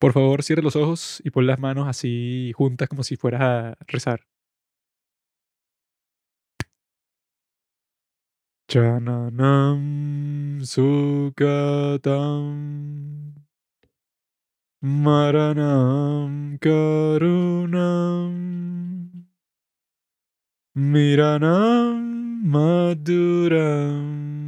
Por favor, cierre los ojos y pon las manos así juntas como si fueras a rezar. Chananam Sukatam Maranam Karunam Miranam Maduram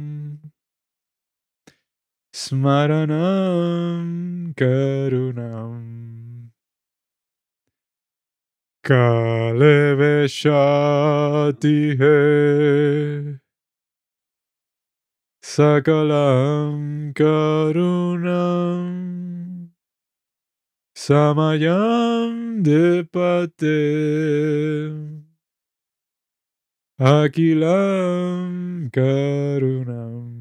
Smaranam Karunam. Kaleveshati He. Sakalam Karunam. Samayam Depate. Akilam Karunam.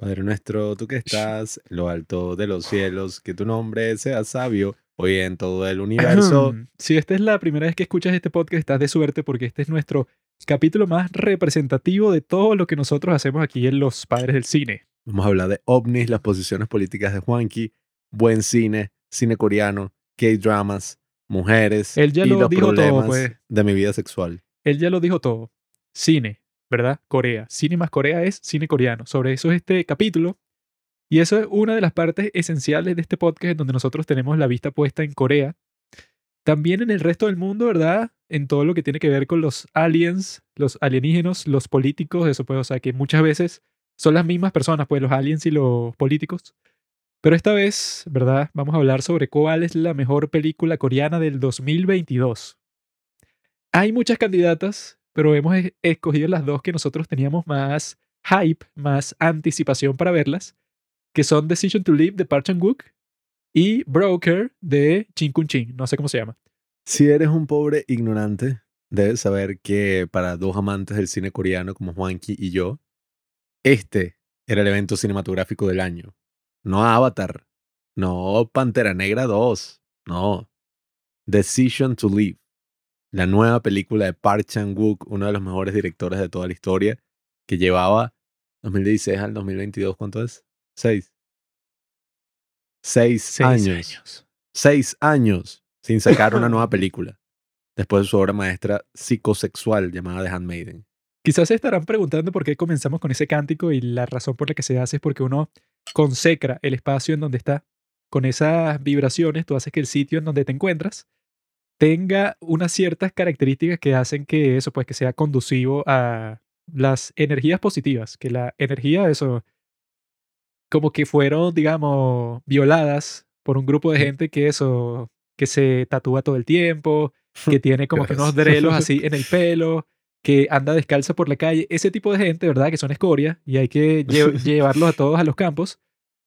Padre nuestro, tú que estás en lo alto de los cielos, que tu nombre sea sabio hoy en todo el universo. Si esta es la primera vez que escuchas este podcast, estás de suerte porque este es nuestro capítulo más representativo de todo lo que nosotros hacemos aquí en Los Padres del Cine. Vamos a hablar de ovnis, las posiciones políticas de Juanqui, buen cine, cine coreano, K-dramas, mujeres Él ya y lo los dijo todo, problemas pues. de mi vida sexual. Él ya lo dijo todo. Cine, ¿verdad? Corea. Cine más Corea es cine coreano. Sobre eso es este capítulo. Y eso es una de las partes esenciales de este podcast en donde nosotros tenemos la vista puesta en Corea. También en el resto del mundo, ¿verdad? En todo lo que tiene que ver con los aliens, los alienígenos, los políticos, eso pues, o sea, que muchas veces son las mismas personas, pues los aliens y los políticos. Pero esta vez, ¿verdad? Vamos a hablar sobre cuál es la mejor película coreana del 2022. Hay muchas candidatas, pero hemos e- escogido las dos que nosotros teníamos más hype, más anticipación para verlas, que son Decision to Live de Park Chan-wook y Broker de Chin Kun Chin, no sé cómo se llama. Si eres un pobre ignorante, debes saber que para dos amantes del cine coreano como Juanqui y yo, este era el evento cinematográfico del año. No Avatar, no Pantera Negra 2, no. Decision to Live, la nueva película de Park Chan-wook, uno de los mejores directores de toda la historia, que llevaba 2016 al 2022, ¿cuánto es? Seis. Seis, Seis años años. seis años sin sacar una nueva película, después de su obra maestra psicosexual llamada The Handmaiden. Quizás se estarán preguntando por qué comenzamos con ese cántico y la razón por la que se hace es porque uno consecra el espacio en donde está. Con esas vibraciones, tú haces que el sitio en donde te encuentras tenga unas ciertas características que hacen que eso, pues, que sea conducivo a las energías positivas, que la energía, eso, como que fueron, digamos, violadas por un grupo de gente que eso, que se tatúa todo el tiempo, que tiene como que unos drelos así en el pelo, que anda descalza por la calle, ese tipo de gente, ¿verdad? Que son escoria y hay que lle- llevarlos a todos a los campos.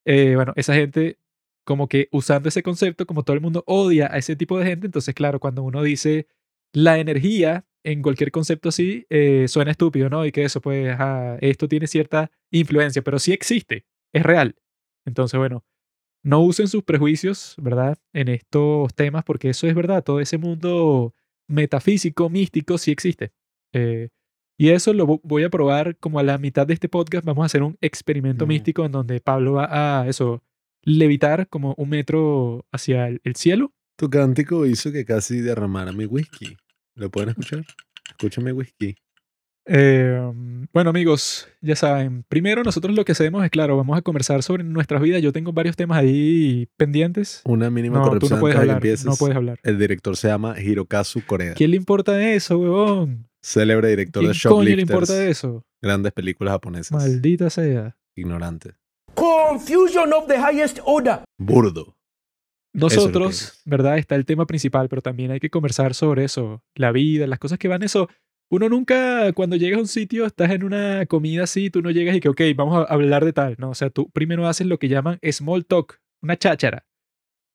Eh, bueno, esa gente, como que usando ese concepto, como todo el mundo odia a ese tipo de gente, entonces, claro, cuando uno dice la energía en cualquier concepto así, eh, suena estúpido, ¿no? Y que eso, pues, ajá, esto tiene cierta influencia, pero sí existe, es real. Entonces, bueno, no usen sus prejuicios, ¿verdad? En estos temas, porque eso es verdad, todo ese mundo metafísico, místico, sí existe. Eh, y eso lo vo- voy a probar como a la mitad de este podcast. Vamos a hacer un experimento Mm. místico en donde Pablo va a eso, levitar como un metro hacia el, el cielo. Tu cántico hizo que casi derramara mi whisky. ¿Lo pueden escuchar? Escúchame whisky. Eh, bueno, amigos, ya saben, primero nosotros lo que hacemos es, claro, vamos a conversar sobre nuestras vidas. Yo tengo varios temas ahí pendientes. Una mínima No, tú corrupción no puedes hablar. No puedes hablar. El director se llama Hirokazu Koreeda. ¿Quién le importa eso, huevón? Célebre director ¿Quién de coño le Shoplifters. importa eso? Grandes películas japonesas. Maldita sea. Ignorante. Confusion of the highest order. Burdo. Nosotros, es. ¿verdad? Está el tema principal, pero también hay que conversar sobre eso, la vida, las cosas que van eso. Uno nunca, cuando llegas a un sitio, estás en una comida así, tú no llegas y que, ok, vamos a hablar de tal, ¿no? O sea, tú primero haces lo que llaman small talk, una cháchara.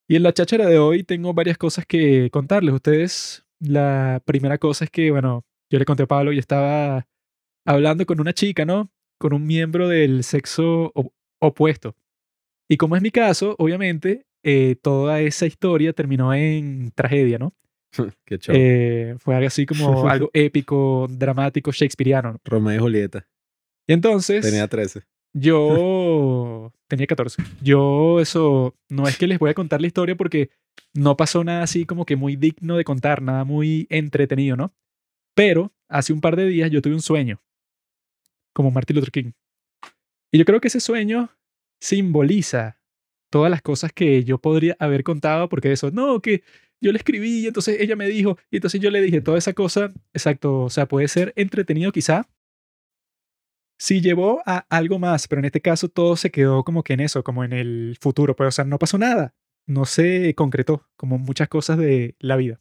Y en la cháchara de hoy tengo varias cosas que contarles. Ustedes, la primera cosa es que, bueno, yo le conté a Pablo y estaba hablando con una chica, ¿no? Con un miembro del sexo opuesto. Y como es mi caso, obviamente, eh, toda esa historia terminó en tragedia, ¿no? Qué. Eh, fue algo así como algo épico, dramático, shakespeariano. ¿no? Romeo y Julieta. Y entonces, Tenía 13. yo tenía 14. Yo eso, no es que les voy a contar la historia porque no pasó nada así como que muy digno de contar, nada muy entretenido, ¿no? Pero hace un par de días yo tuve un sueño, como Martin Luther King. Y yo creo que ese sueño simboliza todas las cosas que yo podría haber contado, porque eso, no, que yo le escribí y entonces ella me dijo, y entonces yo le dije toda esa cosa, exacto, o sea, puede ser entretenido quizá, si llevó a algo más, pero en este caso todo se quedó como que en eso, como en el futuro, pues, o sea, no pasó nada, no se concretó, como muchas cosas de la vida.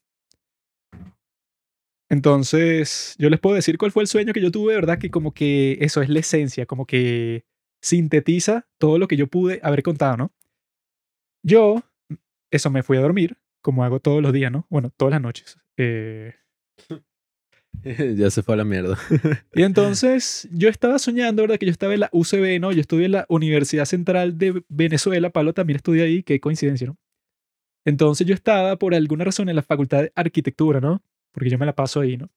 Entonces, yo les puedo decir cuál fue el sueño que yo tuve, ¿verdad? Que como que eso es la esencia, como que sintetiza todo lo que yo pude haber contado, ¿no? Yo, eso me fui a dormir, como hago todos los días, ¿no? Bueno, todas las noches. Eh, ya se fue a la mierda. y entonces yo estaba soñando, ¿verdad? Que yo estaba en la UCB, ¿no? Yo estudié en la Universidad Central de Venezuela, Pablo también estudia ahí, qué coincidencia, ¿no? Entonces yo estaba por alguna razón en la Facultad de Arquitectura, ¿no? Porque yo me la paso ahí, ¿no?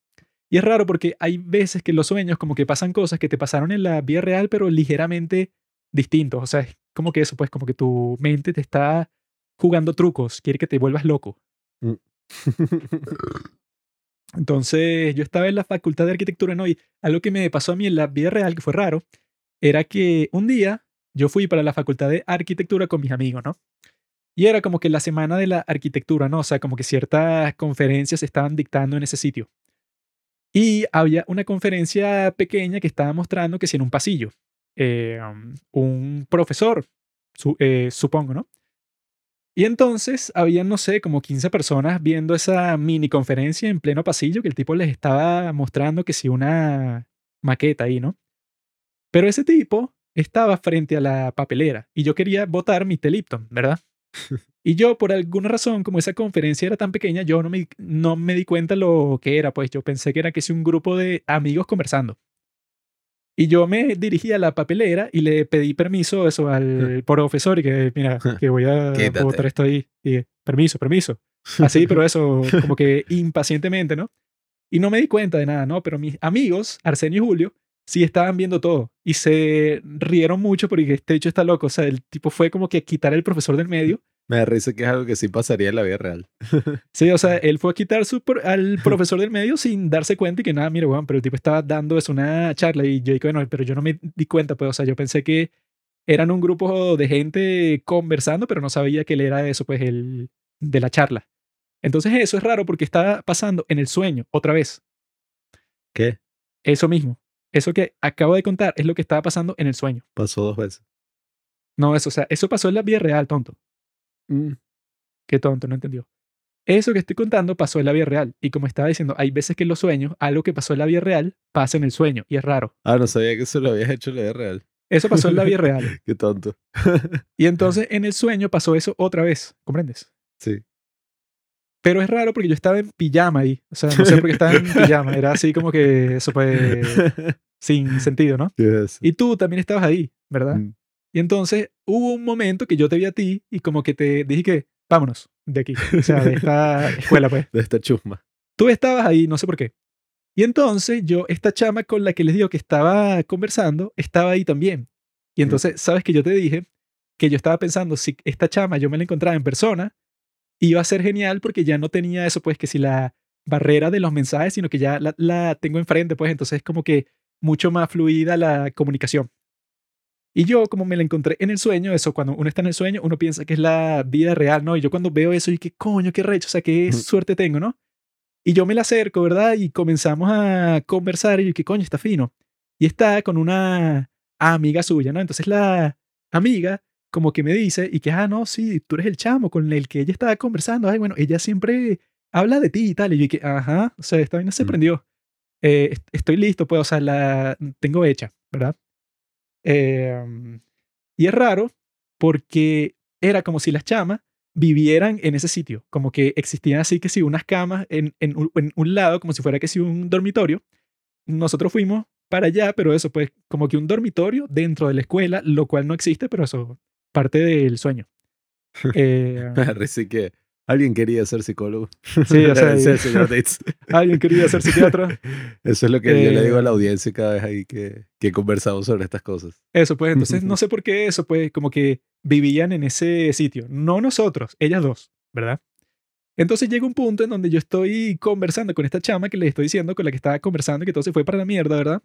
Y es raro porque hay veces que en los sueños como que pasan cosas que te pasaron en la vida real, pero ligeramente distintos. O sea, es como que eso, pues como que tu mente te está jugando trucos, quiere que te vuelvas loco. Mm. Entonces yo estaba en la facultad de arquitectura, ¿no? Y algo que me pasó a mí en la vida real, que fue raro, era que un día yo fui para la facultad de arquitectura con mis amigos, ¿no? Y era como que la semana de la arquitectura, ¿no? O sea, como que ciertas conferencias se estaban dictando en ese sitio. Y había una conferencia pequeña que estaba mostrando que si en un pasillo, eh, um, un profesor, eh, supongo, ¿no? Y entonces había, no sé, como 15 personas viendo esa mini conferencia en pleno pasillo que el tipo les estaba mostrando que si una maqueta ahí, ¿no? Pero ese tipo estaba frente a la papelera y yo quería votar mi Lipton, ¿verdad? Y yo, por alguna razón, como esa conferencia era tan pequeña, yo no me, no me di cuenta lo que era, pues yo pensé que era que si un grupo de amigos conversando. Y yo me dirigí a la papelera y le pedí permiso eso al profesor y que, mira, que voy a votar esto ahí. Y permiso, permiso. Así, pero eso, como que impacientemente, ¿no? Y no me di cuenta de nada, ¿no? Pero mis amigos, Arsenio y Julio, sí estaban viendo todo y se rieron mucho porque este hecho está loco. O sea, el tipo fue como que quitar el profesor del medio me da risa que es algo que sí pasaría en la vida real. sí, o sea, él fue a quitar su, al profesor del medio sin darse cuenta y que nada, mira, weón, pero el tipo estaba dando eso una charla y yo dije, bueno, pero yo no me di cuenta, pues, o sea, yo pensé que eran un grupo de gente conversando, pero no sabía que él era eso, pues, el de la charla. Entonces eso es raro porque estaba pasando en el sueño, otra vez. ¿Qué? Eso mismo. Eso que acabo de contar es lo que estaba pasando en el sueño. Pasó dos veces. No, eso, o sea, eso pasó en la vida real, tonto. Mm. Qué tonto, no entendió. Eso que estoy contando pasó en la vida real. Y como estaba diciendo, hay veces que en los sueños, algo que pasó en la vida real pasa en el sueño. Y es raro. Ah, no sabía que eso lo habías hecho en la vida real. Eso pasó en la vida real. Qué tonto. y entonces en el sueño pasó eso otra vez. ¿Comprendes? Sí. Pero es raro porque yo estaba en pijama ahí. O sea, no sé por qué estaba en pijama. Era así como que eso fue sin sentido, ¿no? Y tú también estabas ahí, ¿verdad? Mm. Y entonces hubo un momento que yo te vi a ti y como que te dije que vámonos de aquí, o sea, de esta escuela, pues. De esta chusma. Tú estabas ahí, no sé por qué. Y entonces yo, esta chama con la que les digo que estaba conversando, estaba ahí también. Y entonces, ¿sabes que yo te dije? Que yo estaba pensando, si esta chama yo me la encontraba en persona, iba a ser genial porque ya no tenía eso, pues que si la barrera de los mensajes, sino que ya la, la tengo enfrente, pues entonces es como que mucho más fluida la comunicación. Y yo, como me la encontré en el sueño, eso, cuando uno está en el sueño, uno piensa que es la vida real, ¿no? Y yo cuando veo eso, y qué coño, qué recho, o sea, qué suerte tengo, ¿no? Y yo me la acerco, ¿verdad? Y comenzamos a conversar y yo, qué coño, está fino. Y está con una amiga suya, ¿no? Entonces la amiga como que me dice, y que, ah, no, sí, tú eres el chamo con el que ella estaba conversando. Ay, bueno, ella siempre habla de ti y tal. Y yo, que, ajá, o sea, esta vaina se prendió. Eh, estoy listo, pues, o sea, la tengo hecha, ¿verdad? Em, y es raro porque era como si las chamas vivieran en ese sitio, como que existían así que si unas camas en, en, un, lado, como si fuera que si un dormitorio. Nosotros fuimos para allá, pero eso, pues como que un dormitorio dentro de la escuela, lo cual no existe, pero eso parte del sueño. Eh, que Alguien quería ser psicólogo. Sí, o sea, Sí, señor Dates. alguien quería ser psiquiatra. Eso es lo que yo le digo a la Eh, audiencia cada vez ahí que, que he conversado sobre estas cosas. Eso, pues, entonces no sé por qué eso, pues, como que vivían en ese sitio. No nosotros, ellas dos, ¿verdad? Entonces llega un punto en donde yo estoy conversando con esta chama que le estoy diciendo, con la que estaba conversando, que todo se fue para la mierda, ¿verdad?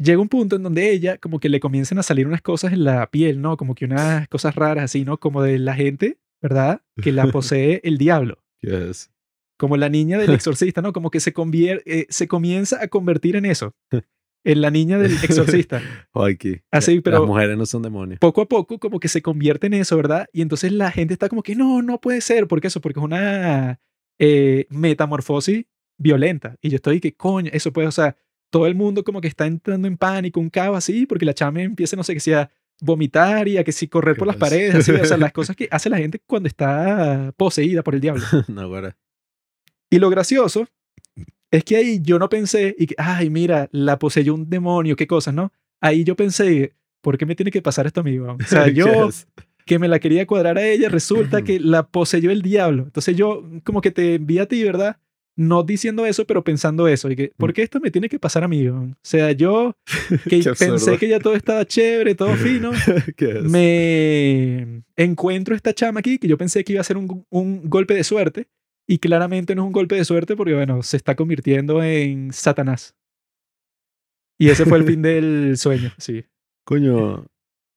Llega un punto en donde ella, como que le comienzan a salir unas cosas en la piel, ¿no? Como que unas cosas raras así, ¿no? Como de la gente, ¿verdad? Que la posee el diablo. Yes. Como la niña del exorcista, ¿no? Como que se, convier- eh, se comienza a convertir en eso. En la niña del exorcista. Joaquín. Así, pero- Las mujeres no son demonios. poco a poco como que se convierte en eso, ¿verdad? Y entonces la gente está como que no, no puede ser, porque eso, porque es una eh, metamorfosis violenta. Y yo estoy que coño, eso puede, o sea, todo el mundo como que está entrando en pánico, un caos así, porque la chama empieza, no sé, que sea vomitar y a que si correr ¿Qué por las paredes, así, o sea, las cosas que hace la gente cuando está poseída por el diablo. no, ahora. Y lo gracioso es que ahí yo no pensé, y que, ay, mira, la poseyó un demonio, qué cosas, ¿no? Ahí yo pensé, ¿por qué me tiene que pasar esto a mí? O sea, yo Yes. que me la quería cuadrar a ella, resulta que la poseyó el diablo. Entonces yo como que te envié a ti, ¿verdad? No diciendo eso, pero pensando eso. Y que, ¿por qué esto me tiene que pasar a mí? O sea, yo que pensé que ya todo estaba chévere, todo fino, me encuentro esta chama aquí, que yo pensé que iba a ser un, un golpe de suerte. Y claramente no es un golpe de suerte porque, bueno, se está convirtiendo en Satanás. Y ese fue el fin del sueño, sí. Coño,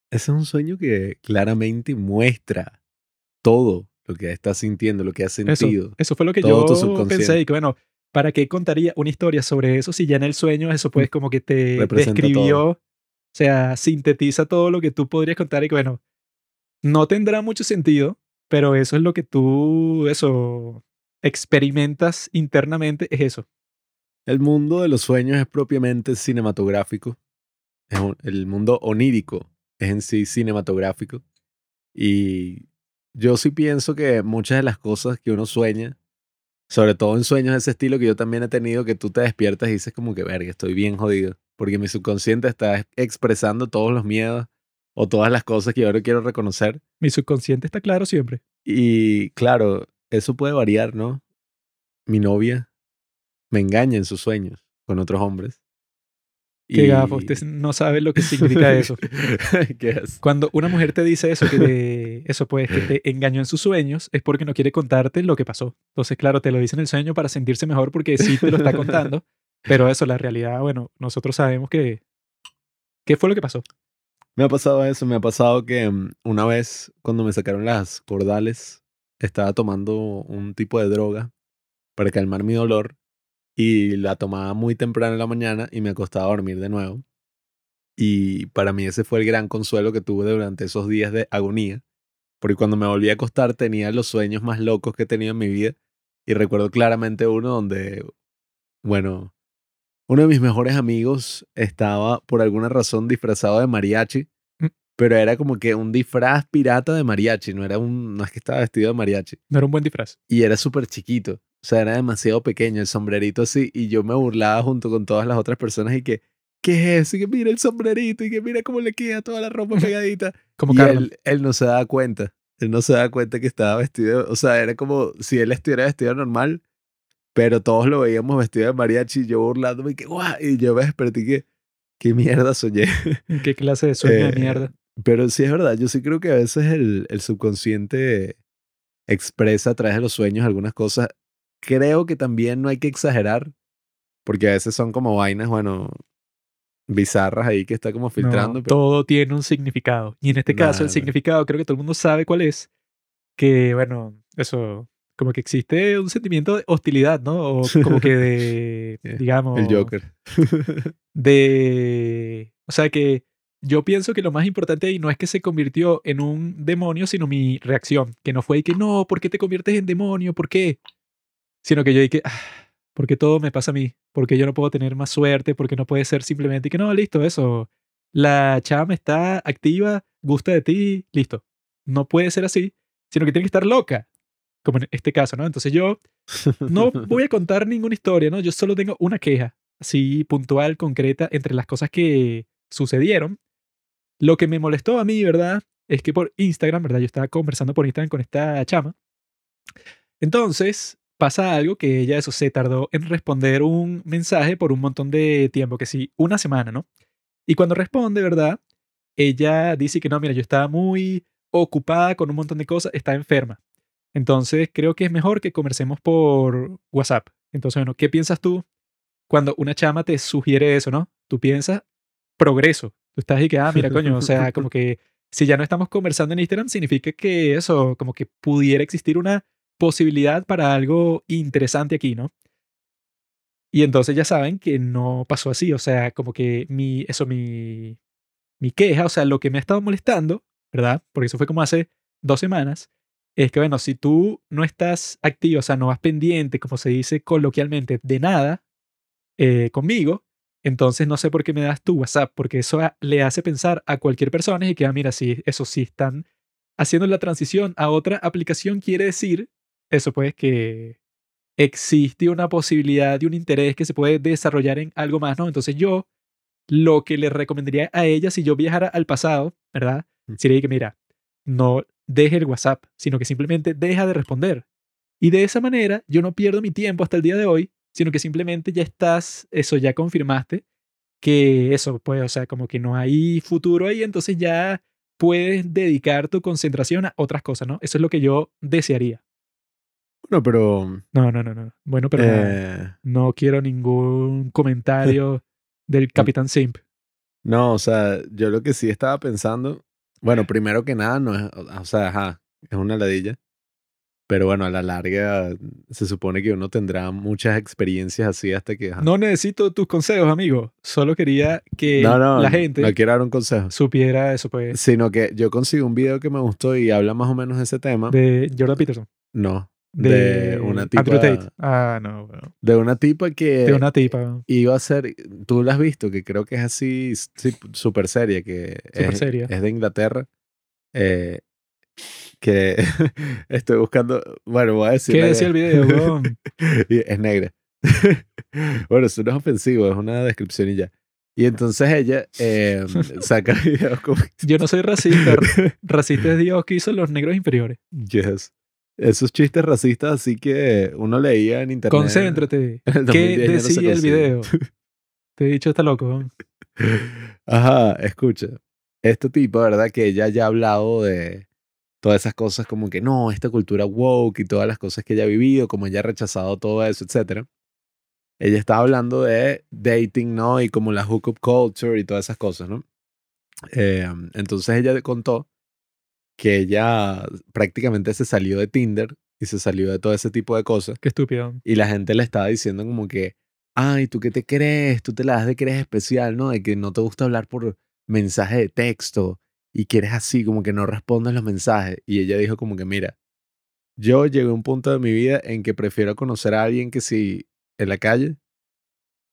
ese es un sueño que claramente muestra todo lo que estás sintiendo, lo que has Eso, sentido. eso fue lo que yo pensé y que bueno, ¿para qué contaría una historia sobre eso si ya en el sueño eso pues como que te Representa describió, todo. o sea, sintetiza todo lo que tú podrías contar y que bueno, no tendrá mucho sentido, pero eso es lo que tú, eso, experimentas internamente, es eso. El mundo de los sueños es propiamente cinematográfico. Es un- el mundo onírico es en sí cinematográfico. Y yo sí pienso que muchas de las cosas que uno sueña, sobre todo en sueños de ese estilo que yo también he tenido, que tú te despiertas y dices como que, verga, estoy bien jodido. Porque mi subconsciente está expresando todos los miedos o todas las cosas que yo ahora quiero reconocer. Mi subconsciente está claro siempre. Y claro, eso puede variar, ¿no? Mi novia me engaña en sus sueños con otros hombres. Qué Y- gafo, usted no sabe lo que significa eso. Cuando una mujer te dice eso, que te, eso pues, que te engañó en sus sueños, es porque no quiere contarte lo que pasó. Entonces, claro, te lo dice en el sueño para sentirse mejor porque sí te lo está contando. Pero eso, la realidad, bueno, nosotros sabemos que... ¿Qué fue lo que pasó? Me ha pasado eso, me ha pasado que mm, una vez cuando me sacaron las cordales, estaba tomando un tipo de droga para calmar mi dolor y la tomaba muy temprano en la mañana y me acostaba a dormir de nuevo. Y para mí ese fue el gran consuelo que tuve durante esos días de agonía, porque cuando me volví a acostar tenía los sueños más locos que he tenido en mi vida y recuerdo claramente uno donde, bueno, uno de mis mejores amigos estaba por alguna razón disfrazado de mariachi, Mm. pero era como que un disfraz pirata de mariachi, no era un, no es que estaba vestido de mariachi No era un buen disfraz. y era súper chiquito. O sea, era demasiado pequeño, el sombrerito así. Y yo me burlaba junto con todas las otras personas y que, ¿qué es eso? Y que mira el sombrerito y que mira cómo le queda toda la ropa pegadita. Como y él, él no se daba cuenta. Él no se daba cuenta que estaba vestido. O sea, era como si él estuviera vestido normal, pero todos lo veíamos vestido de mariachi y yo burlándome y que, guau. Y yo me desperté que, ¿qué mierda soñé? ¿Qué clase de sueño Eh, de mierda? Pero sí es verdad, yo sí creo que a veces el, el subconsciente expresa a través de los sueños algunas cosas. Creo que también no hay que exagerar, porque a veces son como vainas, bueno, bizarras ahí que está como filtrando. No, pero- todo tiene un significado. Y en este caso, el Nada. significado creo que todo el mundo sabe cuál es. Que, bueno, eso, como que existe un sentimiento de hostilidad, ¿no? O como que de, Yeah, digamos... El Joker. de... O sea que yo pienso que lo más importante ahí no es que se convirtió en un demonio, sino mi reacción, que no fue que no, ¿por qué te conviertes en demonio? ¿Por qué? Sino que yo dije, ah, porque todo me pasa a mí, porque yo no puedo tener más suerte, porque no puede ser simplemente que no, listo, eso. La chama está activa, gusta de ti, listo. No puede ser así, sino que tiene que estar loca, como en este caso, ¿no? Entonces yo no voy a contar ninguna historia, ¿no? Yo solo tengo una queja, así puntual, concreta, entre las cosas que sucedieron. Lo que me molestó a mí, ¿verdad? Es que por Instagram, ¿verdad? Yo estaba conversando por Instagram con esta chama. Entonces, pasa algo que ella eso se tardó en responder un mensaje por un montón de tiempo, que sí, una semana, ¿no? Y cuando responde, ¿verdad? Ella dice que no, mira, yo estaba muy ocupada con un montón de cosas, está enferma. Entonces, creo que es mejor que conversemos por WhatsApp. Entonces, bueno, ¿qué piensas tú cuando una chama te sugiere eso, no? Tú piensas progreso. Tú estás ahí que, ah, mira, coño, o sea, como que si ya no estamos conversando en Instagram, significa que eso, como que pudiera existir una posibilidad para algo interesante aquí, ¿no? Y entonces ya saben que no pasó así, o sea, como que mi, eso, mi, mi queja, o sea, lo que me ha estado molestando, ¿verdad? Porque eso fue como hace dos semanas, es que, bueno, si tú no estás activo, o sea, no vas pendiente, como se dice coloquialmente, de nada eh, conmigo, entonces no sé por qué me das tu WhatsApp, porque eso le hace pensar a cualquier persona y que, ah, mira, si eso sí están haciendo la transición a otra aplicación, quiere decir eso, pues, que existe una posibilidad de un interés que se puede desarrollar en algo más, ¿no? Entonces yo lo que le recomendaría a ella si yo viajara al pasado, ¿verdad? Sería que, mira, no deje el WhatsApp, sino que simplemente deja de responder. Y de esa manera yo no pierdo mi tiempo hasta el día de hoy, sino que simplemente ya estás, eso ya confirmaste que eso, pues, o sea, como que no hay futuro ahí, entonces ya puedes dedicar tu concentración a otras cosas, ¿no? Eso es lo que yo desearía. Bueno, pero... No, no, no, no. Bueno, pero eh, no quiero ningún comentario del Capitán Simp. No, o sea, yo lo que sí estaba pensando, bueno, primero que nada, no es, o sea, ajá, es una ladilla. Pero bueno, a la larga se supone que uno tendrá muchas experiencias así hasta que... ajá. No necesito tus consejos, amigo. Solo quería que no, no, la gente no quiero dar un consejo. supiera eso, pues, Sino que yo consigo un video que me gustó y habla más o menos de ese tema. de Jordan Peterson. no, De, de, una tipa... Andrew Tate. Ah, no, bueno. De una tipa que De una tipa. iba a ser... Tú la has visto, que creo que es así sí, súper seria, que Súper es, seria. es de Inglaterra. eh, que estoy buscando... Bueno, voy a decir... ¿Qué decía el video, weón? Es negra. bueno, eso no es ofensivo, es una descripción y ya. Y entonces ella eh, saca videos como... Yo no soy racista. Racista es Dios que hizo los negros inferiores. Yes. Esos chistes racistas así que uno leía en internet. Concéntrate. En ¿Qué 2010 ya no se decía el video? Te he dicho, está loco. Ajá, escucha. Este tipo, ¿verdad? Que ella ya ha hablado de todas esas cosas como que no, esta cultura woke y todas las cosas que ella ha vivido, como ella ha rechazado todo eso, etc. Ella está hablando de dating, ¿no? Y como la hookup culture y todas esas cosas, ¿no? Eh, entonces ella contó que ella prácticamente se salió de Tinder y se salió de todo ese tipo de cosas. Qué estúpido. Y la gente le estaba diciendo como que, ay, ¿tú qué te crees? Tú te la das de que eres especial, ¿no? De que no te gusta hablar por mensaje de texto y que eres así, como que no respondes los mensajes. Y ella dijo como que, mira, yo llegué a un punto de mi vida en que prefiero conocer a alguien que si en la calle,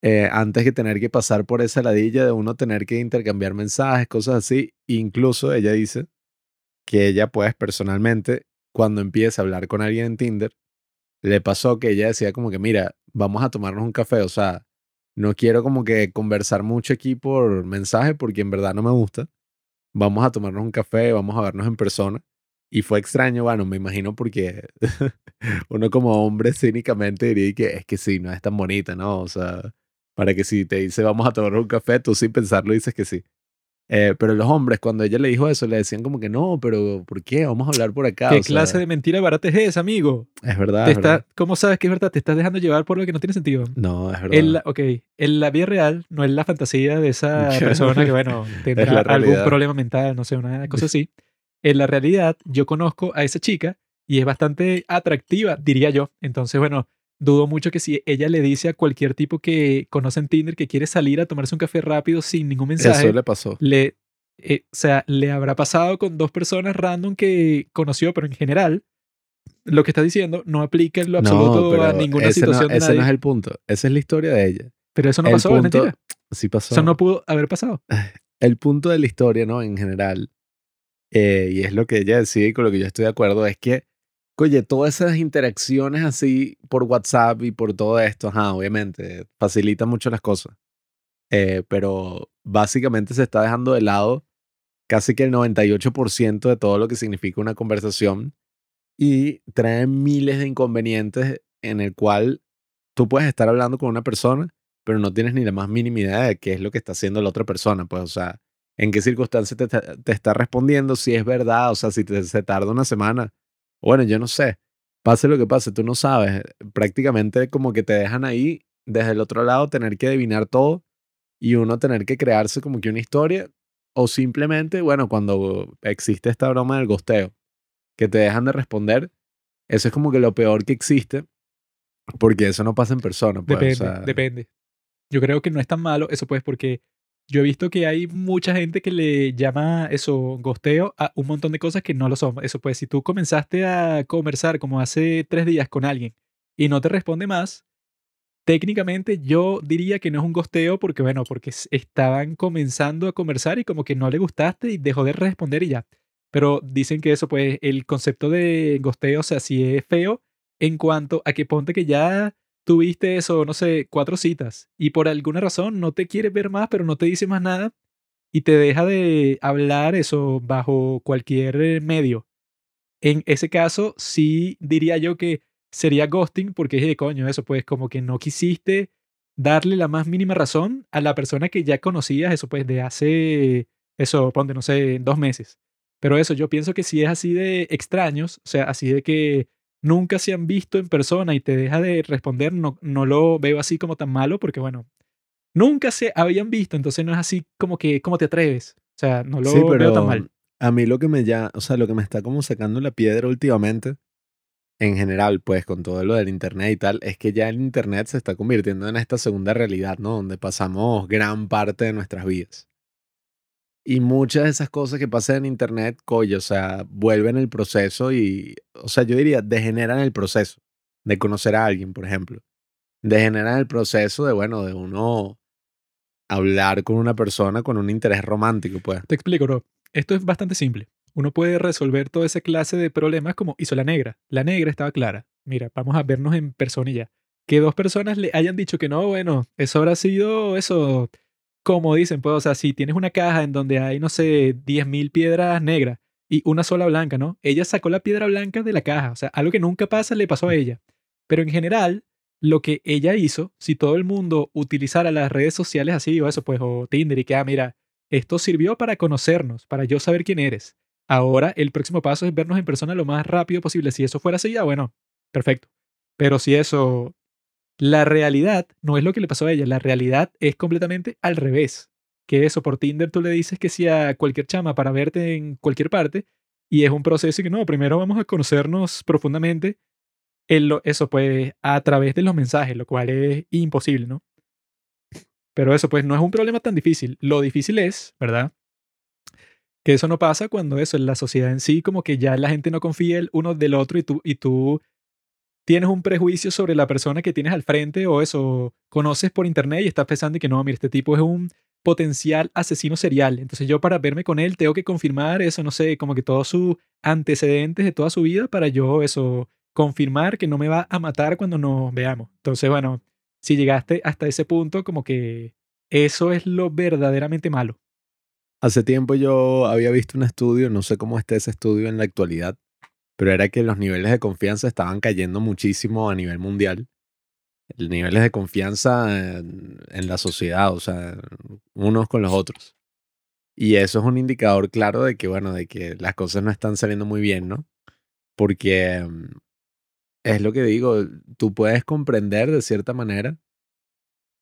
eh, antes que tener que pasar por esa ladilla de uno tener que intercambiar mensajes, cosas así. Incluso ella dice que ella, pues, personalmente, cuando empieza a hablar con alguien en Tinder, le pasó que ella decía como que, mira, vamos a tomarnos un café, o sea, no quiero como que conversar mucho aquí por mensaje porque en verdad no me gusta. Vamos a tomarnos un café, vamos a vernos en persona. Y fue extraño, bueno, me imagino porque uno como hombre cínicamente diría que es que sí, no es tan bonita, ¿no? O sea, para que si te dice vamos a tomar un café, tú sin pensarlo dices que sí. Eh, pero los hombres, cuando ella le dijo eso, le decían como que no, pero ¿por qué? Vamos a hablar por acá. ¿Qué o sea, clase de mentira barata es esa, amigo? Es verdad. Te es verdad. está, ¿Cómo sabes que es verdad? Te estás dejando llevar por lo que no tiene sentido. No, es verdad. En la, ok, en la vida real no es la fantasía de esa persona que, bueno, tendrá algún problema mental, no sé, una cosa así. En la realidad, yo conozco a esa chica y es bastante atractiva, diría yo. Entonces, bueno, dudo mucho que si ella le dice a cualquier tipo que conoce en Tinder que quiere salir a tomarse un café rápido sin ningún mensaje, Eso le pasó. le, eh, o sea, le habrá pasado con dos personas random que conoció, pero en general, lo que está diciendo no aplica en lo absoluto a ninguna ese situación no, de ese nadie. no es el punto. Esa es la historia de ella. Pero eso no el pasó, es punto- mentira. Sí pasó. Eso no pudo haber pasado. el punto de la historia, ¿no? En general, eh, y es lo que ella decide y con lo que yo estoy de acuerdo, es que, oye, todas esas interacciones así por WhatsApp y por todo esto, ajá, obviamente, facilita mucho las cosas. Eh, pero básicamente se está dejando de lado casi que el 98% de todo lo que significa una conversación y trae miles de inconvenientes en el cual tú puedes estar hablando con una persona, pero no tienes ni la más mínima idea de qué es lo que está haciendo la otra persona, pues, o sea, en qué circunstancia te, te está respondiendo, si es verdad, o sea, si te- se tarda una semana. Bueno, yo no sé. Pase lo que pase, tú no sabes. Prácticamente como que te dejan ahí desde el otro lado tener que adivinar todo y uno tener que crearse como que una historia o simplemente, bueno, cuando existe esta broma del gosteo, que te dejan de responder, eso es como que lo peor que existe porque eso no pasa en persona. Pues, o Depende, sea, depende. Yo creo que no es tan malo eso, pues, porque yo he visto que hay mucha gente que le llama eso gosteo a un montón de cosas que no lo son. Eso, pues, si tú comenzaste a conversar como hace tres días con alguien y no te responde más, técnicamente yo diría que no es un gosteo porque, bueno, porque estaban comenzando a conversar y como que no le gustaste y dejó de responder y ya. Pero dicen que eso, pues, el concepto de gosteo, o sea, si es feo en cuanto a que ponte que ya tuviste eso, no sé, cuatro citas y por alguna razón no te quiere ver más, pero no te dice más nada y te deja de hablar eso bajo cualquier eh, medio. En ese caso, sí diría yo que sería ghosting porque es de coño eso, pues como que no quisiste darle la más mínima razón a la persona que ya conocías, eso pues de hace, eso, ponte, no sé, dos meses. Pero eso, yo pienso que si es así de extraños, o sea, así de que nunca se han visto en persona y te deja de responder, no, no lo veo así como tan malo porque, bueno, nunca se habían visto, entonces no es así como que, ¿cómo te atreves? O sea, no lo sí, veo tan mal. a mí lo que me ya, o sea, lo que me está como sacando la piedra últimamente, en general, pues con todo lo del internet y tal, es que ya el internet se está convirtiendo en esta segunda realidad, ¿no? Donde pasamos gran parte de nuestras vidas. Y muchas de esas cosas que pasan en internet, coño, o sea, vuelven el proceso y, o sea, yo diría, degeneran el proceso de conocer a alguien, por ejemplo. Degeneran el proceso de, bueno, de uno hablar con una persona con un interés romántico, pues. Te explico, bro. Esto es bastante simple. Uno puede resolver toda esa clase de problemas como hizo la negra. La negra estaba clara. Mira, vamos a vernos en persona y ya. Que dos personas le hayan dicho que no, bueno, eso habrá sido eso, como dicen, pues, o sea, si tienes una caja en donde hay, no sé, 10.000 piedras negras y una sola blanca, ¿no? Ella sacó la piedra blanca de la caja, o sea, algo que nunca pasa le pasó a ella. Pero en general, lo que ella hizo, si todo el mundo utilizara las redes sociales así o eso, pues, o Tinder y que, ah, mira, esto sirvió para conocernos, para yo saber quién eres. Ahora el próximo paso es vernos en persona lo más rápido posible. Si eso fuera así, ya bueno, perfecto. Pero si eso, la realidad no es lo que le pasó a ella, la realidad es completamente al revés. Que eso, por Tinder tú le dices que sí a cualquier chama para verte en cualquier parte y es un proceso que no, primero vamos a conocernos profundamente. En eso pues a través de los mensajes, lo cual es imposible, ¿no? Pero eso pues no es un problema tan difícil. Lo difícil es, ¿verdad? Que eso no pasa cuando eso, en la sociedad en sí, como que ya la gente no confía el uno del otro y tú, y tú tienes un prejuicio sobre la persona que tienes al frente o eso, conoces por internet y estás pensando que no, mira, este tipo es un potencial asesino serial. Entonces yo para verme con él tengo que confirmar eso, no sé, como que todos sus antecedentes de toda su vida para yo eso, confirmar que no me va a matar cuando nos veamos. Entonces, bueno, si llegaste hasta ese punto, como que eso es lo verdaderamente malo. Hace tiempo yo había visto un estudio, no sé cómo está ese estudio en la actualidad, pero era que los niveles de confianza estaban cayendo muchísimo a nivel mundial. Niveles de confianza en, la sociedad, o sea, unos con los otros. Y eso es un indicador claro de que, bueno, de que las cosas no están saliendo muy bien, ¿no? Porque mm, es lo que digo, tú puedes comprender de cierta manera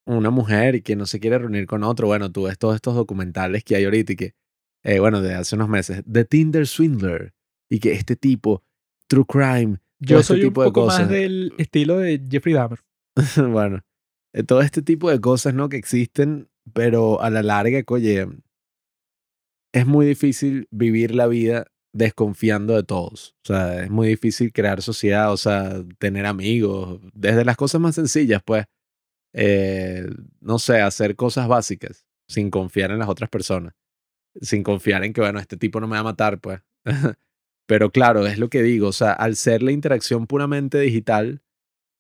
una mujer que no se quiere reunir con otro. Bueno, tú ves todos estos documentales que hay ahorita y que, eh, bueno, de hace unos meses, The Tinder Swindler, y que este tipo, True Crime, Yo este soy un tipo de poco cosas. más del estilo de Jeffrey Dahmer. bueno, eh, todo este tipo de cosas, ¿no? Que existen, pero a la larga, oye, es muy difícil vivir la vida desconfiando de todos. O sea, es muy difícil crear sociedad, o sea, tener amigos, desde las cosas más sencillas, pues, eh, no sé, hacer cosas básicas sin confiar en las otras personas, sin confiar en que, bueno, este tipo no me va a matar, pues. Pero claro, es lo que digo, o sea, al ser la interacción puramente digital,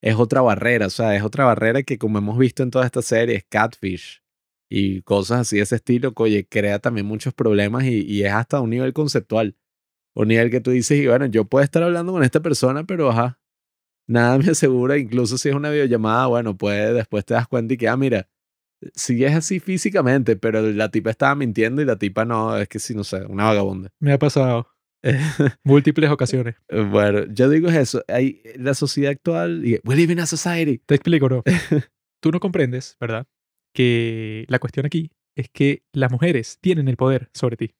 es otra barrera, o sea, es otra barrera que como hemos visto en todas estas series, Catfish y cosas así de ese estilo, que, oye, crea también muchos problemas y, es hasta un nivel conceptual. un nivel que tú dices, y bueno, yo puedo estar hablando con esta persona, pero ajá, nada me asegura, incluso si es una videollamada, bueno, puede, después te das cuenta y que, ah, mira, si es así físicamente, pero la tipa estaba mintiendo y la tipa no, es que sí, no sé, una vagabunda. Me ha pasado múltiples ocasiones. Bueno, yo digo eso, hay la sociedad actual, we live in a society. Te explico, ¿no? Tú no comprendes, ¿verdad? Que la cuestión aquí es que las mujeres tienen el poder sobre ti.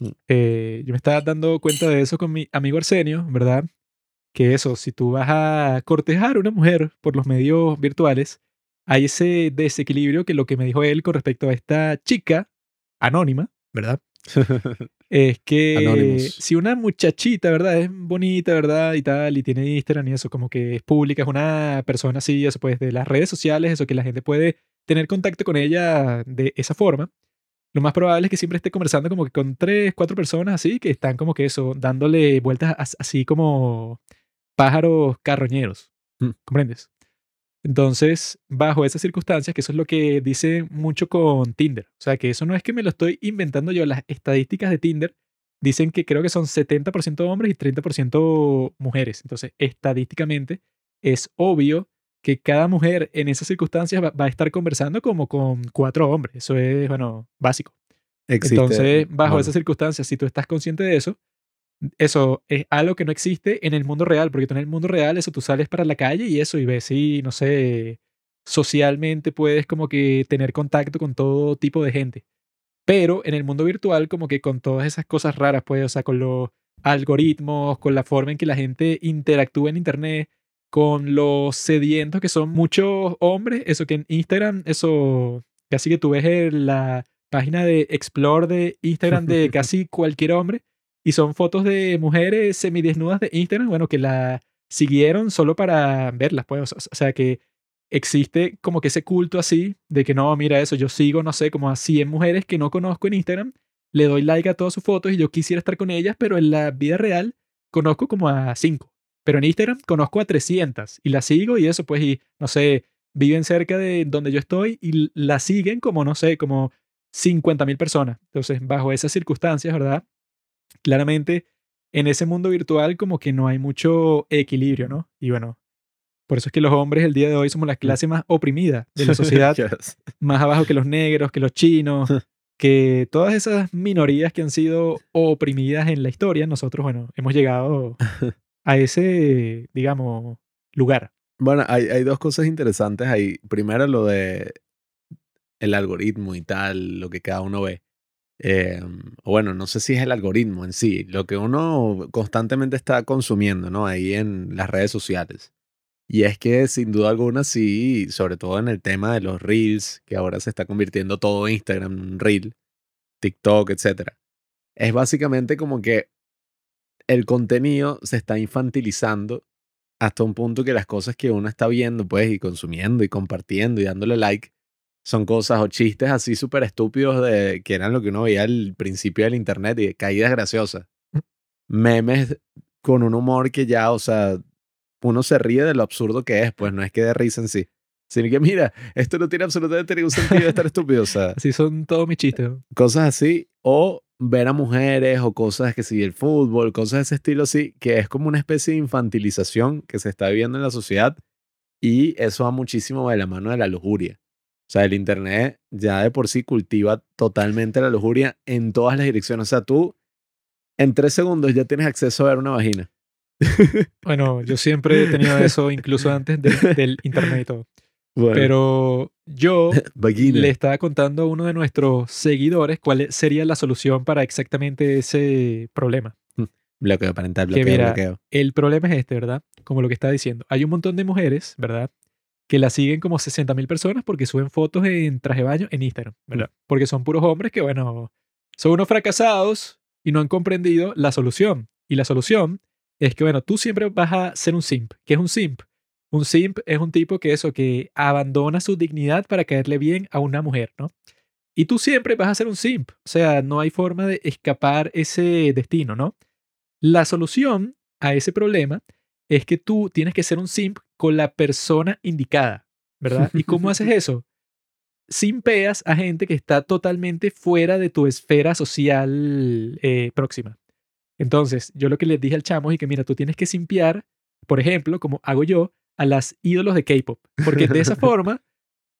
Mm. Eh, yo me estaba dando cuenta de eso con mi amigo Arsenio, ¿verdad? Que eso, si tú vas a cortejar a una mujer por los medios virtuales, hay ese desequilibrio que lo que me dijo él con respecto a esta chica anónima, ¿verdad? Es que Anonymous. si una muchachita, ¿verdad? Es bonita, ¿verdad? Y tal, y tiene Instagram y eso, como que es pública, es una persona así, eso pues de las redes sociales, eso que la gente puede tener contacto con ella de esa forma. Lo más probable es que siempre esté conversando como que con tres, cuatro personas así, que están como que eso, dándole vueltas as- así como pájaros carroñeros. Mm. ¿Comprendes? Entonces, bajo esas circunstancias, que eso es lo que dice mucho con Tinder. O sea, que eso no es que me lo estoy inventando yo. Las estadísticas de Tinder dicen que creo que son 70% hombres y 30% mujeres. Entonces, estadísticamente, es obvio que cada mujer en esas circunstancias va, va a estar conversando como con cuatro hombres. Eso es, bueno, básico. Existe, Entonces, bajo bueno, esas circunstancias, si tú estás consciente de eso, eso es algo que no existe en el mundo real, porque tú en el mundo real, eso tú sales para la calle y eso, y ves si, no sé, socialmente puedes como que tener contacto con todo tipo de gente. Pero en el mundo virtual, como que con todas esas cosas raras, pues, o sea, con los algoritmos, con la forma en que la gente interactúa en Internet, con los sedientos que son muchos hombres, eso que en Instagram, eso, casi que tú ves la página de Explore de Instagram de casi cualquier hombre y son fotos de mujeres semidesnudas de Instagram, bueno, que la siguieron solo para verlas, pues, o sea- que existe como que ese culto así de que no, mira eso, yo sigo, no sé, como a 100 mujeres que no conozco en Instagram, le doy like a todas sus fotos y yo quisiera estar con ellas, pero en la vida real conozco como a 5, pero en Instagram conozco a 300 y las sigo y eso, pues, y no sé, viven cerca de donde yo estoy y la siguen como, no sé, como 50 mil personas. Entonces, bajo esas circunstancias, ¿verdad? Claramente, en ese mundo virtual como que no hay mucho equilibrio, ¿no? Y bueno, por eso es que los hombres el día de hoy somos la clase más oprimida de la sociedad, yes. más abajo que los negros, que los chinos, que todas esas minorías que han sido oprimidas en la historia, nosotros, bueno, hemos llegado a ese, digamos, lugar. Bueno, hay, hay dos cosas interesantes ahí. Primero, lo de el algoritmo y tal, lo que cada uno ve. O bueno, no sé si es el algoritmo en sí, lo que uno constantemente está consumiendo, ¿no? Ahí en las redes sociales. Y es que sin duda alguna sí, sobre todo en el tema de los reels, que ahora se está convirtiendo todo Instagram en un reel, TikTok, etc. Es básicamente como que el contenido se está infantilizando hasta un punto que las cosas que uno está viendo, pues, y consumiendo y compartiendo y dándole like, son cosas o chistes así súper estúpidos de que eran lo que uno veía al principio del internet y de caídas graciosas. Memes con un humor que ya, o sea, uno se ríe de lo absurdo que es, pues no es que de risa en sí. Sino que mira, esto no tiene absolutamente ningún sentido de estar estúpido, o sea, Así son todos mis chistes. cosas así, o ver a mujeres o cosas que sí, el fútbol, cosas de ese estilo así, que es como una especie de infantilización que se está viviendo en la sociedad y eso va muchísimo de la mano de la lujuria. O sea, el Internet ya de por sí cultiva totalmente la lujuria en todas las direcciones. O sea, tú en tres segundos ya tienes acceso a ver una vagina. Bueno, yo siempre he tenido eso, incluso antes de- del internet y todo. Bueno, Pero yo vagina. le estaba contando a uno de nuestros seguidores cuál sería la solución para exactamente ese problema. Bloqueo parental, que bloqueo, mira, bloqueo. El problema es este, ¿verdad? Como lo que está diciendo. Hay un montón de mujeres, ¿verdad? Que la siguen como 60 mil personas porque suben fotos en traje de baño en Instagram, ¿verdad? Porque son puros hombres que, bueno, son unos fracasados y no han comprendido la solución. Y la solución es que, bueno, tú siempre vas a ser un simp. ¿Qué es un simp? Un simp es un tipo que eso, que abandona su dignidad para caerle bien a una mujer, ¿no? Y tú siempre vas a ser un simp. O sea, no hay forma de escapar ese destino, ¿no? La solución a ese problema es que tú tienes que ser un simp con la persona indicada, ¿verdad? ¿Y cómo haces eso? Simpeas a gente que está totalmente fuera de tu esfera social eh, próxima. Entonces, yo lo que les dije al chamo es que, mira, tú tienes que simpiar, por ejemplo, como hago yo, a las ídolos de K-pop. Porque de esa forma,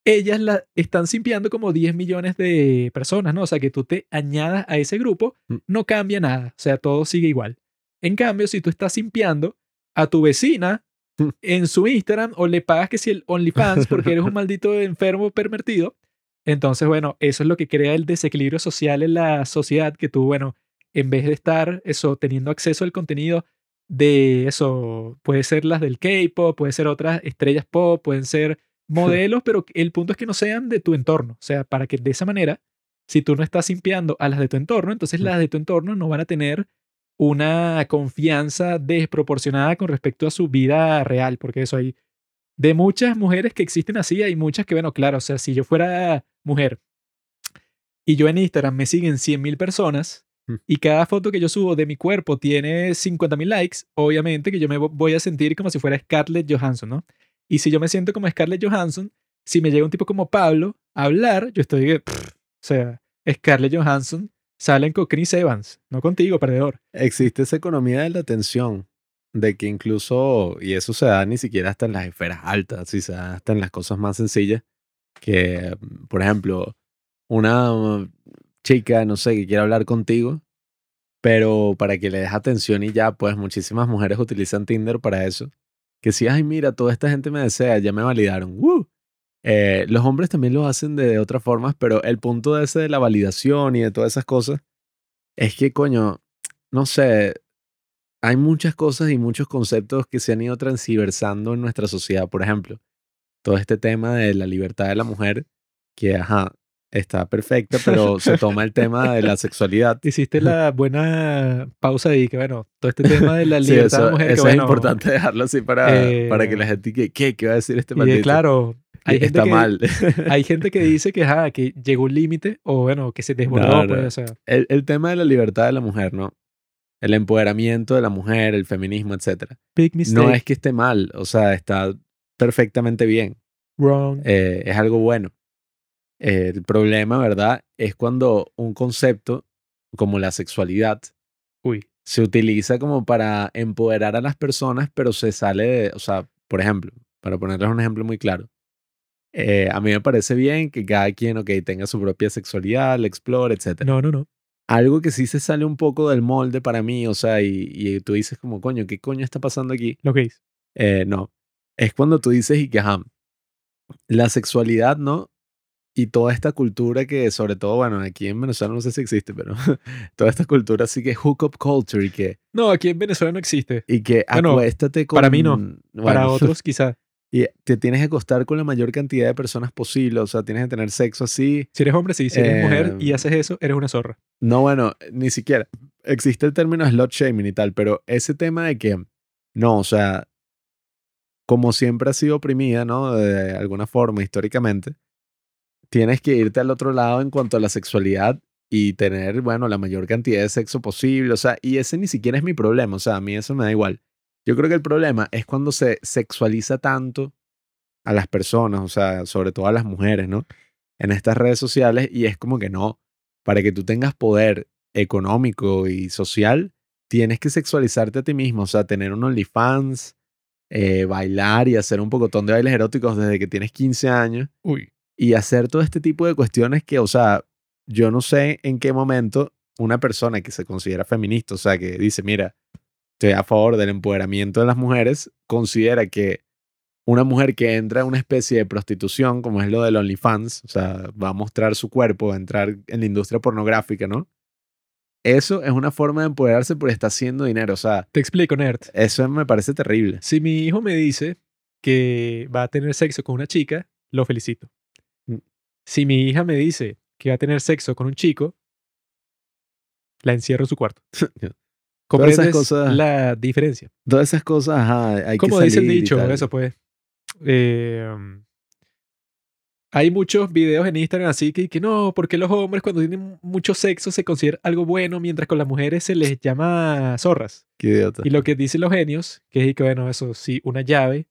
ellas la están simpiando como 10 millones de personas, ¿no? O sea, que tú te añadas a ese grupo, Mm. no cambia nada. O sea, todo sigue igual. En cambio, si tú estás simpiando a tu vecina. En su Instagram o le pagas que si el OnlyFans porque eres un maldito enfermo pervertido, entonces, bueno, eso es lo que crea el desequilibrio social en la sociedad, que tú, bueno, en vez de estar eso, teniendo acceso al contenido de eso, puede ser las del K-pop, puede ser otras estrellas pop, pueden ser modelos, pero el punto es que no sean de tu entorno. O sea, para que de esa manera, si tú no estás simpiando a las de tu entorno, entonces Mm. las de tu entorno no van a tener una confianza desproporcionada con respecto a su vida real, porque eso hay de muchas mujeres que existen así, hay muchas que, bueno, claro, o sea, si yo fuera mujer y yo en Instagram me siguen 100 mil personas Mm. y cada foto que yo subo de mi cuerpo tiene 50 mil likes, obviamente que yo me vo- voy a sentir como si fuera Scarlett Johansson, ¿no? Y si yo me siento como Scarlett Johansson, si me llega un tipo como Pablo a hablar, yo estoy, pff, o sea, Scarlett Johansson salen con Chris Evans, no contigo, perdedor. Existe esa economía de la atención, de que incluso, y eso se da ni siquiera hasta en las esferas altas, sí se da hasta en las cosas más sencillas, que, por ejemplo, una chica, no sé, que quiere hablar contigo, pero para que le des atención y ya, pues muchísimas mujeres utilizan Tinder para eso. Que si, ay, mira, toda esta gente me desea, ya me validaron. ¡Woo! Eh, los hombres también lo hacen de otras formas, pero el punto de ese de la validación y de todas esas cosas es que, coño, no sé, hay muchas cosas y muchos conceptos que se han ido transversando en nuestra sociedad. Por ejemplo, todo este tema de la libertad de la mujer, que, ajá, está perfecta, pero se toma el tema de la sexualidad. Hiciste la buena pausa ahí, que bueno, todo este tema de la Sí, libertad de la mujer, que eso bueno, es importante dejarlo así para, para que eh, la gente que, ¿qué? ¿Qué va a decir este Y de, maldito? claro, hay gente, está que, mal. hay gente que dice que, ajá, que llegó un límite o bueno, que se desbordó, No, no. pues, o sea, el, el tema de la libertad de la mujer, ¿no? El empoderamiento de la mujer, el feminismo, etcétera. big mistake, No es que esté mal, o sea, está perfectamente bien. wrong. eh, es algo bueno. Eh, el problema, ¿verdad? Es cuando un concepto como la sexualidad Uy, se utiliza como para empoderar a las personas, pero se sale de, o sea, por ejemplo, para ponerles un ejemplo muy claro, eh, a mí me parece bien que cada quien, ok, tenga su propia sexualidad, la explore, etc. no, no, no. Algo que sí se sale un poco del molde para mí, o sea, y, y tú dices como, coño, ¿qué coño está pasando aquí? Los gays. Eh, no. Es cuando tú dices y que, ajá, la sexualidad, ¿no? Y toda esta cultura que, sobre todo, bueno, aquí en Venezuela no sé si existe, pero toda esta cultura así que hookup culture y que, No, aquí en Venezuela no existe. y que Bueno, acuéstate con... para mí no. bueno, Para otros, quizá. Y te tienes que acostar con la mayor cantidad de personas posible, o sea, tienes que tener sexo así. Si eres hombre, sí. Si eres mujer y Eh, haces eso, eres una zorra. No, bueno, ni siquiera. Existe el término slot shaming y tal, pero ese tema de que, no, o sea, como siempre ha sido oprimida, ¿no? De alguna forma, históricamente, tienes que irte al otro lado en cuanto a la sexualidad y tener, bueno, la mayor cantidad de sexo posible, o sea, y ese ni siquiera es mi problema, o sea, a mí eso me da igual. Yo creo que el problema es cuando se sexualiza tanto a las personas, o sea, sobre todo a las mujeres, ¿no? En estas redes sociales y es como que no, para que tú tengas poder económico y social, tienes que sexualizarte a ti mismo, o sea, tener un OnlyFans, eh, bailar y hacer un pocotón de bailes eróticos desde que tienes 15 años Uy. y hacer todo este tipo de cuestiones que, o sea, yo no sé en qué momento una persona que se considera feminista, o sea, que dice, mira, estoy a favor del empoderamiento de las mujeres, considera que una mujer que entra a una especie de prostitución, como es lo del OnlyFans, o sea, va a mostrar su cuerpo, va a entrar en la industria pornográfica, ¿no? Eso es una forma de empoderarse porque está haciendo dinero, o sea, Te explico, nerd. eso me parece terrible. Si mi hijo me dice que va a tener sexo con una chica, lo felicito. Mm. Si mi hija me dice que va a tener sexo con un chico, la encierro en su cuarto. Todas esas ¿Comprendes cosas- la diferencia? Todas esas cosas, ajá, hay que Como dice el dicho, eso pues. Eh, um, hay muchos videos en Instagram así que, que no, porque los hombres cuando tienen mucho sexo se considera algo bueno, mientras con las mujeres se les llama zorras. Qué idiota. Y lo que dicen los genios, que es que, bueno, eso, si una llave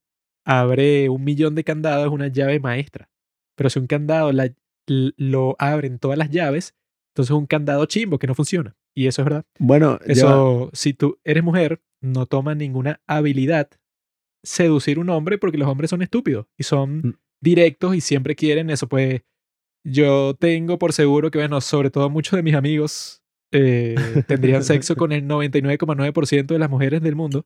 abre un millón de candados, es una llave maestra. Pero si un candado la- lo abren todas las llaves, entonces es un candado chimbo que no funciona. Y eso es verdad. Bueno, Eso, si tú eres mujer, no toma ninguna habilidad seducir un hombre porque los hombres son estúpidos y son Mm. directos y siempre quieren eso. Pues yo tengo por seguro que, bueno, sobre todo muchos de mis amigos eh, tendrían sexo con el 99,9% de las mujeres del mundo,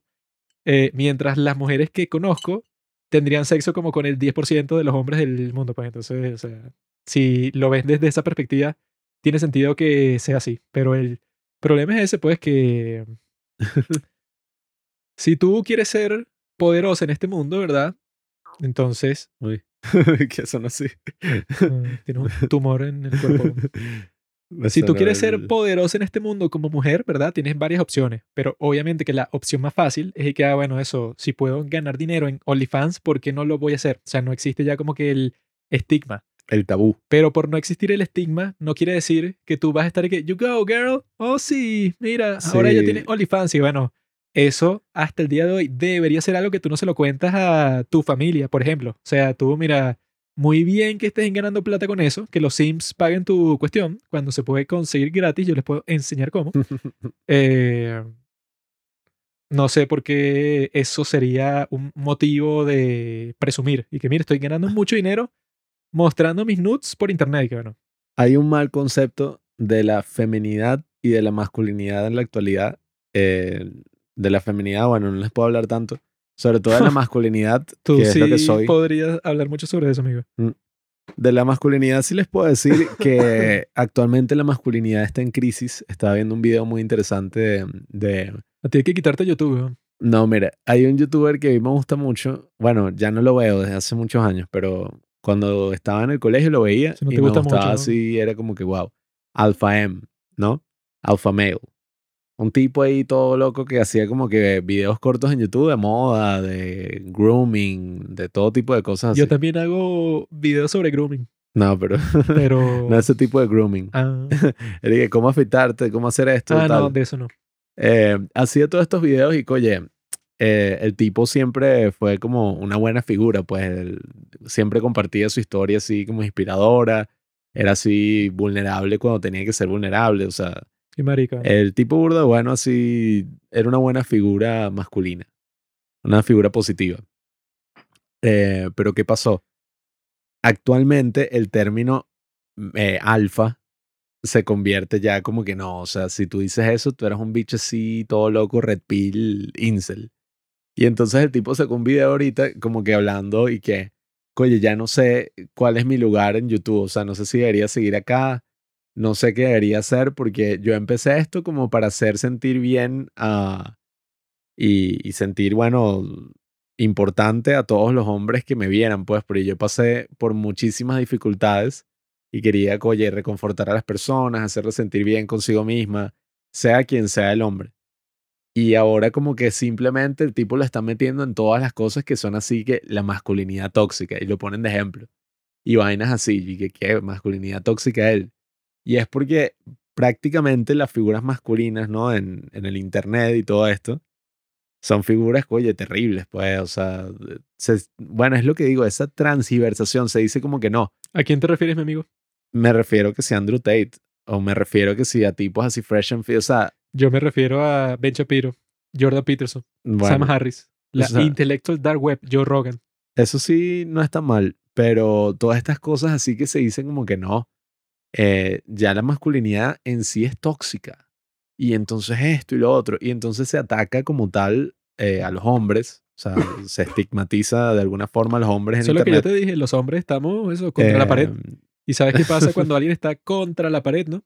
eh, mientras las mujeres que conozco tendrían sexo como con el 10% de los hombres del mundo. Pues entonces, o sea, si lo ves desde esa perspectiva, tiene sentido que sea así. Pero el problema es ese, pues, que si tú quieres ser poderosa en este mundo, ¿verdad? Entonces, Uy, que son así. mm, tienes un tumor en el cuerpo. Si tú quieres ser poderosa en este mundo como mujer, ¿verdad? Tienes varias opciones, pero obviamente que la opción más fácil es que, ah, bueno, eso, si puedo ganar dinero en OnlyFans, ¿por qué no lo voy a hacer? O sea, no existe ya como que el estigma. El tabú. Pero por no existir el estigma, no quiere decir que tú vas a estar que, you go, girl. Oh, sí, mira, ahora ella Sí. tiene OnlyFans. Y bueno, eso hasta el día de hoy debería ser algo que tú no se lo cuentas a tu familia, por ejemplo. O sea, tú, mira, muy bien que estés ganando plata con eso, que los Sims paguen tu cuestión, cuando se puede conseguir gratis, yo les puedo enseñar cómo. Eh, no sé por qué eso sería un motivo de presumir. Y que, mira, estoy ganando mucho dinero mostrando mis nudes por internet. Que bueno, Hay un mal concepto de la feminidad y de la masculinidad en la actualidad. eh, de la feminidad, bueno, no les puedo hablar tanto. Sobre todo de la masculinidad, tú que es sí lo que soy. podrías hablar mucho sobre eso, amigo. De la masculinidad sí les puedo decir que actualmente la masculinidad está en crisis. Estaba viendo un video muy interesante de, de- A ti hay que quitarte YouTube. weón. No, mira, hay un youtuber que a mí me gusta mucho. Bueno, ya no lo veo desde hace muchos años, pero cuando estaba en el colegio lo veía Si no y te me gusta gustaba mucho, ¿no? así, era como que wow. Alpha M, ¿no? Alpha Male. Un tipo ahí todo loco que hacía como que videos cortos en YouTube de moda, de grooming, de todo tipo de cosas así. Yo también hago videos sobre grooming, No, pero pero... no ese tipo de grooming. Ah, que cómo afeitarte, cómo hacer esto, ah, tal. no, de eso no. Eh, hacía todos estos videos y, oye, eh, el tipo siempre fue como una buena figura, pues él siempre compartía su historia así como inspiradora, era así vulnerable cuando tenía que ser vulnerable, o sea, Y marica. el tipo burda, bueno, así era una buena figura masculina, una figura positiva. Eh, pero ¿qué pasó? Actualmente el término eh, alfa se convierte ya como que no, o sea, si tú dices eso, tú eres un bicho así, todo loco, red pill, incel. Y entonces el tipo sacó un video ahorita como que hablando y que, oye, ya no sé cuál es mi lugar en YouTube, o sea, no sé si debería seguir acá, no sé qué debería hacer porque yo empecé esto como para hacer sentir bien a, y, sentir, bueno, importante a todos los hombres que me vieran, pues, porque yo pasé por muchísimas dificultades y quería, oye, reconfortar a las personas, hacerlas sentir bien consigo misma, sea quien sea el hombre. Y ahora como que simplemente el tipo lo está metiendo en todas las cosas que son así que la masculinidad tóxica y lo ponen de ejemplo. Y vainas así, y que qué masculinidad tóxica él. Y es porque prácticamente las figuras masculinas, ¿no? En, en el internet y todo esto, son figuras, oye, terribles, pues, o sea, se- bueno, es lo que digo, esa transversación se dice como que no. ¿A quién te refieres, mi amigo? Me refiero que si Andrew Tate, o me refiero que si a tipos así fresh and fit, o sea, Yo me refiero a Ben Shapiro, Jordan Peterson, Sam Harris, la o sea- Intellectual Dark Web, Joe Rogan. eso sí no está mal, pero todas estas cosas así que se dicen como que no, eh, ya la masculinidad en sí es tóxica. Y entonces esto y lo otro, y entonces se ataca como tal eh, a los hombres, o sea, se estigmatiza de alguna forma a los hombres en Eso es lo que yo te dije, los hombres estamos eso, contra la pared. Eh, ¿Y sabes qué pasa cuando alguien está contra la pared, no?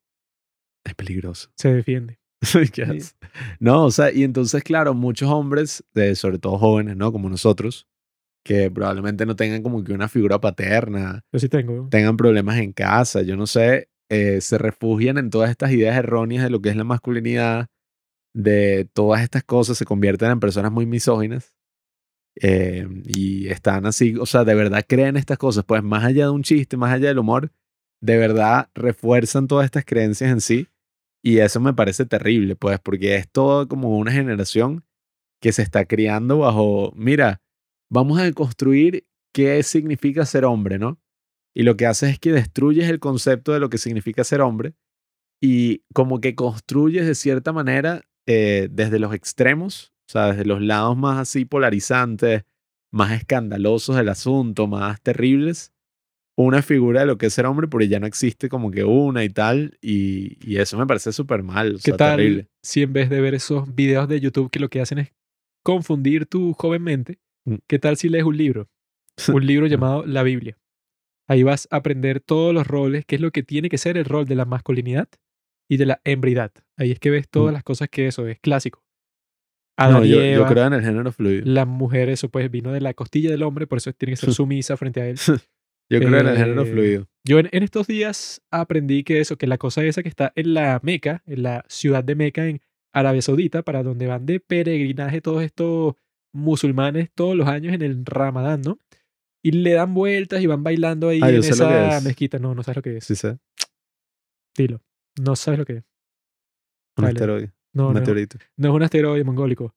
Es peligroso. Se defiende. ¿Qué haces? No, o sea, y entonces, claro, muchos hombres, de, sobre todo jóvenes, ¿no? Como nosotros, que probablemente no tengan como que una figura paterna, Yo sí tengo. tengan problemas en casa, yo no sé, eh, se refugian en todas estas ideas erróneas de lo que es la masculinidad, de todas estas cosas, se convierten en personas muy misóginas. eh, y están así, o sea, de verdad creen estas cosas, pues más allá de un chiste, más allá del humor, de verdad refuerzan todas estas creencias en sí. Y eso me parece terrible, pues, porque es todo como una generación que se está criando bajo, mira, vamos a construir qué significa ser hombre, ¿no? Y lo que hace es que destruyes el concepto de lo que significa ser hombre y como que construyes de cierta manera eh, desde los extremos, o sea, desde los lados más así polarizantes, más escandalosos del asunto, más terribles, una figura de lo que es ser hombre, porque ya no existe como que una y tal, y, y eso me parece súper mal, o ¿Qué tal terrible. si en vez de ver esos videos de YouTube que lo que hacen es confundir tu joven mente, Mm. qué tal si lees un libro? Un libro llamado La Biblia. Ahí vas a aprender todos los roles, qué es lo que tiene que ser el rol de la masculinidad y de la hembridad. Ahí es que ves todas Mm. las cosas que eso es clásico. No, Adán yo, yo creo en el género fluido. la mujer, eso pues vino de la costilla del hombre, por eso tiene que ser sumisa frente a él. Yo creo en el género eh, fluido. Yo en, en estos días aprendí que eso, que la cosa esa que está en la Meca, en la ciudad de Meca en Arabia Saudita, para donde van de peregrinaje todos estos musulmanes todos los años en el Ramadán, ¿no? Y le dan vueltas y van bailando ahí Ah, en esa es. mezquita. No, no sabes lo que es. Sí, sé. Dilo. No sabes lo que es. Un Dale. asteroide. No, un no, no es un asteroide mongólico.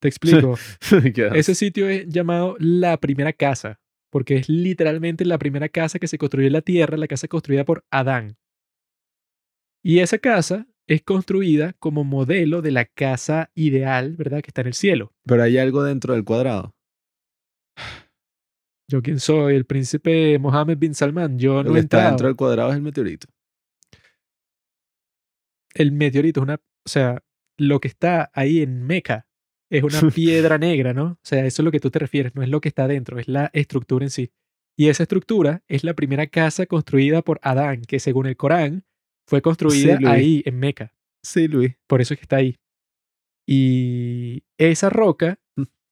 Te explico. Ese sitio es llamado la primera casa, porque es literalmente la primera casa que se construyó en la tierra, la casa construida por Adán. Y esa casa es construida como modelo de la casa ideal, ¿verdad? Que está en el cielo. Pero hay algo dentro del cuadrado. Yo quién soy, el príncipe Mohammed bin Salman. Yo Lo no que he está entrado. dentro del cuadrado es el meteorito. El meteorito es una, o sea, lo que está ahí en Meca es una piedra negra, ¿no? O sea, eso es lo que tú te refieres, no es lo que está dentro, es la estructura en sí. Y esa estructura es la primera casa construida por Adán, que según el Corán fue construida Luis. ahí en Meca. Sí, Luis. Por eso es que está ahí. Y esa roca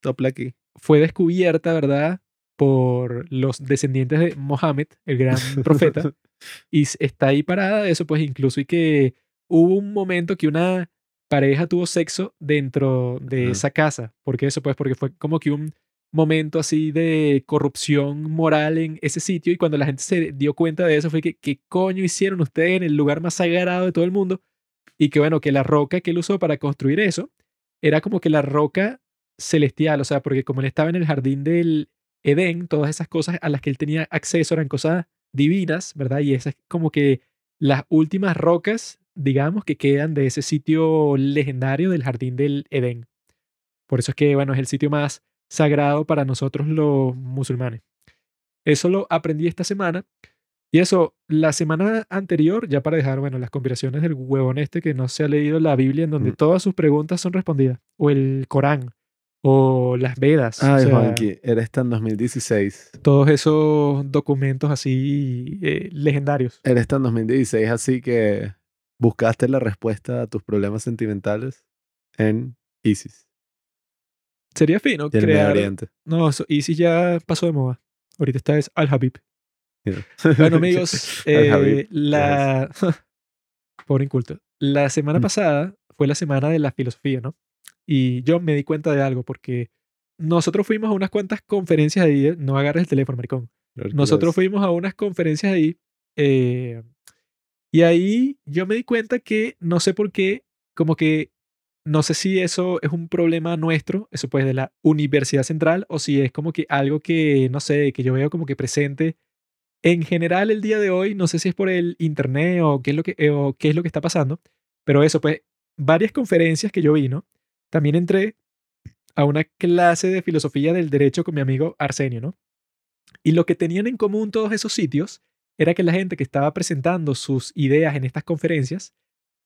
Topla aquí. fue descubierta, ¿verdad? Por los descendientes de Mohammed, el gran profeta. y está ahí parada eso pues incluso y que hubo un momento que una pareja tuvo sexo dentro de esa casa porque eso pues porque fue como que un momento así de corrupción moral en ese sitio y cuando la gente se dio cuenta de eso fue que qué coño hicieron ustedes en el lugar más sagrado de todo el mundo y que bueno que la roca que él usó para construir eso era como que la roca celestial o sea porque como él estaba en el jardín del Edén todas esas cosas a las que él tenía acceso eran cosas divinas, ¿verdad? Y esas como que las últimas rocas, digamos, que quedan de ese sitio legendario del Jardín del Edén. Por eso es que, bueno, es el sitio más sagrado para nosotros los musulmanes. Eso lo aprendí esta semana. Y eso, la semana anterior, ya para dejar, bueno, las conspiraciones del huevón este que no se ha leído la Biblia en donde Mm. todas sus preguntas son respondidas. O el Corán. O las Vedas. o Ay, sea, Juanqui, eres tan 2016. todos esos documentos así eh, legendarios. Eres tan 2016, así que buscaste la respuesta a tus problemas sentimentales en ISIS Sería fino y el Medio crear. Oriente. No, eso, Isis ya pasó de moda. Ahorita está es Al Habib. Mira. Bueno, amigos, eh, la. Pobre inculto. La semana Mm. pasada fue la semana de la filosofía, ¿no? Y yo me di cuenta de algo porque nosotros fuimos a unas cuantas conferencias ahí. ¿eh? No agarres el teléfono, maricón. Nosotros fuimos a unas conferencias ahí eh, y ahí yo me di cuenta que no sé por qué, como que no sé si eso es un problema nuestro, eso pues de la Universidad Central, o si es como que algo que, no sé, que yo veo como que presente en general el día de hoy, no sé si es por el internet o qué es lo que, eh, o qué es lo que está pasando, pero eso pues, varias conferencias que yo vi, ¿no? También entré a una clase de filosofía del derecho con mi amigo Arsenio, ¿no? Y lo que tenían en común todos esos sitios era que la gente que estaba presentando sus ideas en estas conferencias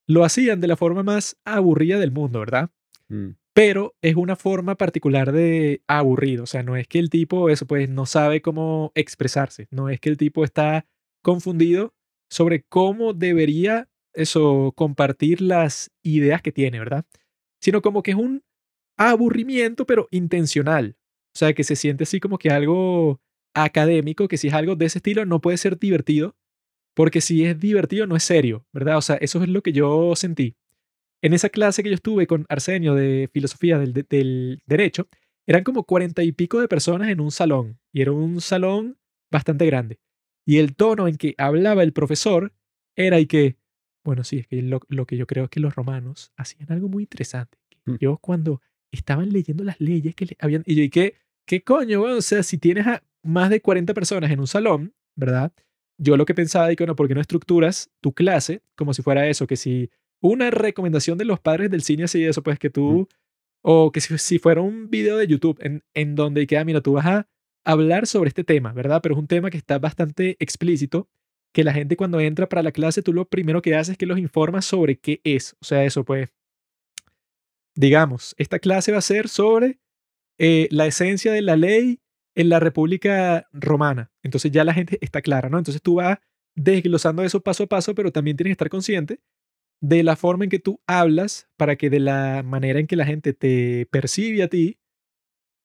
lo hacían de la forma más aburrida del mundo, ¿verdad? Mm. Pero es una forma particular de aburrido, o sea, no es que el tipo, eso pues, no sabe cómo expresarse, no es que el tipo está confundido sobre cómo debería eso compartir las ideas que tiene, ¿verdad? Sino como que es un aburrimiento, pero intencional. O sea, que se siente así como que algo académico, que si es algo de ese estilo no puede ser divertido, porque si es divertido no es serio, ¿verdad? O sea, eso es lo que yo sentí. En esa clase que yo estuve con Arsenio de filosofía del, de- del derecho, eran como cuarenta y pico de personas en un salón, y era un salón bastante grande. Y el tono en que hablaba el profesor era y que, bueno, sí, es que lo, lo que yo creo es que los romanos hacían algo muy interesante. Mm. Yo cuando estaban leyendo las leyes que le habían, y yo, ¿y qué, qué coño? O sea, si tienes a más de 40 personas en un salón, ¿verdad? yo lo que pensaba, que, bueno, ¿por qué no estructuras tu clase como si fuera eso? Que si una recomendación de los padres del cine así, eso, pues que tú, o que si, si fuera un video de YouTube en, en donde queda, mira, tú vas a hablar sobre este tema, ¿verdad? Pero es un tema que está bastante explícito, que la gente cuando entra para la clase, tú lo primero que haces es que los informas sobre qué es. O sea, eso, pues, digamos, esta clase va a ser sobre eh, la esencia de la ley en la República Romana. Entonces ya la gente está clara, ¿no? Entonces tú vas desglosando eso paso a paso, pero también tienes que estar consciente de la forma en que tú hablas para que de la manera en que la gente te percibe a ti,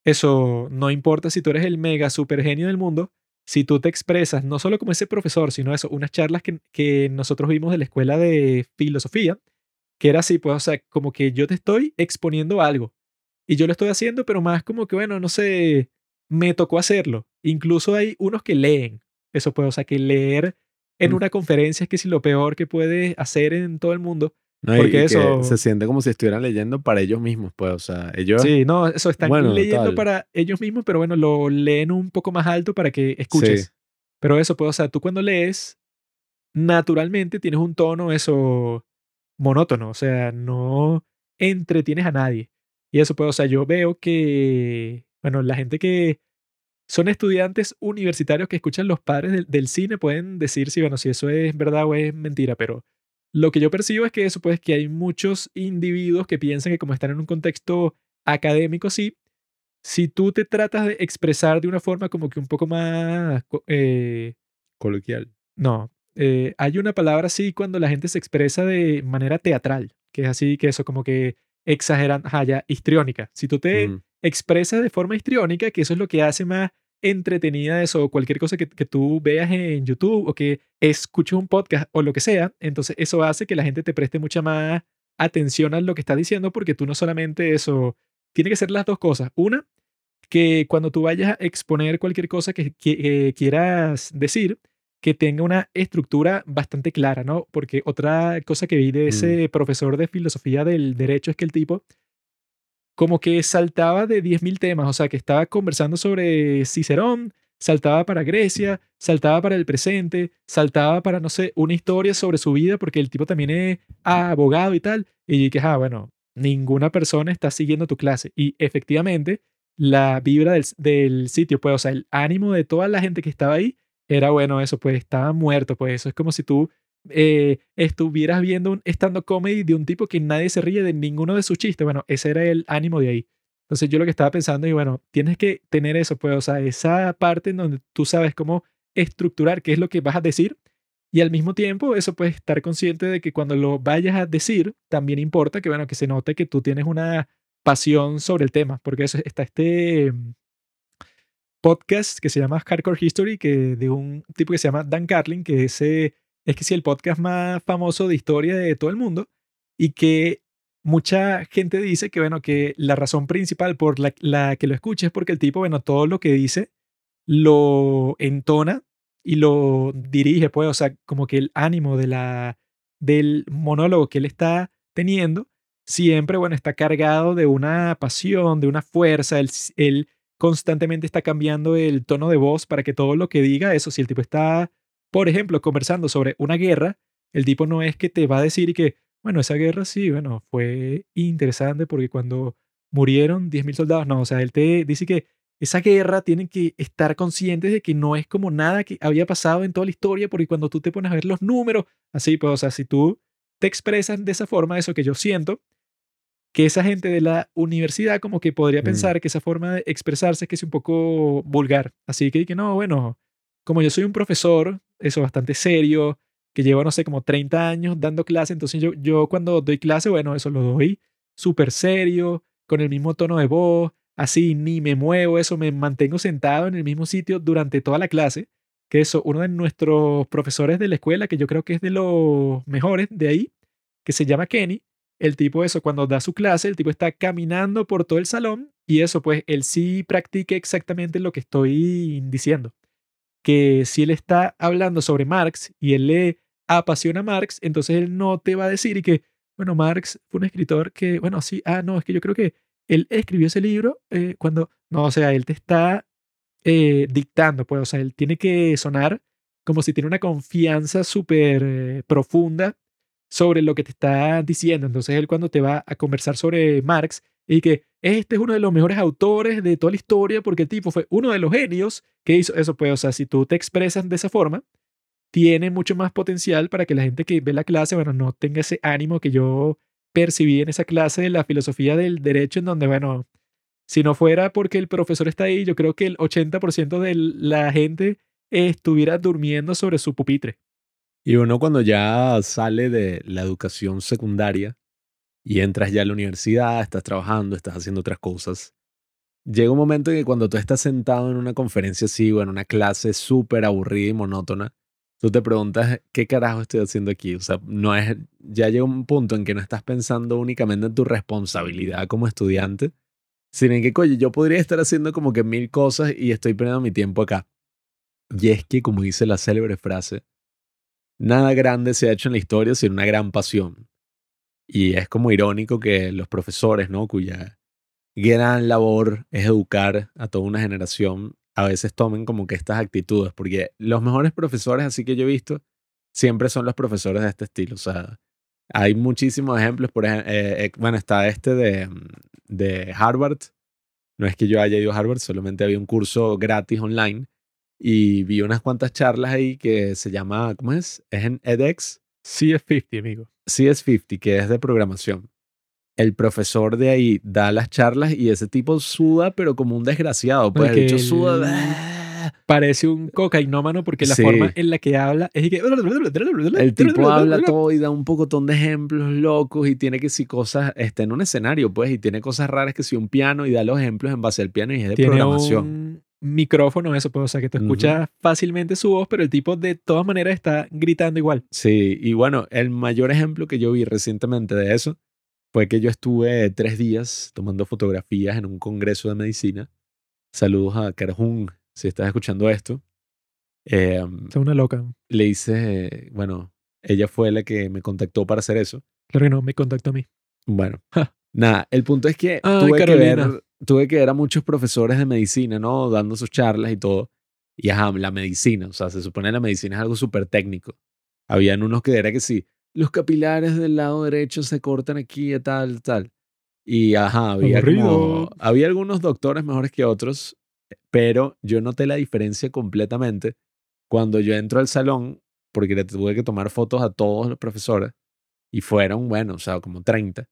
eso no importa si tú eres el mega super genio del mundo, si tú te expresas no solo como ese profesor, sino eso, unas charlas que, que nosotros vimos de la escuela de filosofía, que era así, pues, o sea, como que yo te estoy exponiendo algo y yo lo estoy haciendo, pero más como que, bueno, no sé, me tocó hacerlo. Incluso hay unos que leen. Eso puede, o sea, que leer en Mm. una conferencia es que si lo peor que puedes hacer en todo el mundo. No, Porque y que eso- se siente como si estuvieran leyendo para ellos mismos, pues, o sea, ellos... Sí, no, eso están Bueno, leyendo tal. para ellos mismos, pero bueno, lo leen un poco más alto para que escuches. Sí. Pero eso, pues, o sea, tú cuando lees, naturalmente tienes un tono, eso, monótono, o sea, no entretienes a nadie. Y eso, pues, o sea, yo veo que, bueno, la gente que son estudiantes universitarios que escuchan los padres del, del cine pueden decir si, bueno, si eso es verdad o es mentira, pero lo que yo percibo es que eso, pues, que hay muchos individuos que piensan que como están en un contexto académico, sí, si tú te tratas de expresar de una forma como que un poco más, eh, Coloquial. no, eh, hay una palabra así cuando la gente se expresa de manera teatral, que es así, que eso como que exagerando, ajá, ya, histriónica. Si tú te Mm. Expresas de forma histriónica, que eso es lo que hace más entretenida eso, o cualquier cosa que, que tú veas en YouTube o que escuches un podcast o lo que sea, entonces eso hace que la gente te preste mucha más atención a lo que estás diciendo porque tú no solamente eso, tiene que ser las dos cosas. Una, que cuando tú vayas a exponer cualquier cosa que, que- que quieras decir, que tenga una estructura bastante clara, ¿no? Porque otra cosa que vi de ese profesor de filosofía del derecho es que el tipo como que saltaba de 10.000 temas, o sea, que estaba conversando sobre Cicerón, saltaba para Grecia, saltaba para el presente, saltaba para, no sé, una historia sobre su vida, porque el tipo también es abogado y tal, y que, ah, bueno, ninguna persona está siguiendo tu clase. Y efectivamente, la vibra del, del sitio, pues, o sea, el ánimo de toda la gente que estaba ahí era bueno, eso, pues, estaba muerto, pues, eso es como si tú eh, estuvieras viendo un stand-up comedy de un tipo que nadie se ríe de ninguno de sus chistes. Bueno, ese era el ánimo de ahí. Entonces yo lo que estaba pensando, y bueno, tienes que tener eso, pues, o sea, esa parte en donde tú sabes cómo estructurar qué es lo que vas a decir y al mismo tiempo eso puedes estar consciente de que cuando lo vayas a decir, también importa que, bueno, que se note que tú tienes una pasión sobre el tema, porque eso está este mm, podcast que se llama Hardcore History, que de un tipo que se llama Dan Carlin, que ese es que sí, el podcast más famoso de historia de todo el mundo y que mucha gente dice que, bueno, que la razón principal por la, que lo escucha es porque el tipo, bueno, todo lo que dice lo entona y lo dirige, pues, o sea, como que el ánimo de la, del monólogo que él está teniendo, siempre, bueno, está cargado de una pasión, de una fuerza, él, él constantemente está cambiando el tono de voz para que todo lo que diga, eso, si el tipo está por ejemplo, conversando sobre una guerra, el tipo no es que te va a decir y que, bueno, esa guerra sí, bueno, fue interesante porque cuando murieron 10.000 soldados, no, o sea, él te dice que esa guerra tienen que estar conscientes de que no es como nada que había pasado en toda la historia, porque cuando tú te pones a ver los números, así, pues, o sea, si tú te expresas de esa forma, eso que yo siento, que esa gente de la universidad como que podría Mm. pensar que esa forma de expresarse es que es un poco vulgar. Así que, que no, bueno, como yo soy un profesor, eso bastante serio, que llevo, no sé, como 30 años dando clase, entonces yo, yo cuando doy clase, bueno, eso lo doy súper serio, con el mismo tono de voz, así, ni me muevo, eso, me mantengo sentado en el mismo sitio durante toda la clase, que eso, uno de nuestros profesores de la escuela, que yo creo que es de los mejores de ahí, que se llama Kenny, el tipo eso, cuando da su clase, el tipo está caminando por todo el salón y eso, pues él sí practica exactamente lo que estoy diciendo que si él está hablando sobre Marx y él le apasiona a Marx, entonces él no te va a decir y que, bueno, Marx fue un escritor que, bueno, sí, ah, no, es que yo creo que él escribió ese libro eh, cuando, no, o sea, él te está eh, dictando, pues, o sea, él tiene que sonar como si tiene una confianza súper eh, profunda sobre lo que te está diciendo. Entonces él cuando te va a conversar sobre Marx y que este es uno de los mejores autores de toda la historia porque el tipo fue uno de los genios que hizo eso, pues, o sea, si tú te expresas de esa forma, tiene mucho más potencial para que la gente que ve la clase, bueno, no tenga ese ánimo que yo percibí en esa clase de la filosofía del derecho, en donde, bueno, si no fuera porque el profesor está ahí, yo creo que el 80% de la gente estuviera durmiendo sobre su pupitre. Y uno cuando ya sale de la educación secundaria y entras ya a la universidad, estás trabajando, estás haciendo otras cosas, llega un momento en que cuando tú estás sentado en una conferencia así o en una clase súper aburrida y monótona, tú te preguntas, ¿qué carajo estoy haciendo aquí? O sea, no es, ya llega un punto en que no estás pensando únicamente en tu responsabilidad como estudiante, sino en que, coño, yo podría estar haciendo como que mil cosas y estoy perdiendo mi tiempo acá. Y es que, como dice la célebre frase, nada grande se ha hecho en la historia sin una gran pasión. Y es como irónico que los profesores, ¿no? Cuya gran labor es educar a toda una generación, a veces tomen como que estas actitudes, porque los mejores profesores, así que yo he visto, siempre son los profesores de este estilo. O sea, hay muchísimos ejemplos, por ejemplo, eh, eh, bueno, está este de, mm, de Harvard. No es que yo haya ido a Harvard, solamente había un curso gratis online y vi unas cuantas charlas ahí que se llama, ¿cómo es? Es en edX. CS50, amigo. CS50, que es de programación. El profesor de ahí da las charlas y ese tipo suda, pero como un desgraciado. Pues el hecho suda. Parece un cocainómano porque la forma en la que habla es que... El tipo habla todo y da un pocotón de ejemplos locos y tiene que si cosas... Está en un escenario, pues, y tiene cosas raras que si un piano y da los ejemplos en base al piano y es de tiene programación. un micrófono, eso, pues, o sea, que tú escuchas fácilmente su voz, pero el tipo de todas maneras está gritando igual. Sí, y bueno, el mayor ejemplo que yo vi recientemente de eso fue que yo estuve tres días tomando fotografías en un congreso de medicina. Saludos a Carjun, si estás escuchando esto. Eh, es una loca. le hice, bueno, ella fue la que me contactó para hacer eso. Claro que no, me contactó a mí. Bueno, nada, el punto es que Ay, tuve, que ver, tuve que ver a muchos profesores de medicina, ¿no? Dando sus charlas y todo. Y ajá, la medicina, o sea, se supone la medicina es algo súper técnico. Habían unos que era que sí, los capilares del lado derecho se cortan aquí y tal, tal. Y ajá, había como, había algunos doctores mejores que otros, pero yo noté la diferencia completamente cuando yo entro al salón, porque le tuve que tomar fotos a todos los profesores, y fueron, bueno, o sea, como 30.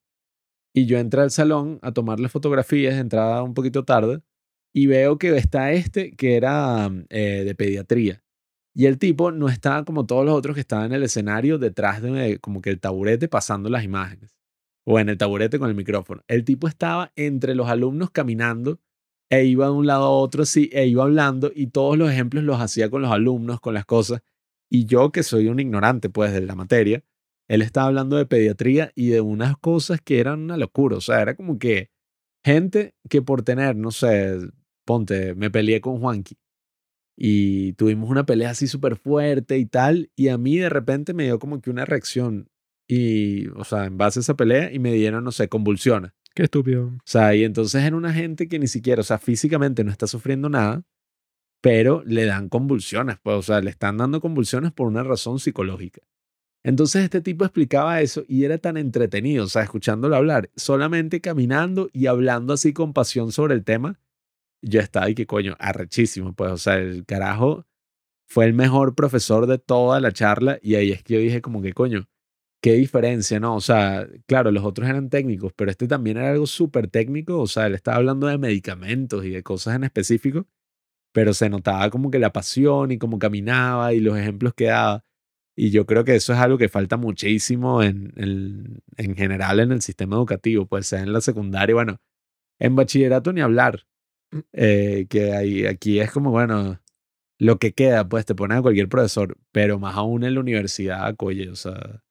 Y yo entré al salón a tomarle fotografías, entrada un poquito tarde, y veo que está este que era eh, de pediatría. Y el tipo no estaba como todos los otros que estaban en el escenario detrás de como que el taburete pasando las imágenes. O en el taburete con el micrófono. El tipo estaba entre los alumnos caminando e iba de un lado a otro así, e iba hablando y todos los ejemplos los hacía con los alumnos, con las cosas. Y yo que soy un ignorante pues de la materia, él estaba hablando de pediatría y de unas cosas que eran una locura. O sea, era como que gente que por tener, no sé, ponte, me peleé con Juanqui y tuvimos una pelea así súper fuerte y tal, y a mí de repente me dio como que una reacción y, o sea, en base a esa pelea y me dieron, no sé, convulsiones. Qué estúpido. O sea, y entonces era una gente que ni siquiera, o sea, físicamente no está sufriendo nada, pero le dan convulsiones, pues, o sea, le están dando convulsiones por una razón psicológica. Entonces este tipo explicaba eso y era tan entretenido, o sea, escuchándolo hablar, solamente caminando y hablando así con pasión sobre el tema. Yo estaba y que coño, arrechísimo, pues, o sea, el carajo fue el mejor profesor de toda la charla y ahí es que yo dije como que coño, qué diferencia, ¿no? O sea, claro, los otros eran técnicos, pero este también era algo súper técnico, o sea, él estaba hablando de medicamentos y de cosas en específico, pero se notaba como que la pasión y cómo caminaba y los ejemplos que daba. Y yo creo que eso es algo que falta muchísimo en, en, en general en el sistema educativo, pues sea en la secundaria, bueno, en bachillerato ni hablar, eh, que ahí, aquí es como, bueno, lo que queda, pues te ponen a cualquier profesor, pero más aún en la universidad, oye, o sea,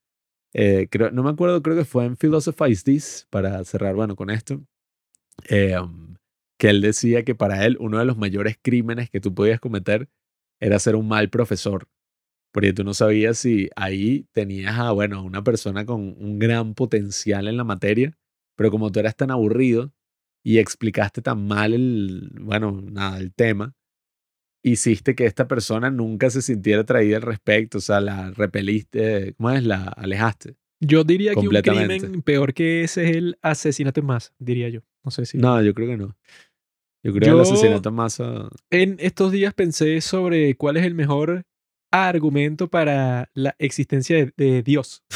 eh, creo, no me acuerdo, creo que fue en Philosophize This, para cerrar, bueno, con esto, eh, um, que él decía que para él uno de los mayores crímenes que tú podías cometer era ser un mal profesor, porque tú no sabías si ahí tenías a, bueno, una persona con un gran potencial en la materia, pero como tú eras tan aburrido y explicaste tan mal el, bueno, nada, el tema, hiciste que esta persona nunca se sintiera atraída al respecto, o sea, la repeliste, ¿cómo es? La alejaste. Yo diría que un crimen peor que ese es el asesinato en masa, diría yo. No sé si. No, yo creo que no. Yo creo que el asesinato en masa... En estos días pensé sobre cuál es el mejor argumento para la existencia de, de Dios.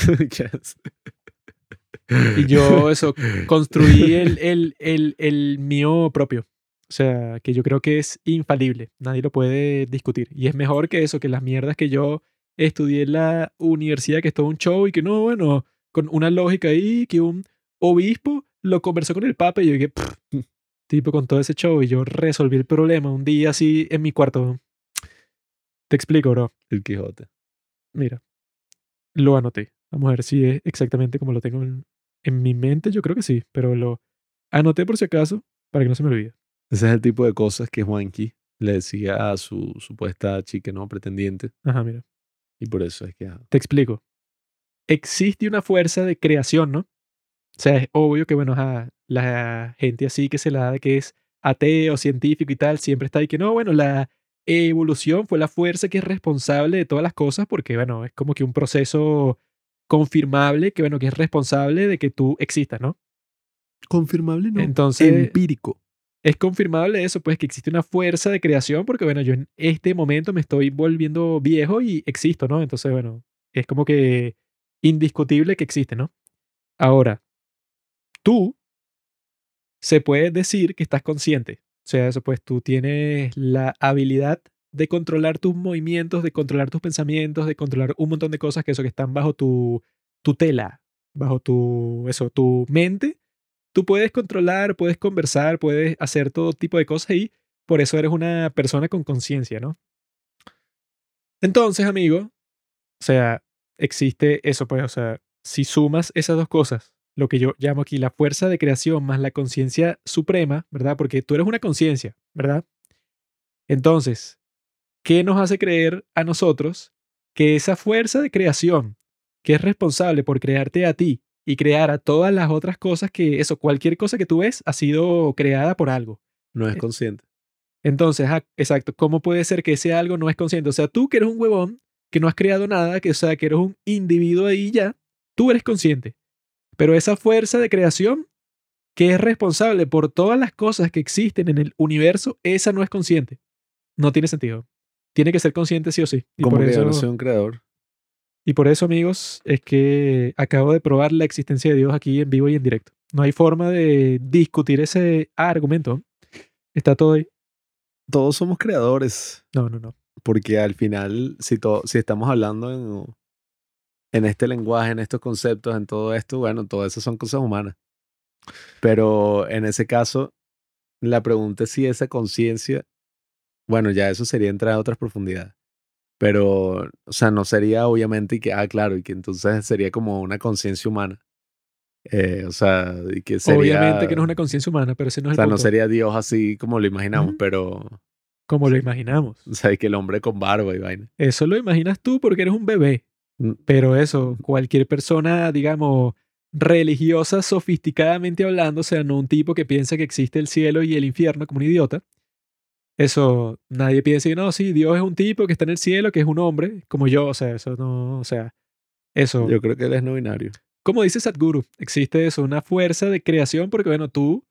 Y yo, eso, construí el, el, el, el mío propio. O sea, que yo creo que es infalible. Nadie lo puede discutir. Y es mejor que eso, que las mierdas que yo estudié en la universidad, que es todo un show y que no, bueno, con una lógica ahí, que un obispo lo conversó con el papa y yo dije, tipo con todo ese show y yo resolví el problema un día así en mi cuarto. Te explico, bro. El Quijote. Mira, lo anoté. Vamos a ver si es exactamente como lo tengo en, en mi mente. Yo creo que sí, pero lo anoté por si acaso para que no se me olvide. Ese es el tipo de cosas que Juanqui le decía a su supuesta chica, ¿no? Pretendiente. Ajá, mira. Y por eso es que... ah, Te explico. Existe una fuerza de creación, ¿no? O sea, es obvio que, bueno, ajá, la gente así que se la da de que es ateo, científico y tal, siempre está ahí que no, bueno, la evolución fue la fuerza que es responsable de todas las cosas porque, bueno, es como que un proceso confirmable que, bueno, que es responsable de que tú existas, ¿no? Confirmable no. Entonces, Empírico. es confirmable eso, pues que existe una fuerza de creación, porque bueno, yo en este momento me estoy volviendo viejo y existo, ¿no? Entonces, bueno, es como que indiscutible que existe, ¿no? Ahora, tú se puede decir que estás consciente. O sea, eso pues tú tienes la habilidad de controlar tus movimientos, de controlar tus pensamientos, de controlar un montón de cosas que eso que están bajo tu tutela, bajo tu eso, tu mente tú puedes controlar, puedes conversar, puedes hacer todo tipo de cosas y por eso eres una persona con conciencia, ¿no? Entonces, amigo, o sea, existe eso, pues, o sea, si sumas esas dos cosas, lo que yo llamo aquí la fuerza de creación más la conciencia suprema, ¿verdad? Porque tú eres una conciencia, ¿verdad? Entonces, ¿qué nos hace creer a nosotros que esa fuerza de creación, que es responsable por crearte a ti, y crear a todas las otras cosas que, eso, cualquier cosa que tú ves ha sido creada por algo. No es consciente. Entonces, ah, exacto, ¿cómo puede ser que ese algo no es consciente? O sea, tú que eres un huevón, que no has creado nada, que, o sea, que eres un individuo ahí ya, tú eres consciente. Pero esa fuerza de creación que es responsable por todas las cosas que existen en el universo, esa no es consciente. No tiene sentido. Tiene que ser consciente sí o sí. Y Como por eso, no un creador. y por eso, amigos, es que acabo de probar la existencia de Dios aquí en vivo y en directo. No hay forma de discutir ese argumento. Está todo ahí. Todos somos creadores. No, no, no. Porque al final, si, si estamos hablando en, en este lenguaje, en estos conceptos, en todo esto, bueno, todas esas son cosas humanas. Pero en ese caso, la pregunta es si esa conciencia, bueno, ya eso sería entrar a otras profundidades. Pero, o sea, no sería obviamente que, ah, claro, y que entonces sería como una conciencia humana. Eh, o sea, y que sería, Obviamente que no es una conciencia humana, pero ese no o es sea, el no sería Dios así como lo imaginamos, pero, Como lo imaginamos. o sea, y que el hombre con barba y vaina. Eso lo imaginas tú porque eres un bebé. Mm. Pero eso, cualquier persona, digamos, religiosa, sofisticadamente hablando, o sea, no un tipo que piensa que existe el cielo y el infierno como un idiota. Eso, nadie piensa que no, sí, Dios es un tipo que está en el cielo, que es un hombre, como yo, o sea, eso no, o sea, eso. Yo creo que él es no binario. como dice Sadhguru, existe eso, una fuerza de creación, porque bueno, tú,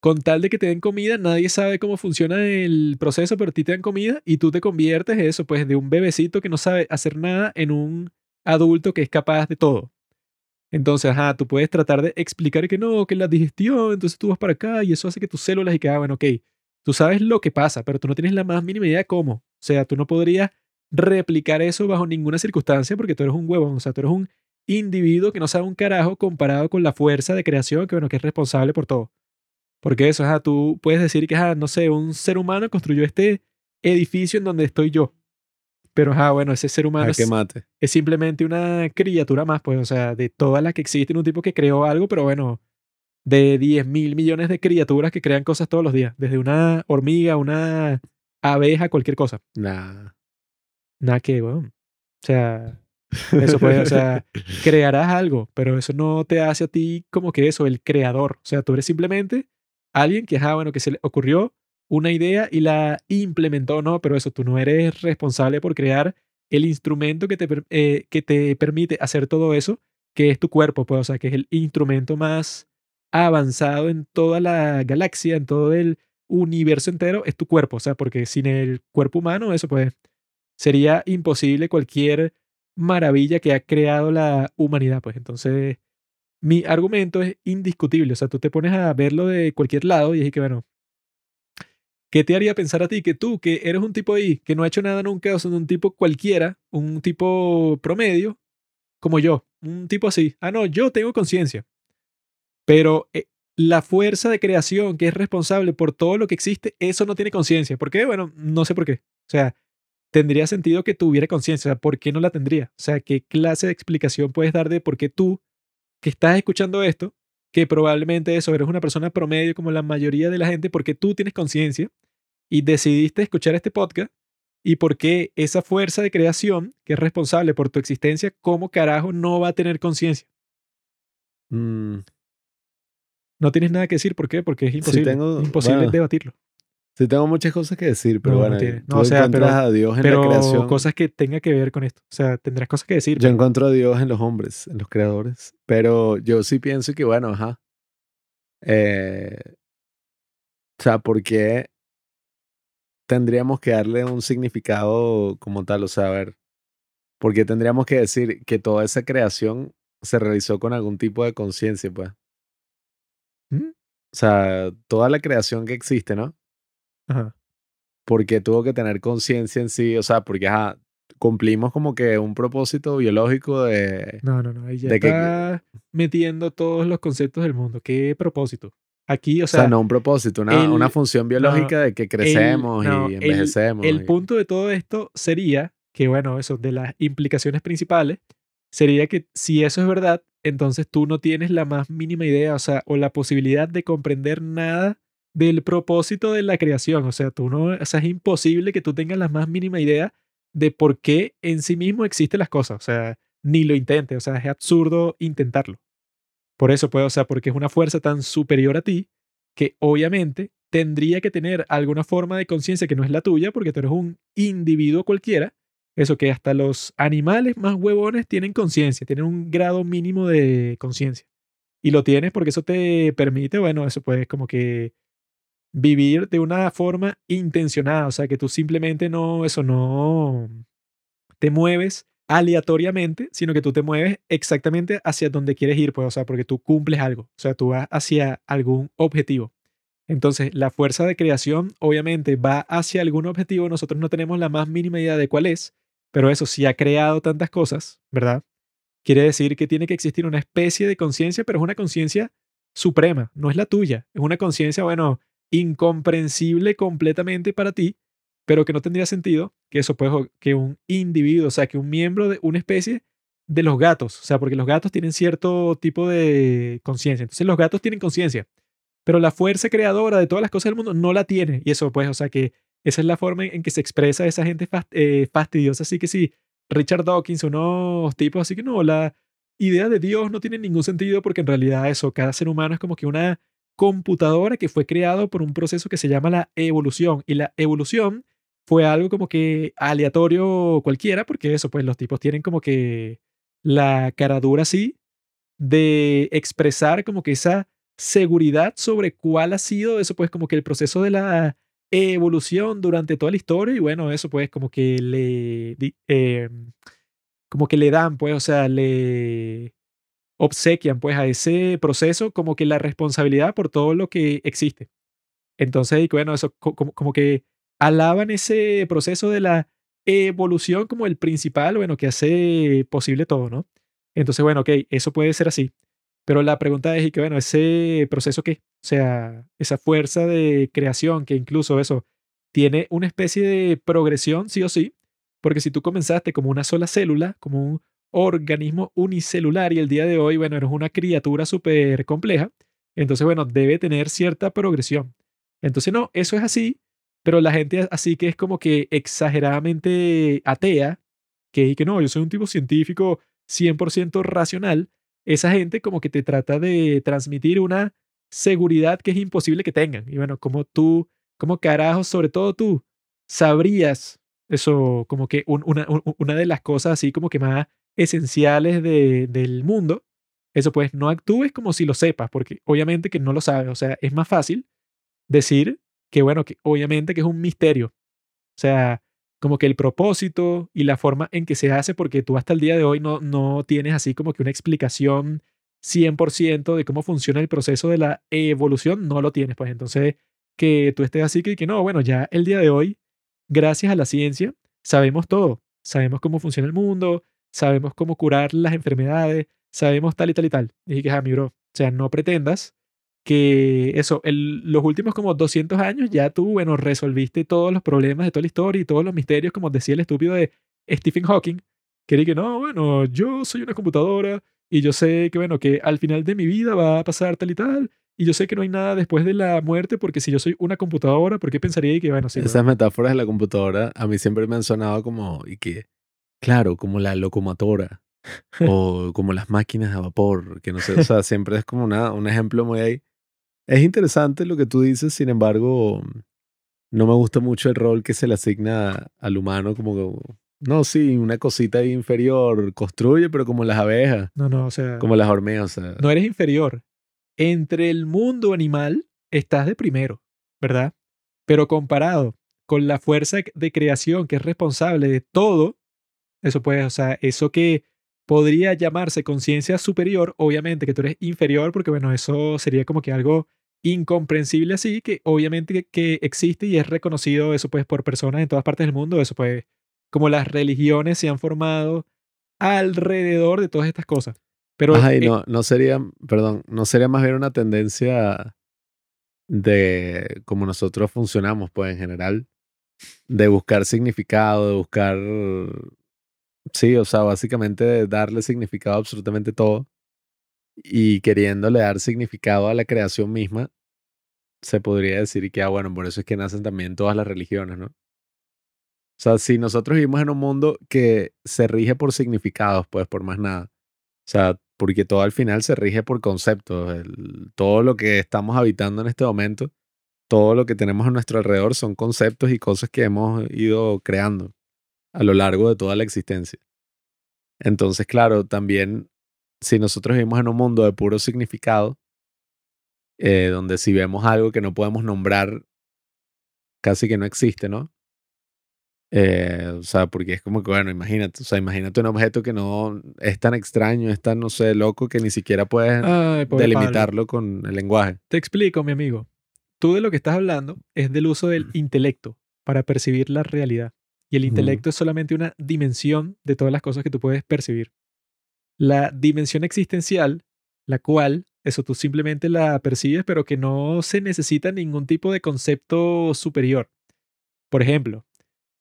con tal de que te den comida, nadie sabe cómo funciona el proceso, pero a ti te dan comida y tú te conviertes eso, pues de un bebecito que no sabe hacer nada en un adulto que es capaz de todo. Entonces, ajá, tú puedes tratar de explicar que no, que la digestión, entonces tú vas para acá y eso hace que tus células y que, ah, bueno, ok, tú sabes lo que pasa, pero tú no tienes la más mínima idea de cómo. O sea, tú no podrías replicar eso bajo ninguna circunstancia porque tú eres un huevón, o sea, tú eres un individuo que no sabe un carajo comparado con la fuerza de creación que, bueno, que es responsable por todo. Porque eso, ajá, tú puedes decir que, ajá, no sé, un ser humano construyó este edificio en donde estoy yo. Pero, ajá, bueno, ese ser humano es, mate. es simplemente una criatura más, pues, o sea, de todas las que existen, un tipo que creó algo, pero bueno, de 10 mil millones de criaturas que crean cosas todos los días, desde una hormiga, una abeja, cualquier cosa. Nah. Nada que, weón. O sea, eso puede, o sea, crearás algo, pero eso no te hace a ti como que eso, el creador. O sea, tú eres simplemente alguien que, ajá, bueno, que se le ocurrió una idea y la implementó, no, pero eso, tú no eres responsable por crear el instrumento que te, eh, que te permite hacer todo eso, que es tu cuerpo, pues, o sea, que es el instrumento más avanzado en toda la galaxia, en todo el universo entero, es tu cuerpo, o sea, porque sin el cuerpo humano, eso pues sería imposible cualquier maravilla que ha creado la humanidad, pues. Entonces mi argumento es indiscutible, o sea, tú te pones a verlo de cualquier lado y es que, bueno, ¿qué te haría pensar a ti que tú, que eres un tipo ahí, que no ha hecho nada nunca, o sea, un tipo cualquiera, un tipo promedio, como yo, un tipo así, ah, no, yo tengo conciencia, pero eh, la fuerza de creación que es responsable por todo lo que existe, eso no tiene conciencia. ¿Por qué? Bueno, no sé por qué. O sea, tendría sentido que tuviera conciencia. O sea, ¿por qué no la tendría? O sea, ¿qué clase de explicación puedes dar de por qué tú, que estás escuchando esto, que probablemente eso, eres una persona promedio como la mayoría de la gente, porque tú tienes conciencia y decidiste escuchar este podcast y por qué esa fuerza de creación que es responsable por tu existencia, ¿cómo carajo no va a tener conciencia? Mm, No tienes nada que decir, ¿por qué? Porque es imposible. tengo- imposible bueno, debatirlo. sí, tengo muchas cosas que decir, pero No, no bueno, tiene. tú No, o sea, pero- a Dios en Pero la creación. cosas que tengan que ver con esto. O sea, tendrás cosas que decir. Yo encuentro a Dios en los hombres, en los creadores. Pero yo sí pienso que, bueno, ajá. Eh, o sea, ¿por qué tendríamos que darle un significado como tal? O sea, a ver, ¿por qué tendríamos que decir que toda esa creación se realizó con algún tipo de conciencia, pues? ¿Mm? O sea, toda la creación que existe, ¿no? Ajá. porque tuvo que tener conciencia en sí, o sea, porque ajá, cumplimos como que un propósito biológico de... No, no, no. Ahí ya De que- está metiendo todos los conceptos del mundo. ¿Qué propósito? Aquí, o O sea, sea, no un propósito, una, el- una función biológica de que crecemos no, y el- envejecemos. el y- punto de todo esto sería que, bueno, eso, de las implicaciones principales, sería que si eso es verdad, entonces tú no tienes la más mínima idea, o sea, o la posibilidad de comprender nada del propósito de la creación. O sea, tú no, o sea, es imposible que tú tengas la más mínima idea de por qué en sí mismo existen las cosas. O sea, ni lo intentes. O sea, es absurdo intentarlo. Por eso, pues, o sea, porque es una fuerza tan superior a ti que obviamente tendría que tener alguna forma de conciencia que no es la tuya, porque tú eres un individuo cualquiera. Eso que hasta los animales más huevones tienen conciencia, tienen un grado mínimo de conciencia. Y lo tienes porque eso te permite, bueno, eso pues como que vivir de una forma intencionada, o sea, que tú simplemente no, eso no te mueves aleatoriamente, sino que tú te mueves exactamente hacia donde quieres ir, pues, o sea, porque tú cumples algo, o sea, tú vas hacia algún objetivo. Entonces, la fuerza de creación obviamente va hacia algún objetivo, nosotros no tenemos la más mínima idea de cuál es, pero eso sí ha creado tantas cosas, ¿verdad? Quiere decir que tiene que existir una especie de conciencia, pero es una conciencia suprema, no es la tuya, es una conciencia, bueno, incomprensible completamente para ti, pero que no tendría sentido que eso o- que un individuo, o sea, que un miembro de una especie de los gatos, o sea, porque los gatos tienen cierto tipo de conciencia. Entonces los gatos tienen conciencia, pero la fuerza creadora de todas las cosas del mundo no la tiene. Y eso pues, o sea, que esa es la forma en que se expresa esa gente eh, fastidiosa. Así que sí, Richard Dawkins, unos tipos así que no, la idea de Dios no tiene ningún sentido porque en realidad eso, cada ser humano es como que una computadora que fue creado por un proceso que se llama la evolución. Y la evolución fue algo como que aleatorio cualquiera, porque eso, pues los tipos tienen como que la cara dura así de expresar como que esa seguridad sobre cuál ha sido eso, pues como que el proceso de la evolución durante toda la historia y bueno, eso pues como que le, eh, como que le dan, pues, o sea, le obsequian pues a ese proceso como que la responsabilidad por todo lo que existe. Entonces, y bueno, eso co- como, como que alaban ese proceso de la evolución como el principal, bueno, que hace posible todo, ¿no? Entonces, bueno, ok, eso puede ser así. Pero la pregunta es, y que bueno, ese proceso qué? O sea, esa fuerza de creación que incluso eso tiene una especie de progresión, sí o sí, porque si tú comenzaste como una sola célula, como un organismo unicelular y el día de hoy, bueno, eres una criatura súper compleja, entonces, bueno, debe tener cierta progresión. Entonces, no, eso es así, pero la gente así que es como que exageradamente atea, que, que no, yo soy un tipo científico 100% racional, esa gente como que te trata de transmitir una seguridad que es imposible que tengan. Y bueno, como tú ¿cómo carajos, sobre todo tú, sabrías eso, como que un- una, un- una de las cosas así como que más esenciales de- del mundo? Eso pues no actúes como si lo sepas, porque obviamente que no lo sabes. O sea, es más fácil decir que, bueno, que obviamente que es un misterio. O sea, como que el propósito y la forma en que se hace, porque tú hasta el día de hoy no, no tienes así como que una explicación 100% de cómo funciona el proceso de la evolución, no lo tienes. Pues entonces, que tú estés así que, que no, bueno, ya el día de hoy, gracias a la ciencia, sabemos todo. Sabemos cómo funciona el mundo, sabemos cómo curar las enfermedades, sabemos tal y tal y tal. Y dije, ah, mi bro, o sea, no pretendas que eso, el- los últimos como 200 años ya tú, bueno, resolviste todos los problemas de toda la historia y todos los misterios, como decía el estúpido de Stephen Hawking, que era que no, bueno, yo soy una computadora y yo sé que, bueno, que al final de mi vida va a pasar tal y tal, y yo sé que no hay nada después de la muerte, porque si yo soy una computadora, ¿por qué pensaría que, bueno, sí, Esas metáforas de la computadora a mí siempre me han sonado como, y que, claro, como la locomotora o como las máquinas a vapor, que no sé, o sea, siempre es como una, un ejemplo muy ahí. Es interesante lo que tú dices, sin embargo, no me gusta mucho el rol que se le asigna al humano, como, que, no, sí, una cosita ahí inferior, construye, pero como las abejas, no, no, o sea, como las hormigas, o sea, no eres inferior. Entre el mundo animal estás de primero, ¿verdad? Pero comparado con la fuerza de creación que es responsable de todo, eso puede, o sea, eso que podría llamarse conciencia superior, obviamente que tú eres inferior, porque bueno, eso sería como que algo incomprensible así, que obviamente que, que existe y es reconocido eso pues por personas en todas partes del mundo, eso pues como las religiones se han formado alrededor de todas estas cosas. Pero Ajá, y eh, no, no sería, perdón, no sería más bien una tendencia de cómo nosotros funcionamos, pues en general, de buscar significado, de buscar, sí, o sea, básicamente de darle significado a absolutamente todo y queriéndole dar significado a la creación misma, se podría decir que, ah, bueno, por eso es que nacen también todas las religiones, ¿no? O sea, si nosotros vivimos en un mundo que se rige por significados, pues por más nada. O sea, porque todo al final se rige por conceptos. todo lo que estamos habitando en este momento, todo lo que tenemos a nuestro alrededor son conceptos y cosas que hemos ido creando a lo largo de toda la existencia. Entonces, claro, también si nosotros vivimos en un mundo de puro significado, eh, donde si vemos algo que no podemos nombrar, casi que no existe, ¿no? Eh, o sea, porque es como que, bueno, imagínate, o sea, imagínate un objeto que no es tan extraño, es tan, no sé, loco, que ni siquiera puedes ay, pobre Pablo. delimitarlo con el lenguaje. Te explico, mi amigo. Tú de lo que estás hablando es del uso del intelecto para percibir la realidad. Y el intelecto es solamente una dimensión de todas las cosas que tú puedes percibir. La dimensión existencial, la cual, eso tú simplemente la percibes, pero que no se necesita ningún tipo de concepto superior. Por ejemplo,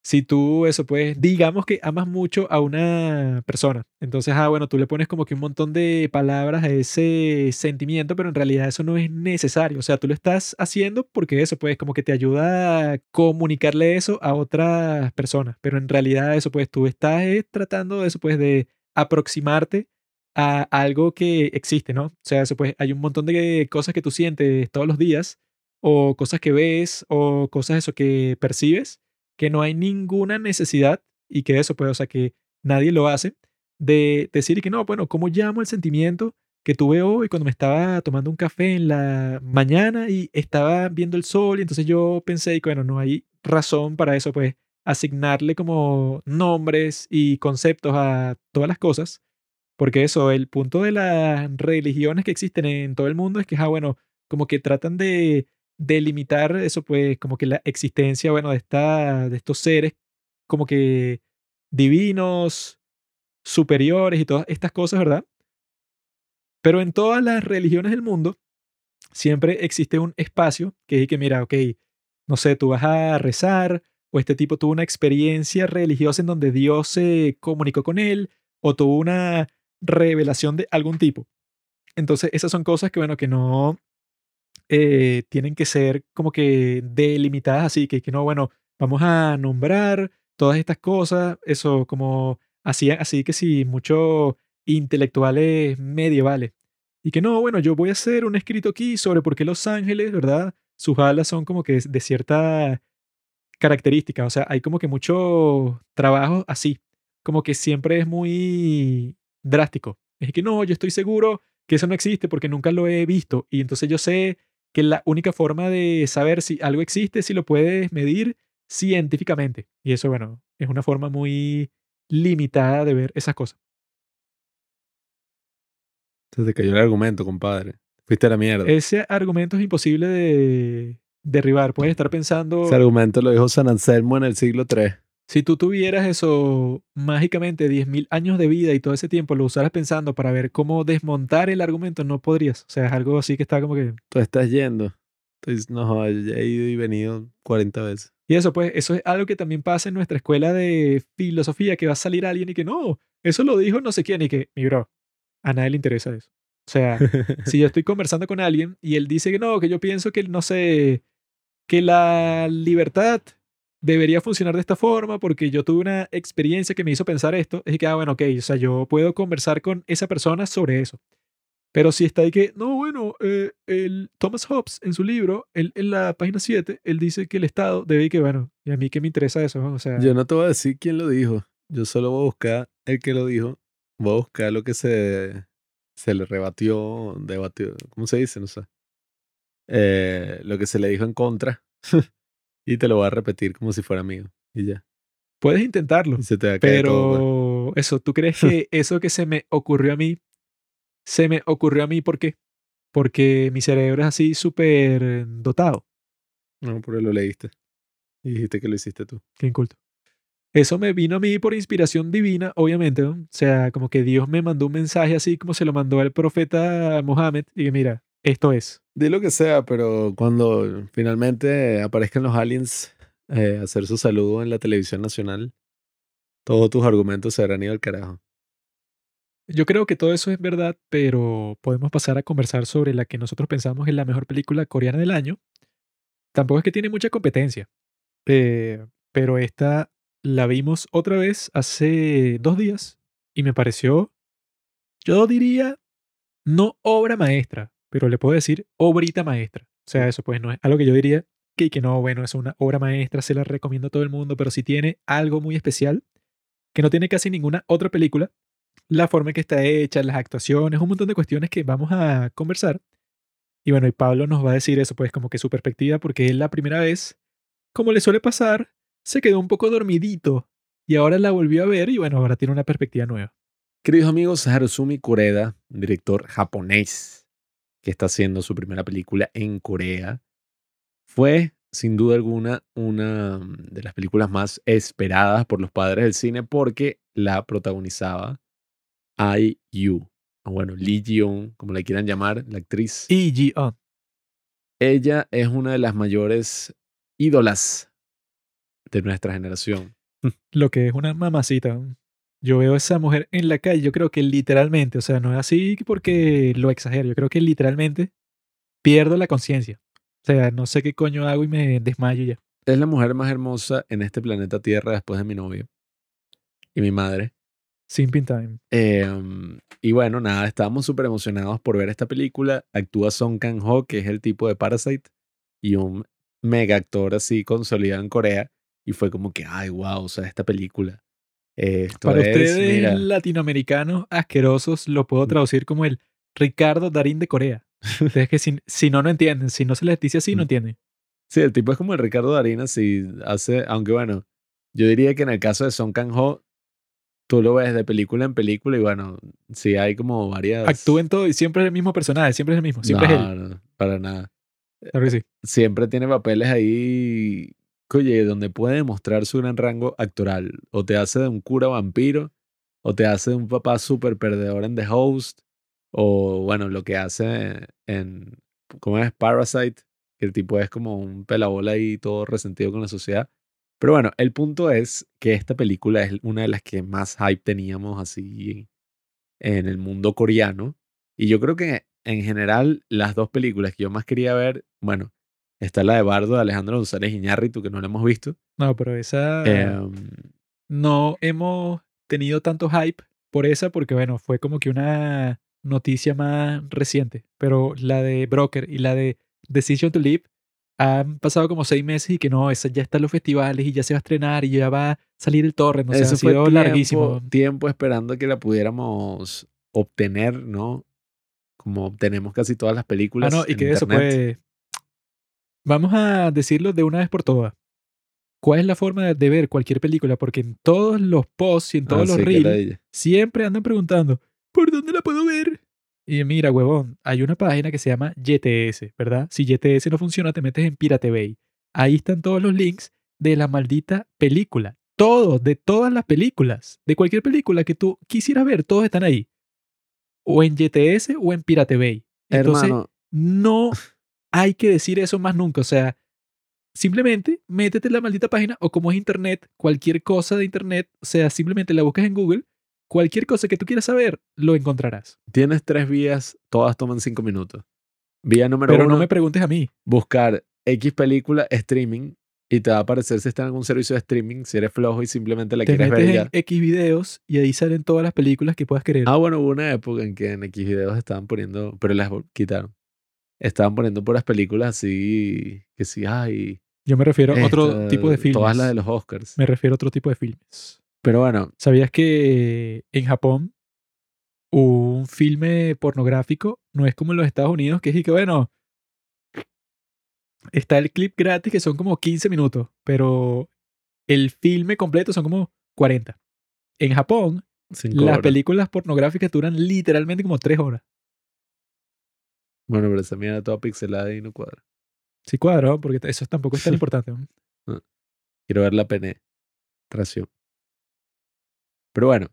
si tú, eso pues, digamos que amas mucho a una persona, entonces, ah, bueno, tú le pones como que un montón de palabras a ese sentimiento, pero en realidad eso no es necesario, o sea, tú lo estás haciendo porque eso pues como que te ayuda a comunicarle eso a otras personas, pero en realidad eso pues tú estás eh, tratando de eso pues de aproximarte a algo que existe, ¿no? O sea, eso pues hay un montón de cosas que tú sientes todos los días o cosas que ves o cosas eso que percibes que no hay ninguna necesidad y que eso pues, o sea, que nadie lo hace de decir que no, bueno, ¿cómo llamo el sentimiento que tuve hoy cuando me estaba tomando un café en la mañana y estaba viendo el sol y entonces yo pensé que bueno, no hay razón para eso pues asignarle como nombres y conceptos a todas las cosas porque eso, el punto de las religiones que existen en todo el mundo es que, ah, bueno, como que tratan de delimitar eso, pues, como que la existencia, bueno, de, esta, de estos seres como que divinos, superiores y todas estas cosas, ¿verdad? Pero en todas las religiones del mundo siempre existe un espacio que es que, mira, ok, no sé, tú vas a rezar o este tipo tuvo una experiencia religiosa en donde Dios se comunicó con él o tuvo una revelación de algún tipo. Entonces, esas son cosas que, bueno, que no eh, tienen que ser como que delimitadas así, que, que no, bueno, vamos a nombrar todas estas cosas, eso como así, así que sí, muchos intelectuales medievales. Y que no, bueno, yo voy a hacer un escrito aquí sobre por qué los ángeles, ¿verdad? sus alas son como que de cierta característica. O sea, hay como que mucho trabajo así. Como que siempre es muy drástico. Es que no, yo estoy seguro que eso no existe porque nunca lo he visto. Y entonces yo sé que la única forma de saber si algo existe es si lo puedes medir científicamente. Y eso, bueno, es una forma muy limitada de ver esas cosas. Se te cayó el argumento, compadre. Fuiste a la mierda. Ese argumento es imposible de derribar. Puedes estar pensando, Ese argumento lo dijo San Anselmo en el siglo III. si tú tuvieras eso mágicamente 10.000 años de vida y todo ese tiempo lo usaras pensando para ver cómo desmontar el argumento, no podrías. O sea, es algo así que está como que... Tú estás yendo. Entonces, no, ya he ido y venido 40 veces. Y eso, pues, eso es algo que también pasa en nuestra escuela de filosofía, que va a salir alguien y que no, eso lo dijo no sé quién y que, mi bro, a nadie le interesa eso. O sea, si yo estoy conversando con alguien y él dice que no, que yo pienso que, no sé, que la libertad debería funcionar de esta forma porque yo tuve una experiencia que me hizo pensar esto, es que, ah, bueno, ok, o sea, yo puedo conversar con esa persona sobre eso. Pero si está ahí que, no, bueno, eh, el Thomas Hobbes en su libro, él, en la página 7, él dice que el Estado debe que, bueno, y a mí qué me interesa eso, ¿no? o sea, Yo no te voy a decir quién lo dijo. Yo solo voy a buscar el que lo dijo. Voy a buscar lo que se, se le rebatió, debatió, ¿cómo se dice? No sé. Eh, lo que se le dijo en contra. y te lo voy a repetir como si fuera mío. Y ya. puedes intentarlo. Y se te va a caer todo, pues. Pero eso, ¿tú crees que eso que se me ocurrió a mí, se me ocurrió a mí por qué? Porque mi cerebro es así súper dotado. No, por eso lo leíste. Y dijiste que lo hiciste tú. Qué inculto. Eso me vino a mí por inspiración divina, obviamente. ¿no? O sea, como que Dios me mandó un mensaje así como se lo mandó al profeta Mohammed. Y mira, esto es. Di lo que sea, pero cuando finalmente aparezcan los aliens eh, a hacer su saludo en la televisión nacional, todos tus argumentos se habrán ido al carajo. Yo creo que todo eso es verdad, pero podemos pasar a conversar sobre la que nosotros pensamos es la mejor película coreana del año. Tampoco es que tiene mucha competencia, eh, pero esta la vimos otra vez hace dos días y me pareció, yo diría, no obra maestra, pero le puedo decir obrita maestra. O sea, eso pues no es algo que yo diría que, que no, bueno, es una obra maestra, se la recomiendo a todo el mundo, pero si tiene algo muy especial que no tiene casi ninguna otra película, la forma en que está hecha, las actuaciones, un montón de cuestiones que vamos a conversar. Y bueno, y Pablo nos va a decir eso, pues como que su perspectiva, porque él la primera vez, como le suele pasar, se quedó un poco dormidito y ahora la volvió a ver y bueno, ahora tiene una perspectiva nueva. Queridos amigos, Harusumi Koreda, director japonés que está haciendo su primera película en Corea, fue sin duda alguna una mm, de las películas más esperadas por los padres del cine porque la protagonizaba Ai Yu, o bueno, Lee Ji-yoon, como la quieran llamar, la actriz. Y Ji-on. Ella es una de las mayores ídolas de nuestra generación. lo que es una mamacita. Yo veo a esa mujer en la calle, yo creo que literalmente, o sea, no es así porque lo exagero, yo creo que literalmente pierdo la conciencia. O sea, no sé qué coño hago y me desmayo ya. Es la mujer más hermosa en este planeta Tierra después de mi novia y mi madre. Simping Time. Em, y bueno, nada, estábamos súper emocionados por ver esta película. Actúa Song Kang-ho, que es el tipo de Parasite, y un mega actor así consolidado en Corea. Y fue como que, ay, wow, o sea, esta película. Eh, esto Para es, ustedes mira, latinoamericanos asquerosos lo puedo traducir como el Ricardo Darín de Corea. Ustedes que si, si no, no entienden. Si no se les dice así, no Mm. entienden. Sí, el tipo es como el Ricardo Darín, si hace, aunque bueno, yo diría que en el caso de Song Kang-ho, tú lo ves de película en película y bueno, sí hay como varias... Actúen todo y siempre es el mismo personaje, siempre es el mismo, siempre es No, él. no, para nada. Claro que sí. siempre tiene papeles ahí, oye, donde puede demostrar su gran rango actoral. O te hace de un cura vampiro, o te hace de un papá súper perdedor en The Host, o bueno, lo que hace en, ¿cómo es? Parasite, que el tipo es como un pelabola ahí todo resentido con la sociedad. Pero bueno, el punto es que esta película es una de las que más hype teníamos así en el mundo coreano. Y yo creo que en general las dos películas que yo más quería ver, bueno, está la de Bardo de Alejandro González Iñárritu, que no la hemos visto. No, pero esa Em, no hemos tenido tanto hype por esa porque, bueno, fue como que una noticia más reciente. Pero la de Broker y la de Decision to Live han pasado como seis meses y que no, esa ya está en los festivales y ya se va a estrenar y ya va a salir el torrent. O sea, Eso ha sido tiempo, larguísimo. tiempo esperando que la pudiéramos obtener, ¿no? Como obtenemos casi todas las Ah, películas. no, y en que eso pues. Vamos a decirlo de una vez por todas. ¿Cuál es la forma de- ver cualquier película? Porque en todos los posts y en todos Ah, los sí, reels siempre andan preguntando, ¿por dónde la puedo ver? Y mira, huevón, hay una página que se llama YTS, ¿verdad? Si YTS no funciona, te metes en Pirate Bay. Ahí están todos los links de la maldita película. Todos, de todas las películas. De cualquier película que tú quisieras ver, todos están ahí. O en YTS o en Pirate Bay. Entonces, Hermano, no hay que decir eso más nunca. O sea, simplemente métete en la maldita página o como es internet, cualquier cosa de internet, o sea, simplemente la buscas en Google, cualquier cosa que tú quieras saber, lo encontrarás. tienes tres vías, todas toman cinco minutos. Vía número Pero uno, no me preguntes a mí. buscar X película streaming y te va a aparecer si está en algún servicio de streaming, si eres flojo y simplemente la Te quieres ver metes y en ya. X videos y ahí salen todas las películas que puedas querer. Ah, bueno, hubo una época en que en X videos estaban poniendo, pero las quitaron. Estaban poniendo puras películas así, que sí, ay. Yo me refiero a otro esta, tipo de filmes. Todas las de los Oscars. Me refiero a otro tipo de filmes. Pero bueno, ¿Sabías que en Japón un filme pornográfico no es como en los Estados Unidos, que es y que, bueno, está el clip gratis que son como 15 minutos, pero el filme completo son como 40. En Japón, cinco las horas. películas pornográficas duran literalmente como 3 horas. Bueno, pero esa mierda toda pixelada y no cuadra. Sí cuadro, porque eso tampoco es tan importante. ¿no? Quiero ver la penetración. Pero bueno,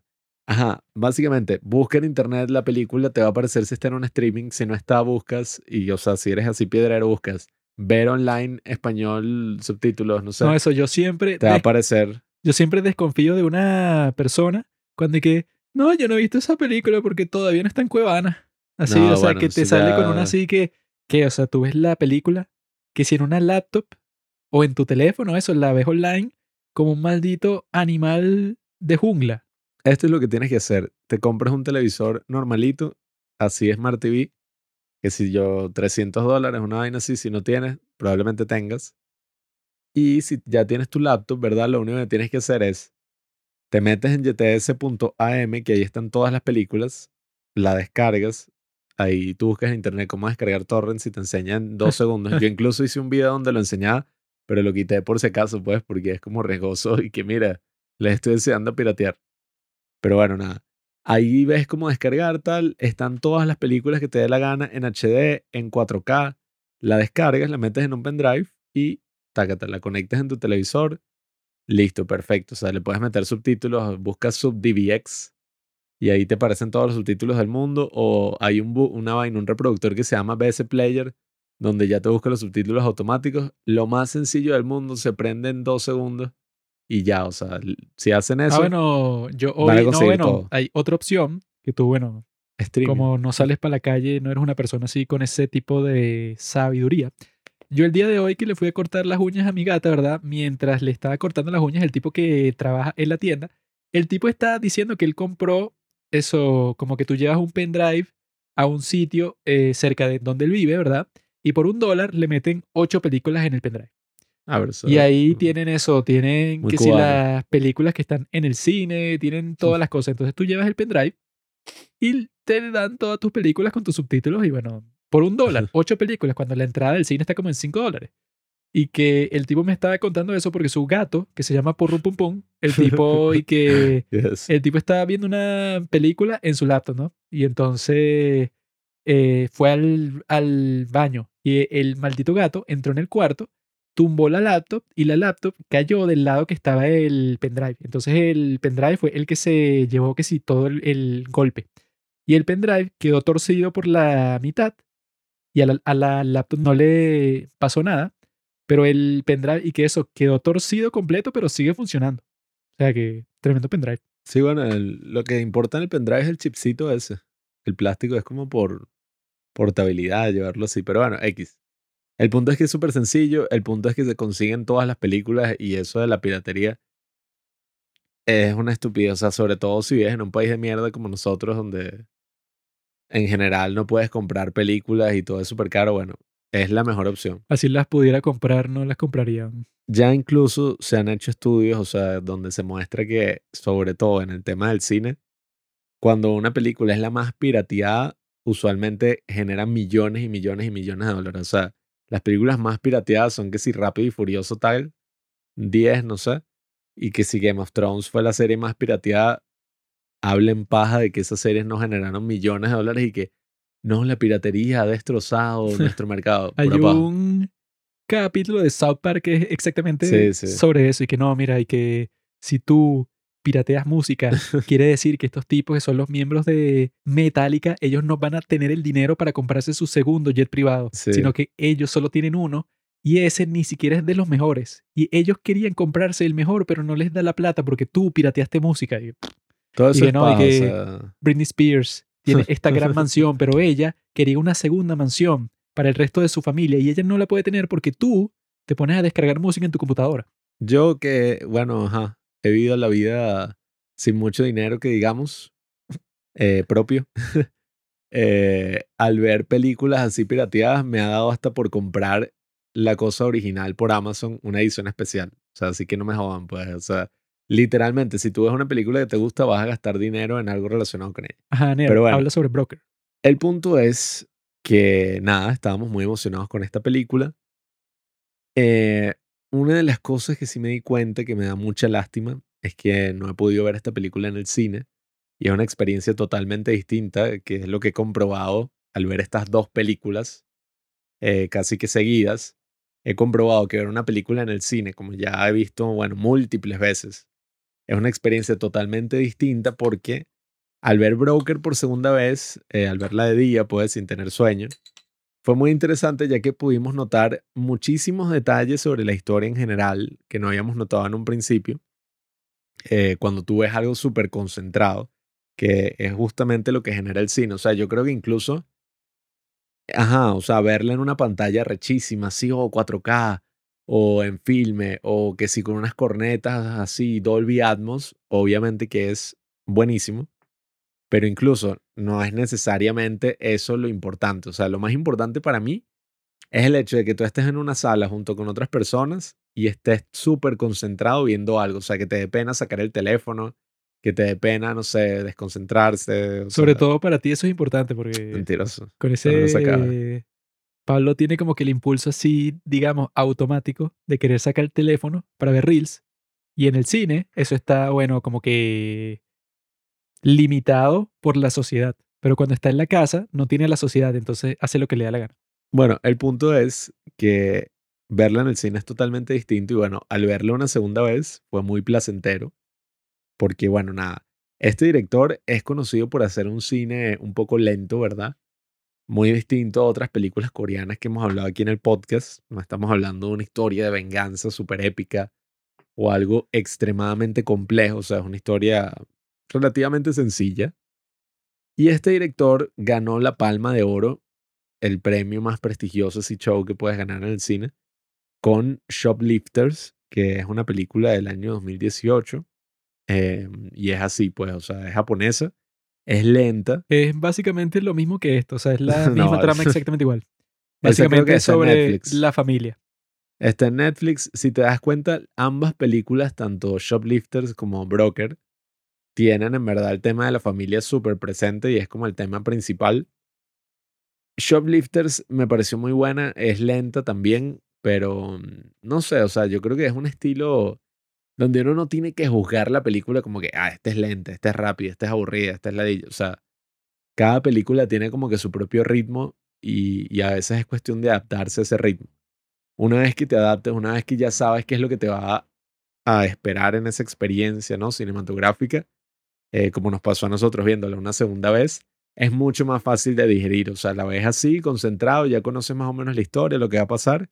ajá, básicamente, busca en internet la película, te va a aparecer si está en un streaming, si no está, buscas, y o sea, si eres así piedrero, buscas ver online, español, subtítulos, no sé, No, eso yo siempre, te va a aparecer. yo siempre desconfío de una persona cuando que, no, yo no he visto esa película porque todavía no está en Cuevana. Así, No, o sea, bueno, que te sale con una así que, que, o sea, tú ves la película, que si en una laptop o en tu teléfono, eso, la ves online como un maldito animal de jungla. Esto es lo que tienes que hacer. Te compras un televisor normalito, así Smart TV, que si yo 300 dólares, una vaina así, si no tienes, probablemente tengas. Y si ya tienes tu laptop, ¿verdad? Lo único que tienes que hacer es, te metes en yts.am, que ahí están todas las películas, la descargas, ahí tú buscas en internet cómo descargar torrents y te enseñan dos segundos. Yo incluso hice un video donde lo enseñaba, pero lo quité por si acaso, pues, porque es como riesgoso y que mira, les estoy deseando piratear. Pero bueno, nada. Ahí ves cómo descargar tal. Están todas las películas que te dé la gana en HD, en 4K. La descargas, la metes en un pendrive y tácata, la conectas en tu televisor. Listo, perfecto. O sea, le puedes meter subtítulos, buscas subDVX y ahí te aparecen todos los subtítulos del mundo. O hay un, una vaina, un reproductor que se llama BS Player, donde ya te busca los subtítulos automáticos. Lo más sencillo del mundo, se prende en dos segundos y ya. O sea, si hacen eso, Ah, bueno, yo van a hoy, no, bueno, todo. hay otra opción que tú, bueno, streaming. como no sales para la calle, no eres una persona así con ese tipo de sabiduría. Yo el día de hoy que le fui a cortar las uñas a mi gata, ¿verdad? Mientras le estaba cortando las uñas, el tipo que trabaja en la tienda, el tipo está diciendo que él compró eso, como que tú llevas un pendrive a un sitio eh, cerca de donde él vive, ¿verdad? Y por un dólar le meten ocho películas en el pendrive. Ah, pero eso Y ahí tienen eso, tienen que si las películas que están en el cine, tienen todas las cosas. Entonces tú llevas el pendrive y te dan todas tus películas con tus subtítulos y bueno, por un dólar, ocho películas, cuando la entrada del cine está como en cinco dólares. Y que el tipo me estaba contando eso porque su gato, que se llama Purrum Pum Pum, el tipo y que Yes. el tipo estaba viendo una película en su laptop, ¿no? Y entonces eh, fue al, al baño y el maldito gato entró en el cuarto, tumbó la laptop y la laptop cayó del lado que estaba el pendrive. Entonces el pendrive fue el que se llevó que sí todo el, el golpe. Y el pendrive quedó torcido por la mitad y a la, a la laptop no le pasó nada, pero el pendrive y que eso quedó torcido completo, pero sigue funcionando. O sea que tremendo pendrive. Sí, bueno, lo que importa en el pendrive es el chipcito ese. El plástico es como por portabilidad, llevarlo así. Pero bueno, X. El punto es que es súper sencillo. El punto es que se consiguen todas las películas y eso de la piratería es una estupidez. O sea, sobre todo si vives en un país de mierda como nosotros, donde en general no puedes comprar películas y todo es súper caro. Bueno, es la mejor opción. Así las pudiera comprar, no las comprarían. Ya incluso se han hecho estudios, o sea, donde se muestra que, sobre todo en el tema del cine, cuando una película es la más pirateada, usualmente genera millones y millones y millones de dólares. O sea, las películas más pirateadas son que si Rápido y Furioso tal, 10, no sé, y que si Game of Thrones fue la serie más pirateada, hablen paja de que esas series no generaron millones de dólares y que no, la piratería ha destrozado nuestro mercado. Hay Pura paja. un capítulo de South Park que es exactamente Sí, sí. sobre eso y que no, mira, y que si tú pirateas música, quiere decir que estos tipos que son los miembros de Metallica, ellos no van a tener el dinero para comprarse su segundo jet privado, Sí. sino que ellos solo tienen uno y ese ni siquiera es de los mejores. Y ellos querían comprarse el mejor, pero no les da la plata porque tú pirateaste música. Y Todo eso que es no, y paja, o que- sea, Britney Spears tiene esta gran mansión, pero ella quería una segunda mansión para el resto de su familia y ella no la puede tener porque tú te pones a descargar música en tu computadora. Yo que, bueno, ajá, he vivido la vida sin mucho dinero, que digamos, eh, propio. eh, al ver películas así pirateadas, me ha dado hasta por comprar la cosa original por Amazon, una edición especial. O sea, así que no me jodan, pues. O sea, literalmente, si tú ves una película que te gusta, vas a gastar dinero en algo relacionado con ella. Ajá, Nero, Pero bueno. habla sobre Broker. El punto es que, nada, estábamos muy emocionados con esta película. Eh, una de las cosas que sí me di cuenta que me da mucha lástima es que no he podido ver esta película en el cine y es una experiencia totalmente distinta, que es lo que he comprobado al ver estas dos películas eh, casi que seguidas. He comprobado que ver una película en el cine, como ya he visto, bueno, múltiples veces, es una experiencia totalmente distinta porque al ver Broker por segunda vez, eh, al verla de día, pues sin tener sueño, fue muy interesante ya que pudimos notar muchísimos detalles sobre la historia en general que no habíamos notado en un principio. Eh, cuando tú ves algo súper concentrado, que es justamente lo que genera el cine. O sea, yo creo que incluso, ajá, o sea, verla en una pantalla rechísima, así, o 4K, o en filme, o que sí con unas cornetas así, Dolby Atmos, obviamente que es buenísimo. Pero incluso no es necesariamente eso lo importante. O sea, lo más importante para mí es el hecho de que tú estés en una sala junto con otras personas y estés súper concentrado viendo algo. O sea, que te dé pena sacar el teléfono, que te dé pena, no sé, desconcentrarse. Sobre sea, todo para ti eso es importante porque Mentiroso. con Pero no ese... Pablo tiene como que el impulso así, digamos, automático de querer sacar el teléfono para ver reels. Y en el cine eso está, bueno, como que limitado por la sociedad. Pero cuando está en la casa no tiene la sociedad, entonces hace lo que le da la gana. Bueno, el punto es que verla en el cine es totalmente distinto y bueno, al verla una segunda vez fue muy placentero porque bueno, nada, este director es conocido por hacer un cine un poco lento, ¿verdad? Muy distinto a otras películas coreanas que hemos hablado aquí en el podcast. No estamos hablando de una historia de venganza súper épica o algo extremadamente complejo, o sea, es una historia relativamente sencilla. Y este director ganó la Palma de Oro el premio más prestigioso así show que puedes ganar en el cine con Shoplifters, que es una película del año 2018. eh, y es así, pues, o sea, es japonesa, es lenta. Es básicamente lo mismo que esto, o sea, es la misma trama exactamente igual. Básicamente que es sobre Netflix. la familia. Está en Netflix. Si te das cuenta, ambas películas, tanto Shoplifters como Broker, tienen en verdad el tema de la familia súper presente y es como el tema principal. Shoplifters me pareció muy buena, es lenta también, pero mm, no sé, o sea, yo creo que es un estilo donde uno no tiene que juzgar la película como que, ah, esta es lenta, esta es rápida, esta es aburrida, esta es ladilla. O sea, cada película tiene como que su propio ritmo y, y a veces es cuestión de adaptarse a ese ritmo. Una vez que te adaptes, una vez que ya sabes qué es lo que te va a, a esperar en esa experiencia ¿no? cinematográfica, eh, como nos pasó a nosotros viéndola una segunda vez, es mucho más fácil de digerir. O sea, la ves así, concentrado, ya conoces más o menos la historia, lo que va a pasar,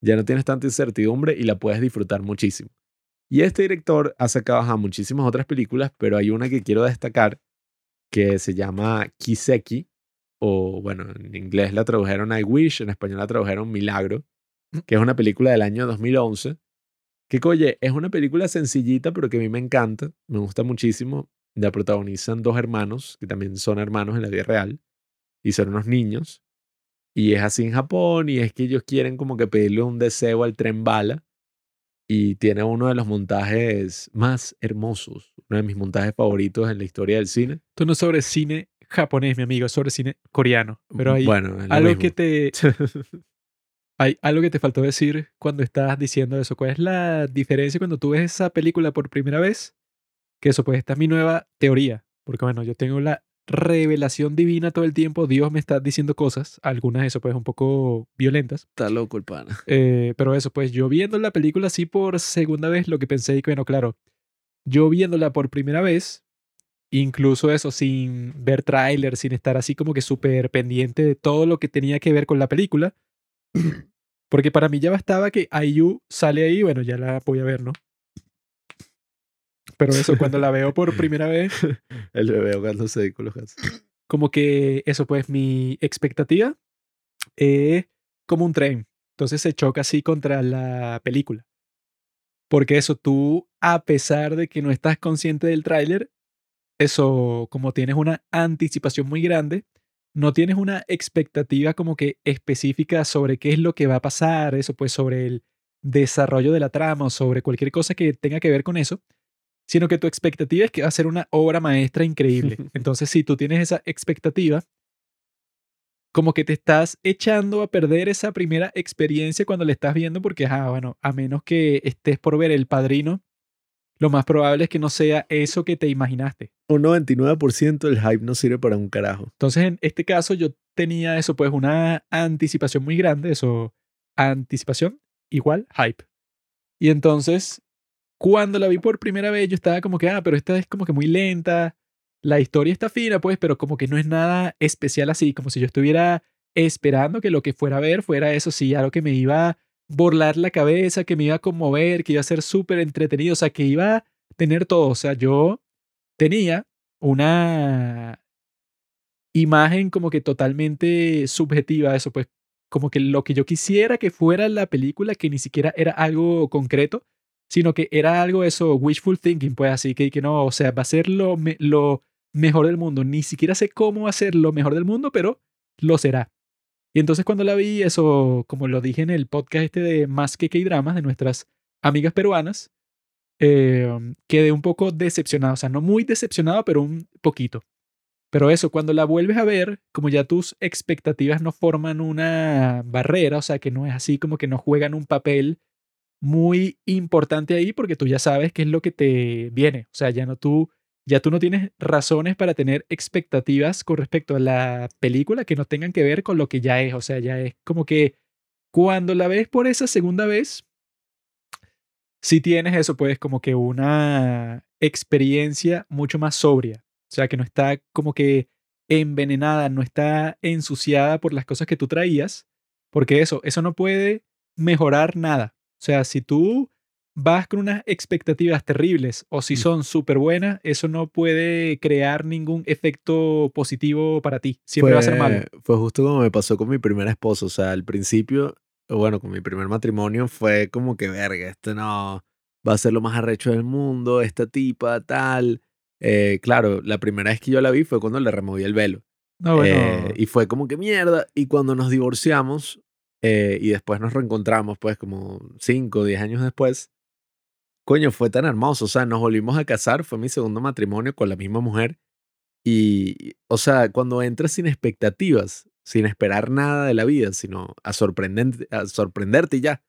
ya no tienes tanta incertidumbre y la puedes disfrutar muchísimo. Y este director ha sacado ajá, muchísimas otras películas, pero hay una que quiero destacar que se llama Kiseki, o bueno, en inglés la tradujeron I Wish, en español la tradujeron Milagro, que es una película del año 2011. Que, oye, es una película sencillita, pero que a mí me encanta, me gusta muchísimo. La protagonizan dos hermanos, que también son hermanos en la vida real, y son unos niños. Y es así en Japón y es que ellos quieren como que pedirle un deseo al tren bala y tiene uno de los montajes más hermosos, uno de mis montajes favoritos en la historia del cine. Esto no sobre cine japonés, mi amigo, sobre cine coreano. Pero hay bueno, algo mismo. que te... Hay algo que te faltó decir cuando estabas diciendo eso. ¿Cuál es la diferencia cuando tú ves esa película por primera vez? Que eso, pues esta es mi nueva teoría. Porque bueno, yo tengo la revelación divina todo el tiempo. Dios me está diciendo cosas, algunas de eso pues un poco violentas. Está loco el pana. Eh, pero eso, pues yo viendo la película así por segunda vez, lo que pensé y que, bueno, claro, yo viéndola por primera vez, incluso eso, sin ver tráiler, sin estar así como que súper pendiente de todo lo que tenía que ver con la película, porque para mí ya bastaba que IU sale ahí, bueno, ya la voy a ver, ¿no? Pero eso, cuando la veo por primera vez, El bebé ahogándose los gatos. como que eso, pues mi expectativa es como un tren. Entonces se choca así contra la película. Porque eso, tú, a pesar de que no estás consciente del tráiler, eso, como tienes una anticipación muy grande, no tienes una expectativa como que específica sobre qué es lo que va a pasar, eso pues sobre el desarrollo de la trama o sobre cualquier cosa que tenga que ver con eso, sino que tu expectativa es que va a ser una obra maestra increíble. Entonces, si tú tienes esa expectativa, como que te estás echando a perder esa primera experiencia cuando le estás viendo, porque, ah, bueno, a menos que estés por ver El Padrino, lo más probable es que no sea eso que te imaginaste. Un 99% del hype no sirve para un carajo. Entonces, en este caso, yo tenía eso, pues una anticipación muy grande, eso, anticipación igual hype. Y entonces, cuando la vi por primera vez, yo estaba como que, ah, pero esta es como que muy lenta, la historia está fina, pues, pero como que no es nada especial así, como si yo estuviera esperando que lo que fuera a ver fuera eso, sí, algo que me iba a borlar la cabeza, que me iba a conmover, que iba a ser súper entretenido, o sea, que iba a tener todo, o sea, yo tenía una imagen como que totalmente subjetiva, eso pues como que lo que yo quisiera que fuera la película, que ni siquiera era algo concreto, sino que era algo eso, wishful thinking, pues así que, que no, o sea, va a ser lo, lo mejor del mundo. Ni siquiera sé cómo hacer lo mejor del mundo, pero lo será. Y entonces cuando la vi, eso, como lo dije en el podcast este de Más que K-Dramas, de nuestras amigas peruanas, eh, quedé un poco decepcionado, o sea, no muy decepcionado, pero un poquito. Pero eso, cuando la vuelves a ver, como ya tus expectativas no forman una barrera, o sea, que no es así como que no juegan un papel muy importante ahí porque tú ya sabes qué es lo que te viene. O sea, ya no tú, ya tú no tienes razones para tener expectativas con respecto a la película que no tengan que ver con lo que ya es. O sea, ya es como que cuando la ves por esa segunda vez, si tienes eso, pues como que una experiencia mucho más sobria. O sea, que no está como que envenenada, no está ensuciada por las cosas que tú traías, porque eso, eso no puede mejorar nada. O sea, si tú vas con unas expectativas terribles o si Mm. son súper buenas, eso no puede crear ningún efecto positivo para ti. Siempre va a ser malo. Fue justo como me pasó con mi primera esposa. O sea, al principio, bueno, con mi primer matrimonio fue como que, verga, esto no va a ser lo más arrecho del mundo, esta tipa, tal. Eh, claro, la primera vez que yo la vi fue cuando le removí el velo. No, bueno, Eh, y fue como que mierda. Y cuando nos divorciamos eh, y después nos reencontramos, pues como 5 o 10 años después, coño, fue tan hermoso. O sea, nos volvimos a casar, fue mi segundo matrimonio con la misma mujer. Y, o sea, cuando entras sin expectativas, sin esperar nada de la vida, sino a, sorprendente, a sorprenderte y ya,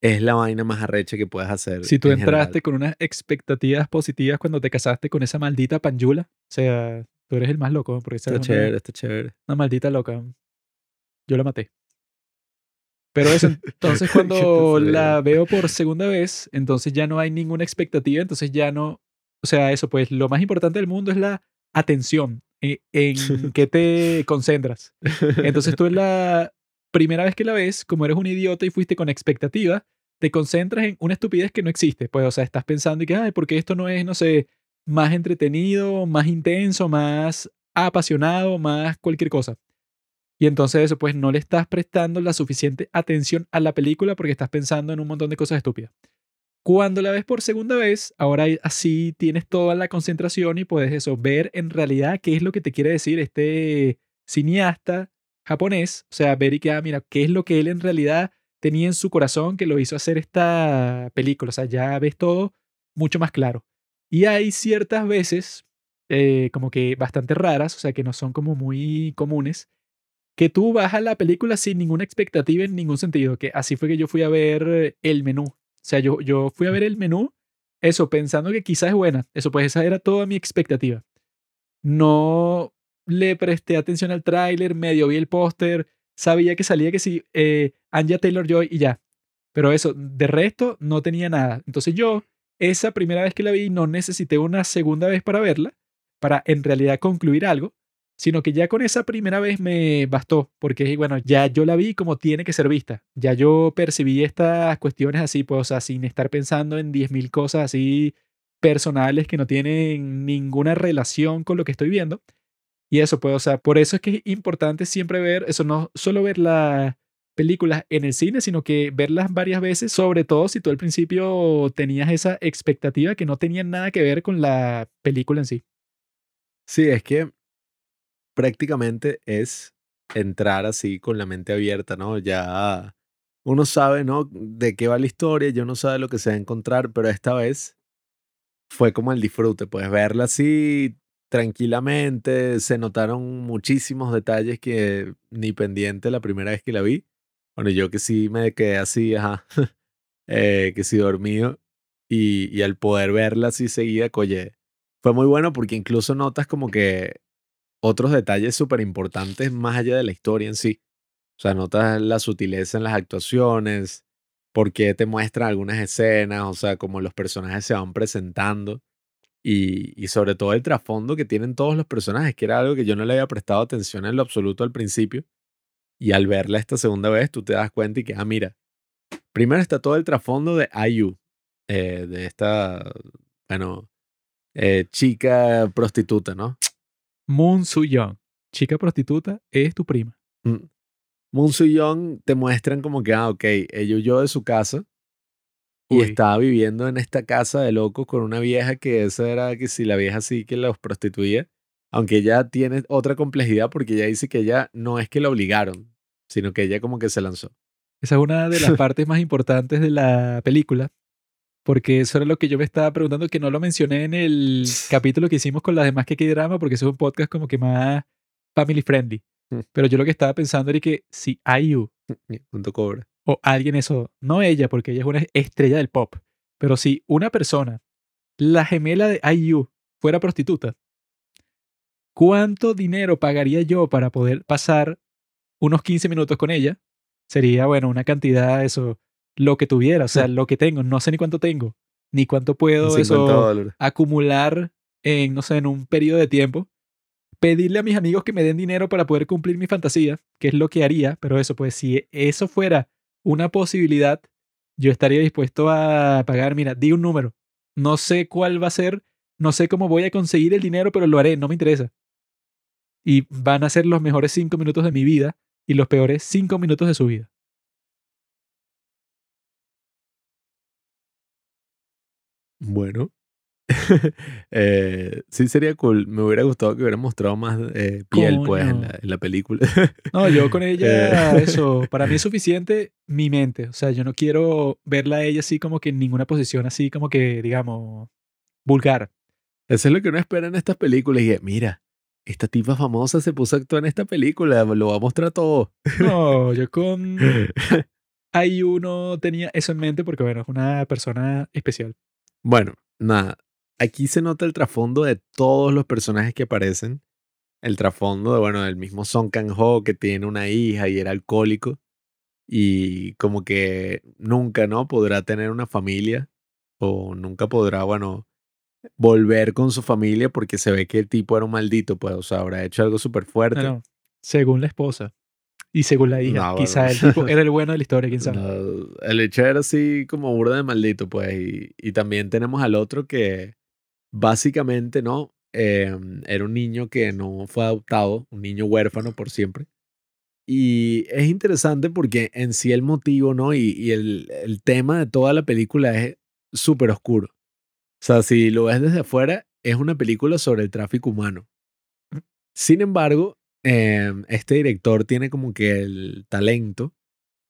es la vaina más arrecha que puedes hacer. si tú en general. entraste con unas expectativas positivas cuando te casaste con esa maldita panjula, o sea, tú eres el más loco, porque Está es una- chévere, está chévere. Una maldita loca. Yo la maté. Pero eso, entonces cuando la veo por segunda vez, entonces ya no hay ninguna expectativa, entonces ya no, o sea, eso, pues lo más importante del mundo es la atención, eh, en qué te concentras. Entonces tú en la primera vez que la ves, como eres un idiota y fuiste con expectativa, te concentras en una estupidez que no existe. Pues, o sea, estás pensando y que, ay, ¿por qué esto no es, no sé, más entretenido, más intenso, más apasionado, más cualquier cosa? Y entonces eso, pues no le estás prestando la suficiente atención a la película porque estás pensando en un montón de cosas estúpidas. Cuando la ves por segunda vez, ahora así tienes toda la concentración y puedes eso, ver en realidad qué es lo que te quiere decir este cineasta japonés, o sea, ver y que, ah, mira, qué es lo que él en realidad tenía en su corazón que lo hizo hacer esta película. O sea, ya ves todo mucho más claro. Y hay ciertas veces, eh, como que bastante raras, o sea, que no son como muy comunes, que tú vas a la película sin ninguna expectativa en ningún sentido. Que así fue que yo fui a ver el menú. O sea, yo, yo fui a ver el menú, eso, pensando que quizás es buena. Eso, pues esa era toda mi expectativa. No le presté atención al tráiler, medio vi el póster, sabía que salía que sí, eh, Anja Taylor Joy y ya. Pero eso, de resto, no tenía nada. Entonces yo, esa primera vez que la vi, no necesité una segunda vez para verla, para en realidad concluir algo, sino que ya con esa primera vez me bastó, porque bueno, ya yo la vi como tiene que ser vista. Ya yo percibí estas cuestiones así, pues, o sea, sin estar pensando en 10.000 cosas así personales que no tienen ninguna relación con lo que estoy viendo. Y eso, pues, o sea, por eso es que es importante siempre ver, eso no solo ver las películas en el cine, sino que verlas varias veces, sobre todo si tú al principio tenías esa expectativa que no tenía nada que ver con la película en sí. Sí, es que prácticamente es entrar así con la mente abierta, ¿no? Ya uno sabe, ¿no? De qué va la historia, yo no sabe lo que se va a encontrar, pero esta vez fue como el disfrute, pues verla así tranquilamente, se notaron muchísimos detalles que ni pendiente la primera vez que la vi. Bueno, yo que sí me quedé así, ajá, eh, que sí dormido y, y al poder verla así seguida, oye, fue muy bueno porque incluso notas como que otros detalles súper importantes más allá de la historia en sí. O sea, notas la sutileza en las actuaciones, por qué te muestran algunas escenas, o sea, cómo los personajes se van presentando y, y sobre todo el trasfondo que tienen todos los personajes, que era algo que yo no le había prestado atención en lo absoluto al principio. Y al verla esta segunda vez, tú te das cuenta y que, ah, mira, primero está todo el trasfondo de IU, eh, de esta, bueno, eh, chica prostituta, ¿no? Moon Soo Young, chica prostituta, es tu prima. Mm. Moon Soo Young te muestran como que, ah, ok, ella huyó de su casa y Uy. estaba viviendo en esta casa de locos con una vieja que esa era que si la vieja sí que los prostituía, aunque ella tiene otra complejidad porque ella dice que ella no es que la obligaron, sino que ella como que se lanzó. Esa es una de las partes más importantes de la película, porque eso era lo que yo me estaba preguntando, que no lo mencioné en el capítulo que hicimos con las demás que drama, porque eso es un podcast como que más family friendly. Mm. Pero yo lo que estaba pensando era que si IU ¿Cuánto cobra? o alguien eso, no ella, porque ella es una estrella del pop, pero si una persona, la gemela de IU, fuera prostituta, ¿cuánto dinero pagaría yo para poder pasar unos 15 minutos con ella? Sería, bueno, una cantidad, eso, lo que tuviera, o sea, lo que tengo, no sé ni cuánto tengo, ni cuánto puedo 50 eso dólares. acumular en, no sé, en un periodo de tiempo. Pedirle a mis amigos que me den dinero para poder cumplir mi fantasía, que es lo que haría, pero eso, pues si eso fuera una posibilidad, yo estaría dispuesto a pagar, mira, di un número. No sé cuál va a ser, no sé cómo voy a conseguir el dinero, pero lo haré, no me interesa. Y van a ser los mejores cinco minutos de mi vida y los peores cinco minutos de su vida. Bueno. Eh, sí sería cool. Me hubiera gustado que hubiera mostrado más eh, piel pues en la, en la película. No, yo con ella, Eh. eso, para mí es suficiente mi mente. O sea, yo no quiero verla a ella así como que en ninguna posición así como que, digamos, vulgar. Eso es lo que uno espera en estas películas. Y es, mira, esta tipa famosa se puso a actuar en esta película, lo va a mostrar todo. No, yo con ahí uno tenía eso en mente porque, bueno, es una persona especial. Bueno, nada. Aquí se nota el trasfondo de todos los personajes que aparecen. El trasfondo de, bueno, del mismo Song Kang-ho que tiene una hija y era alcohólico. Y como que nunca, ¿no? Podrá tener una familia. O nunca podrá, bueno, volver con su familia porque se ve que el tipo era un maldito, pues, o sea, habrá hecho algo súper fuerte. Según la esposa y según la hija. No, Quizá bueno. el tipo era el bueno de la historia, quién sabe. No, el hecho era así como burda de maldito, pues. Y, y también tenemos al otro que básicamente, ¿no? Eh, era un niño que no fue adoptado, un niño huérfano por siempre. Y es interesante porque en sí el motivo, ¿no? Y, y el, el tema de toda la película es súper oscuro. O sea, si lo ves desde afuera, es una película sobre el tráfico humano. Sin embargo, em, este director tiene como que el talento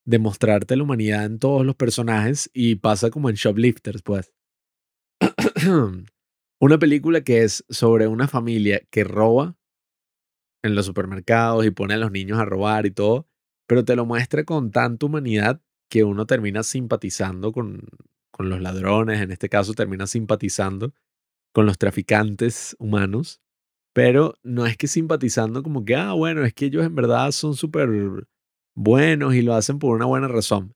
de mostrarte la humanidad en todos los personajes y pasa como en Shoplifters, pues. una película que es sobre una familia que roba en los supermercados y pone a los niños a robar y todo, pero te lo muestra con tanta humanidad que uno termina simpatizando con, con los ladrones, en este caso termina simpatizando con los traficantes humanos, pero no es que simpatizando como que, ah, bueno, es que ellos en verdad son súper buenos y lo hacen por una buena razón.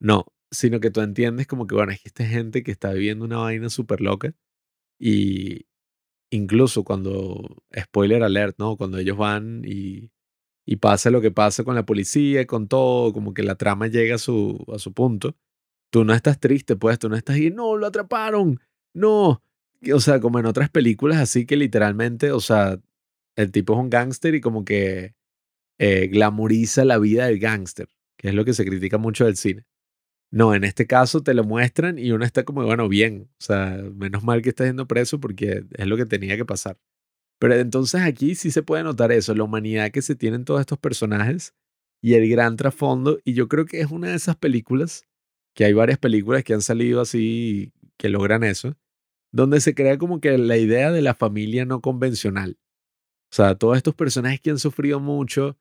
No, sino que tú entiendes como que, bueno, es que esta gente que está viviendo una vaina súper loca y incluso cuando, spoiler alert, ¿no? Cuando ellos van y, y pasa lo que pasa con la policía, con todo, como que la trama llega a su, a su punto, tú no estás triste, pues, tú no estás ahí, no, lo atraparon, no. O sea, como en otras películas así que literalmente, o sea, el tipo es un gángster y como que eh, glamoriza la vida del gángster, que es lo que se critica mucho del cine. No, en este caso te lo muestran y uno está como, bueno, bien, o sea, menos mal que está yendo preso porque es lo que tenía que pasar. Pero entonces aquí sí se puede notar eso, la humanidad que se tienen todos estos personajes y el gran trasfondo. Y yo creo que es una de esas películas, que hay varias películas que han salido así que logran eso, donde se crea como que la idea de la familia no convencional. O sea, todos estos personajes que han sufrido mucho,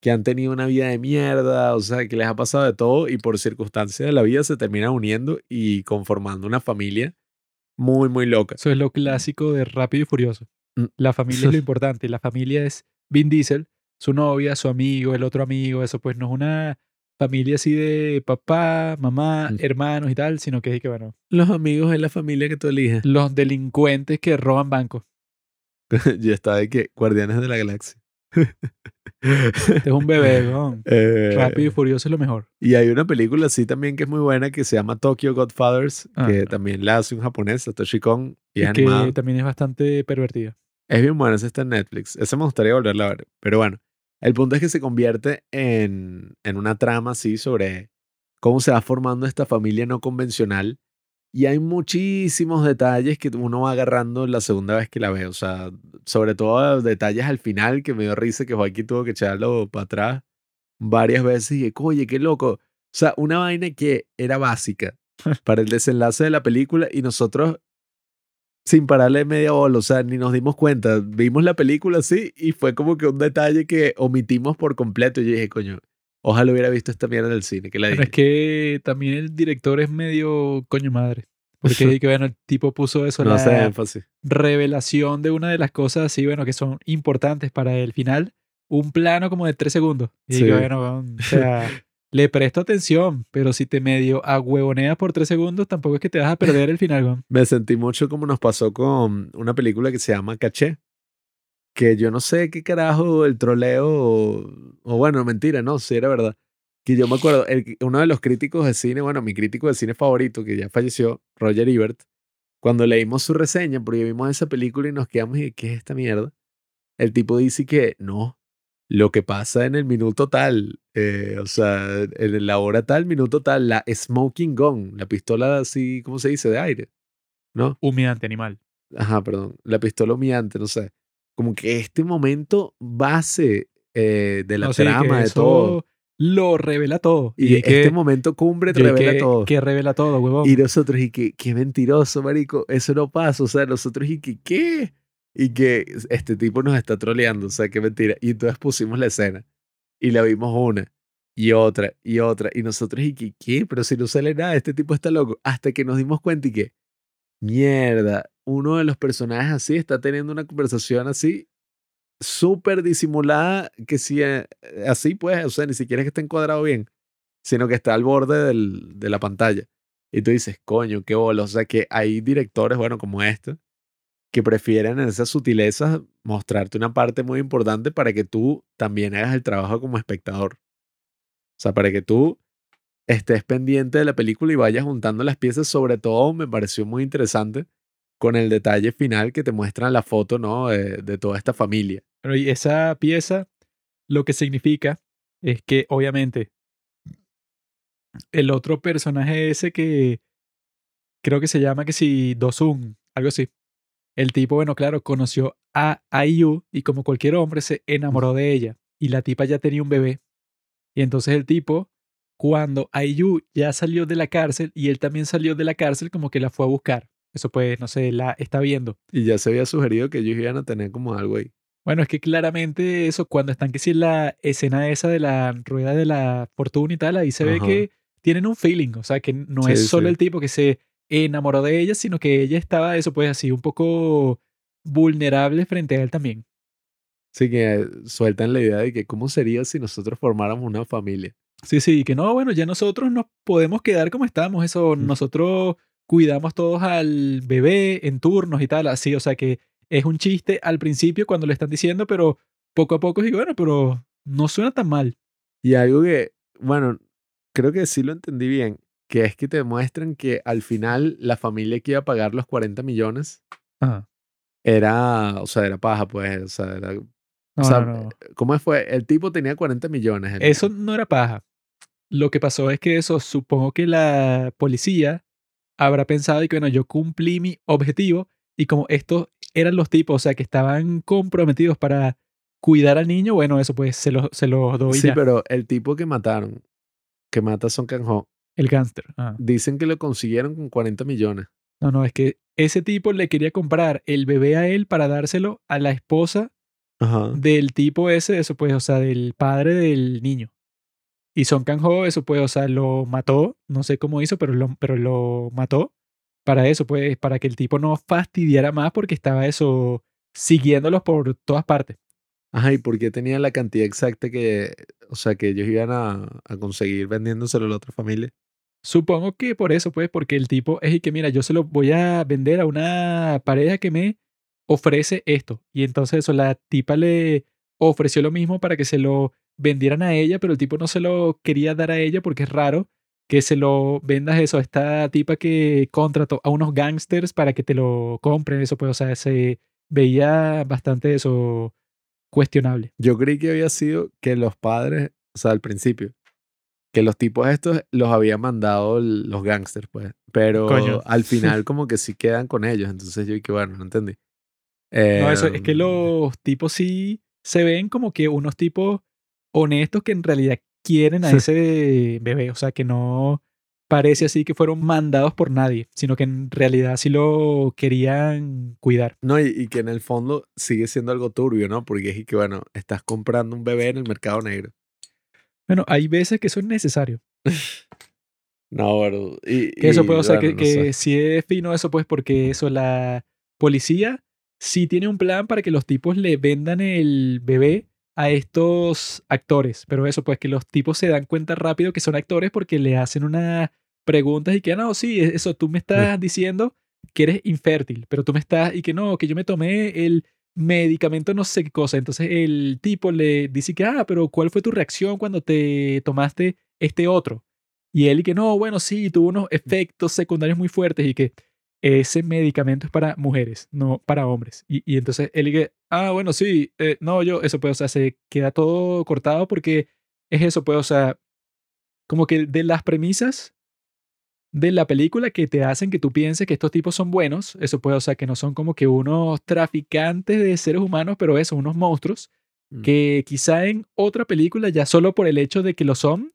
que han tenido una vida de mierda, o sea, que les ha pasado de todo y por circunstancias de la vida se terminan uniendo y conformando una familia muy, muy loca. Eso es lo clásico de Rápido y Furioso. Mm. La familia es lo importante. La familia es Vin Diesel, su novia, su amigo, el otro amigo. Eso pues no es una familia así de papá, mamá, mm. hermanos y tal, sino que es que, bueno. Los amigos es la familia que tú eliges. Los delincuentes que roban bancos. ya está de que Guardianes de la Galaxia. Este es un bebé, ¿no? Eh, Rápido y Furioso es lo mejor. Y hay una película así también que es muy buena que se llama Tokyo Godfathers, ah, que también la hace un japonés, Satoshi Kon, y, y que también es bastante pervertida. Es bien buena, esa está en Netflix. Esa me gustaría volverla a ver. Pero bueno, el punto es que se convierte en, en una trama así sobre cómo se va formando esta familia no convencional y hay muchísimos detalles que uno va agarrando la segunda vez que la ve. O sea, sobre todo detalles al final que me dio risa que Joaquín tuvo que echarlo para atrás varias veces. Y dije, oye, qué loco. O sea, una vaina que era básica para el desenlace de la película y nosotros sin pararle media bola, o sea, ni nos dimos cuenta. Vimos la película así y fue como que un detalle que omitimos por completo. Y yo dije, coño, Ojalá hubiera visto esta mierda del cine. Que la Pero es que también el director es medio coño madre. Porque que, bueno, el tipo puso eso, no la énfasis. revelación de una de las cosas así, bueno, que son importantes para el final. Un plano como de tres segundos. Y sí. bueno, o sea, le presto atención, pero si te medio ahuevoneas por tres segundos, tampoco es que te vas a perder el final, Me sentí mucho como nos pasó con una película que se llama Caché, que yo no sé qué carajo el troleo, o, bueno, mentira, no, sí era verdad. Que yo me acuerdo, uno de los críticos de cine, bueno, mi crítico de cine favorito, que ya falleció, Roger Ebert, cuando leímos su reseña, porque vimos esa película y nos quedamos y ¿qué es esta mierda? El tipo dice que no, lo que pasa en el minuto tal, eh, o sea, en la hora tal, minuto tal, la smoking gun, la pistola así, ¿cómo se dice? De aire, ¿no? Humillante animal. Ajá, perdón, la pistola humillante, no sé como que este momento base eh, de la trama, de todo. Lo revela todo. Y, este momento cumbre revela todo. Que revela todo, huevón. Y nosotros, y que, qué mentiroso, marico, eso no pasa. O sea, nosotros, y que, ¿qué? Y que este tipo nos está troleando, o sea, qué mentira. Y entonces pusimos la escena y la vimos una y otra y otra. Y nosotros, y que, ¿qué? Pero si no sale nada, este tipo está loco. Hasta que nos dimos cuenta y que, mierda, uno de los personajes así está teniendo una conversación así súper disimulada que si eh, así pues, o sea, ni siquiera es que esté encuadrado bien, sino que está al borde del, de la pantalla. Y tú dices, coño, qué bola. O sea, que hay directores, bueno, como este, que prefieren en esas sutilezas mostrarte una parte muy importante para que tú también hagas el trabajo como espectador. O sea, para que tú estés pendiente de la película y vayas juntando las piezas. Sobre todo me pareció muy interesante con el detalle final que te muestran la foto, ¿no? De, toda esta familia. Pero y esa pieza lo que significa es que obviamente el otro personaje ese que creo que se llama que si Dosun, algo así. El tipo, bueno, claro, conoció a IU y como cualquier hombre se enamoró de ella y la tipa ya tenía un bebé. Y entonces el tipo, cuando IU ya salió de la cárcel y él también salió de la cárcel, como que la fue a buscar. Eso pues, no sé, la está viendo. Y ya se había sugerido que ellos iban a tener como algo ahí. Bueno, es que claramente eso, cuando están que si en la escena esa de la rueda de la fortuna y tal, ahí se ve que tienen un feeling, o sea, que no Sí, es solo sí. el tipo que se enamoró de ella, sino que ella estaba, eso pues así, un poco vulnerable frente a él también. Así que sueltan la idea de que cómo sería si nosotros formáramos una familia. Sí, sí, que no, bueno, ya nosotros nos podemos quedar como estamos, eso, Mm. nosotros cuidamos todos al bebé en turnos y tal, así, o sea que es un chiste al principio cuando le están diciendo, pero poco a poco digo, bueno, pero no suena tan mal. Y algo que, bueno, creo que sí lo entendí bien, que es que te muestran que al final la familia que iba a pagar los 40 millones Ajá. era, o sea, era paja, pues, o sea, era, No, o sea, no, no. ¿cómo fue? El tipo tenía 40 millones. el- Eso no era paja. Lo que pasó es que eso, supongo que la policía habrá pensado y que, bueno, yo cumplí mi objetivo y como estos eran los tipos, o sea, que estaban comprometidos para cuidar al niño, bueno, eso pues se los, se los doy Sí, ya. pero el tipo que mataron, que mata a Son Kang-ho, El gángster. Dicen que lo consiguieron con 40 millones. No, no, es que ese tipo le quería comprar el bebé a él para dárselo a la esposa Ajá. del tipo ese, eso pues, o sea, del padre del niño. Y Son Kang-ho, eso pues, o sea, lo mató, no sé cómo hizo, pero lo, pero lo mató para eso, pues, para que el tipo no fastidiara más porque estaba eso siguiéndolos por todas partes. Ajá, ¿y por qué tenía la cantidad exacta que, o sea, que ellos iban a, a conseguir vendiéndoselo a la otra familia? Supongo que por eso, pues, porque el tipo es y que, mira, yo se lo voy a vender a una pareja que me ofrece esto. Y entonces eso, la tipa le ofreció lo mismo para que se lo vendieran a ella, pero el tipo no se lo quería dar a ella porque es raro que se lo vendas eso a esta tipa que contrató a unos gangsters para que te lo compren. Eso, pues, o sea, se veía bastante eso cuestionable. Yo creí que había sido que los padres, o sea, al principio, que los tipos estos los habían mandado los gangsters, pues. Pero Coño. al final como que sí quedan con ellos. Entonces yo dije, bueno, no entendí. No, eso es que Em, los tipos sí se ven como que unos tipos honestos que en realidad quieren a ese bebé. O sea, que no parece así que fueron mandados por nadie, sino que en realidad sí lo querían cuidar. No, y, y que en el fondo sigue siendo algo turbio, ¿no? Porque es que, bueno, estás comprando un bebé en el mercado negro. Bueno, hay veces que eso es necesario. No, pero... Y, Que eso puede, o sea, bueno, que, no sé. sí es fino eso, pues, porque eso, la policía sí tiene un plan para que los tipos le vendan el bebé a estos actores. Pero eso, pues, que los tipos se dan cuenta rápido que son actores porque le hacen unas preguntas y que, "Ah, no, sí, eso, tú me estás diciendo que eres infértil, pero tú me estás, y que no, que yo me tomé el medicamento no sé qué cosa. Entonces el tipo le dice que, ah, pero ¿cuál fue tu reacción cuando te tomaste este otro? Y él y que no, bueno, sí, tuvo unos efectos secundarios muy fuertes y que ese medicamento es para mujeres, no para hombres. Y, y entonces él y que, ah, bueno, sí, eh, no, yo, eso pues, o sea, se queda todo cortado porque es eso, pues, o sea, como que de las premisas de la película que te hacen que tú pienses que estos tipos son buenos, eso puede, o sea, que no son como que unos traficantes de seres humanos, pero eso, unos monstruos, Mm. que quizá en otra película, ya solo por el hecho de que lo son,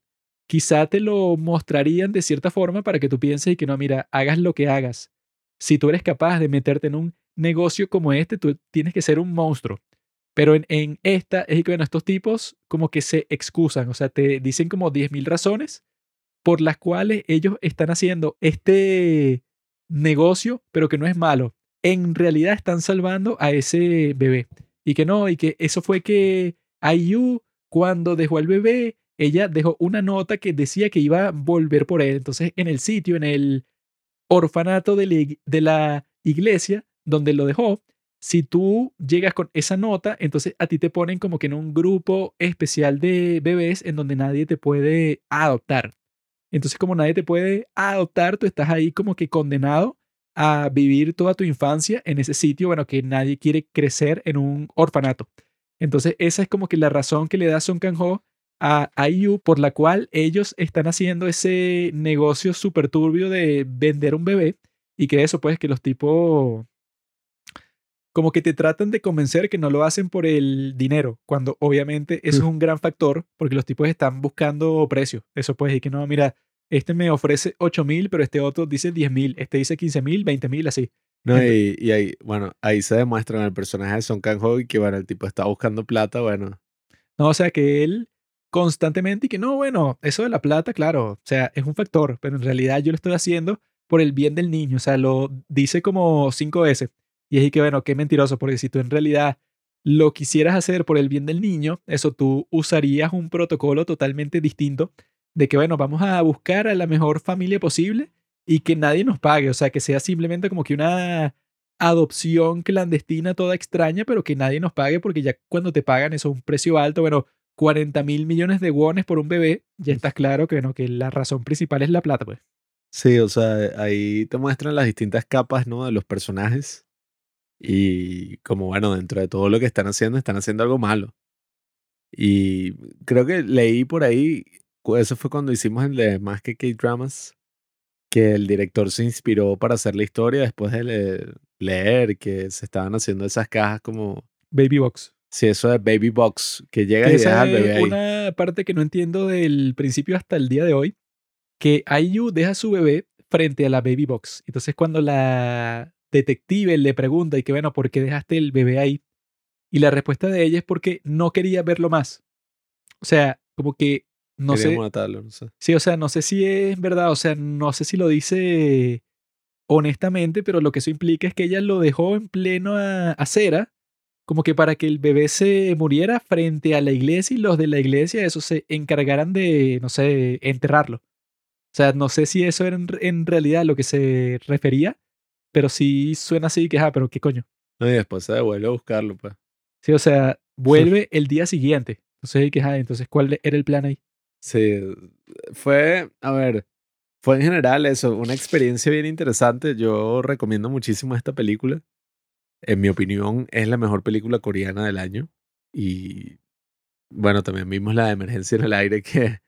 quizá te lo mostrarían de cierta forma para que tú pienses y que no, mira, hagas lo que hagas. Si tú eres capaz de meterte en un negocio como este, tú tienes que ser un monstruo. Pero en, en esta es que, bueno, estos tipos como que se excusan, o sea, te dicen como 10.000 razones por las cuales ellos están haciendo este negocio, pero que no es malo. En realidad están salvando a ese bebé. Y que no, y que eso fue que IU, cuando dejó al bebé, ella dejó una nota que decía que iba a volver por él. Entonces, en el sitio, en el orfanato de la, de la iglesia donde lo dejó, si tú llegas con esa nota, entonces a ti te ponen como que en un grupo especial de bebés en donde nadie te puede adoptar. Entonces, como nadie te puede adoptar, tú estás ahí como que condenado a vivir toda tu infancia en ese sitio, bueno, que nadie quiere crecer en un orfanato. Entonces, esa es como que la razón que le da Son Kang-ho a IU por la cual ellos están haciendo ese negocio súper turbio de vender un bebé y que eso, pues, que los tipos como que te tratan de convencer que no lo hacen por el dinero, cuando obviamente eso es un gran factor, porque los tipos están buscando precios. Eso puede decir que no, mira, este me ofrece 8 mil, pero este otro dice 10 mil, este dice 15 mil, 20 mil, así. No, y, y ahí, bueno, ahí se demuestra en el personaje de Son Kang-ho y que, bueno, el tipo está buscando plata, bueno, No, o sea que él constantemente y que no, bueno, eso de la plata, claro, o sea, es un factor, pero en realidad yo lo estoy haciendo por el bien del niño, o sea, lo dice como cinco veces. Y es que, bueno, qué mentiroso, porque si tú en realidad lo quisieras hacer por el bien del niño, eso tú usarías un protocolo totalmente distinto de que, bueno, vamos a buscar a la mejor familia posible y que nadie nos pague, o sea, que sea simplemente como que una adopción clandestina toda extraña, pero que nadie nos pague porque ya cuando te pagan eso es un precio alto, bueno, 40 mil millones de wones por un bebé, ya estás claro que, bueno, que la razón principal es la plata, pues. Sí, o sea, ahí te muestran las distintas capas, ¿no? De los personajes. Y como, bueno, dentro de todo lo que están haciendo, están haciendo algo malo. Y creo que leí por ahí, eso fue cuando hicimos el de Más que K-Dramas, que el director se inspiró para hacer la historia después de le- leer que se estaban haciendo esas cajas como, Baby Box. si eso de Baby Box, que llegas Que y dejas esa al bebé ahí. una parte que no entiendo del principio hasta el día de hoy, que IU deja a su bebé frente a la Baby Box. Entonces cuando la detective le pregunta y que, bueno, ¿por qué dejaste el bebé ahí? Y la respuesta de ella es porque no quería verlo más. O sea, como que no Quería sé. matarlo, no sé. Sí, o sea, no sé si es verdad, o sea, no sé si lo dice honestamente, pero lo que eso implica es que ella lo dejó en pleno a- acera, como que para que el bebé se muriera frente a la iglesia y los de la iglesia, eso se encargaran de, no sé, enterrarlo. O sea, no sé si eso era en, en realidad lo que se refería, pero sí suena así que, ah, pero qué coño. No, y después se devuelve a buscarlo, pues. Sí, o sea, vuelve el día siguiente. Entonces, que, ah, entonces, ¿cuál era el plan ahí? Sí, fue, a ver, fue en general eso, una experiencia bien interesante. Yo recomiendo muchísimo esta película. En mi opinión, es la mejor película coreana del año. Y bueno, también vimos la de Emergencia en el Aire, que,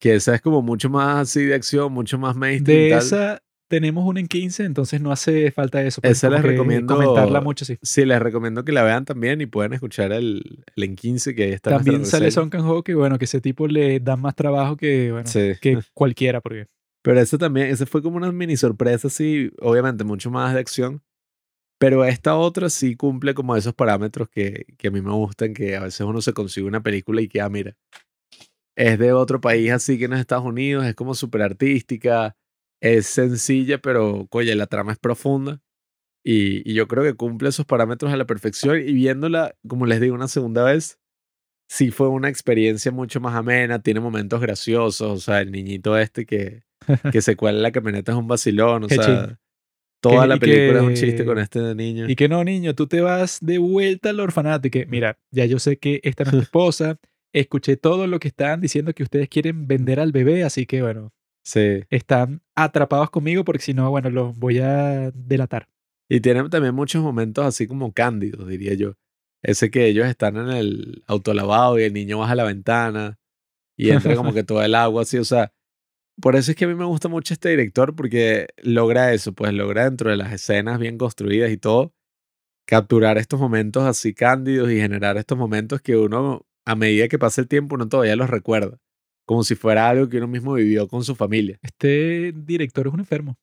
que esa es como mucho más así de acción, mucho más mainstream. De tal. esa tenemos una en 15, entonces no hace falta eso. pues, Esa les recomiendo- Comentarla mucho, sí. Sí, les recomiendo que la vean también y puedan escuchar el, el en 15 que ahí está. También sale. Son Kang-ho, que bueno, que ese tipo le da más trabajo que, bueno, Sí. que cualquiera, porque Pero ese también, ese fue como una mini sorpresa, sí, obviamente mucho más de acción. Pero esta otra sí cumple como esos parámetros que, que a mí me gustan, que a veces uno se consigue una película y que, ah, mira, es de otro país así que en los Estados Unidos, es como súper artística, es sencilla, pero, oye, la trama es profunda. Y, y yo creo que cumple esos parámetros a la perfección. Y viéndola, como les digo, una segunda vez, sí fue una experiencia mucho más amena, tiene momentos graciosos, o sea, el niñito este que, que se cuela en la camioneta es un vacilón, o sea, ching. toda Que- la película es un chiste con este niño. Y que no, niño, tú te vas de vuelta al orfanato y que, mira, ya yo sé que esta no es tu esposa, escuché todo lo que estaban diciendo que ustedes quieren vender al bebé, así que, bueno, Sí. están atrapados conmigo porque si no, bueno, los voy a delatar. Y tiene también muchos momentos así como cándidos, diría yo. Ese que ellos están en el autolavado y el niño baja la ventana y entra como que todo el agua así, o sea, por eso es que a mí me gusta mucho este director porque logra eso, pues logra dentro de las escenas bien construidas y todo, capturar estos momentos así cándidos y generar estos momentos que uno, a medida que pasa el tiempo, uno todavía los recuerda, como si fuera algo que uno mismo vivió con su familia. Este director es un enfermo.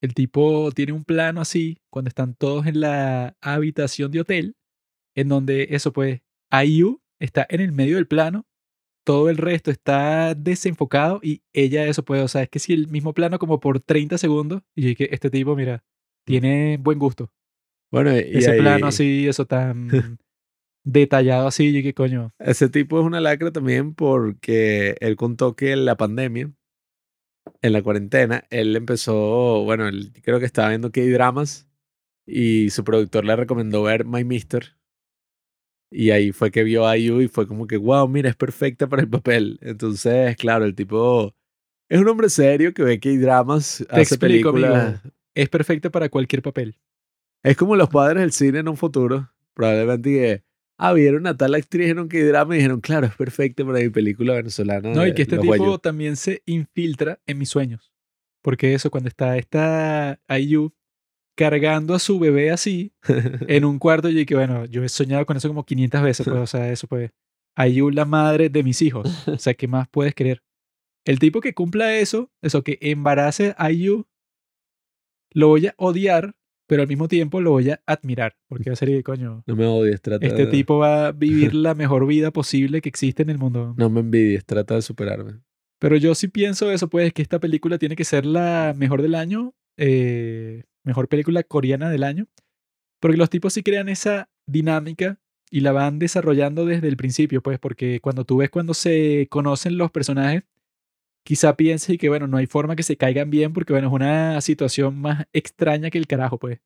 El tipo tiene un plano así, cuando están todos en la habitación de hotel, en donde eso pues, IU está en el medio del plano, todo el resto está desenfocado y ella eso pues, o sea, es que si el mismo plano como por 30 segundos, y yo dije, este tipo, mira, tiene buen gusto. Bueno, y Ese ahí- plano así, eso tan detallado así, y que coño, Ese tipo es una lacra también porque él contó que en la pandemia, en la cuarentena, él empezó, bueno, él creo que estaba viendo K-dramas y su productor le recomendó ver My Mister. Y ahí fue que vio a IU y fue como que, wow, mira, es perfecta para el papel. Entonces, claro, el tipo es un hombre serio que ve K-dramas, hace explico, películas. amigo. es perfecta para cualquier papel. Es como los padres del cine en un futuro. Probablemente que, ah, vieron a tal actriz en un K-drama y dijeron, claro, es perfecta para mi película venezolana. No, y de que este tipo Guayú". también se infiltra en mis sueños. Porque eso, cuando está esta IU cargando a su bebé así en un cuarto y que bueno, yo he soñado con eso como 500 veces, pues, o sea, eso pues, Ayu la madre de mis hijos, o sea, ¿qué más puedes querer? El tipo que cumpla eso, eso que embarace a Ayu, lo voy a odiar, pero al mismo tiempo lo voy a admirar, porque va a ser, coño, No me odies, trata este de- tipo va a vivir la mejor vida posible que existe en el mundo. No me envidies, trata de superarme. Pero yo sí pienso eso, pues, que esta película tiene que ser la mejor del año, eh, mejor película coreana del año, porque los tipos sí crean esa dinámica y la van desarrollando desde el principio, pues, porque cuando tú ves cuando se conocen los personajes, quizá pienses y que, bueno, no hay forma que se caigan bien, porque, bueno, es una situación más extraña que el carajo, pues.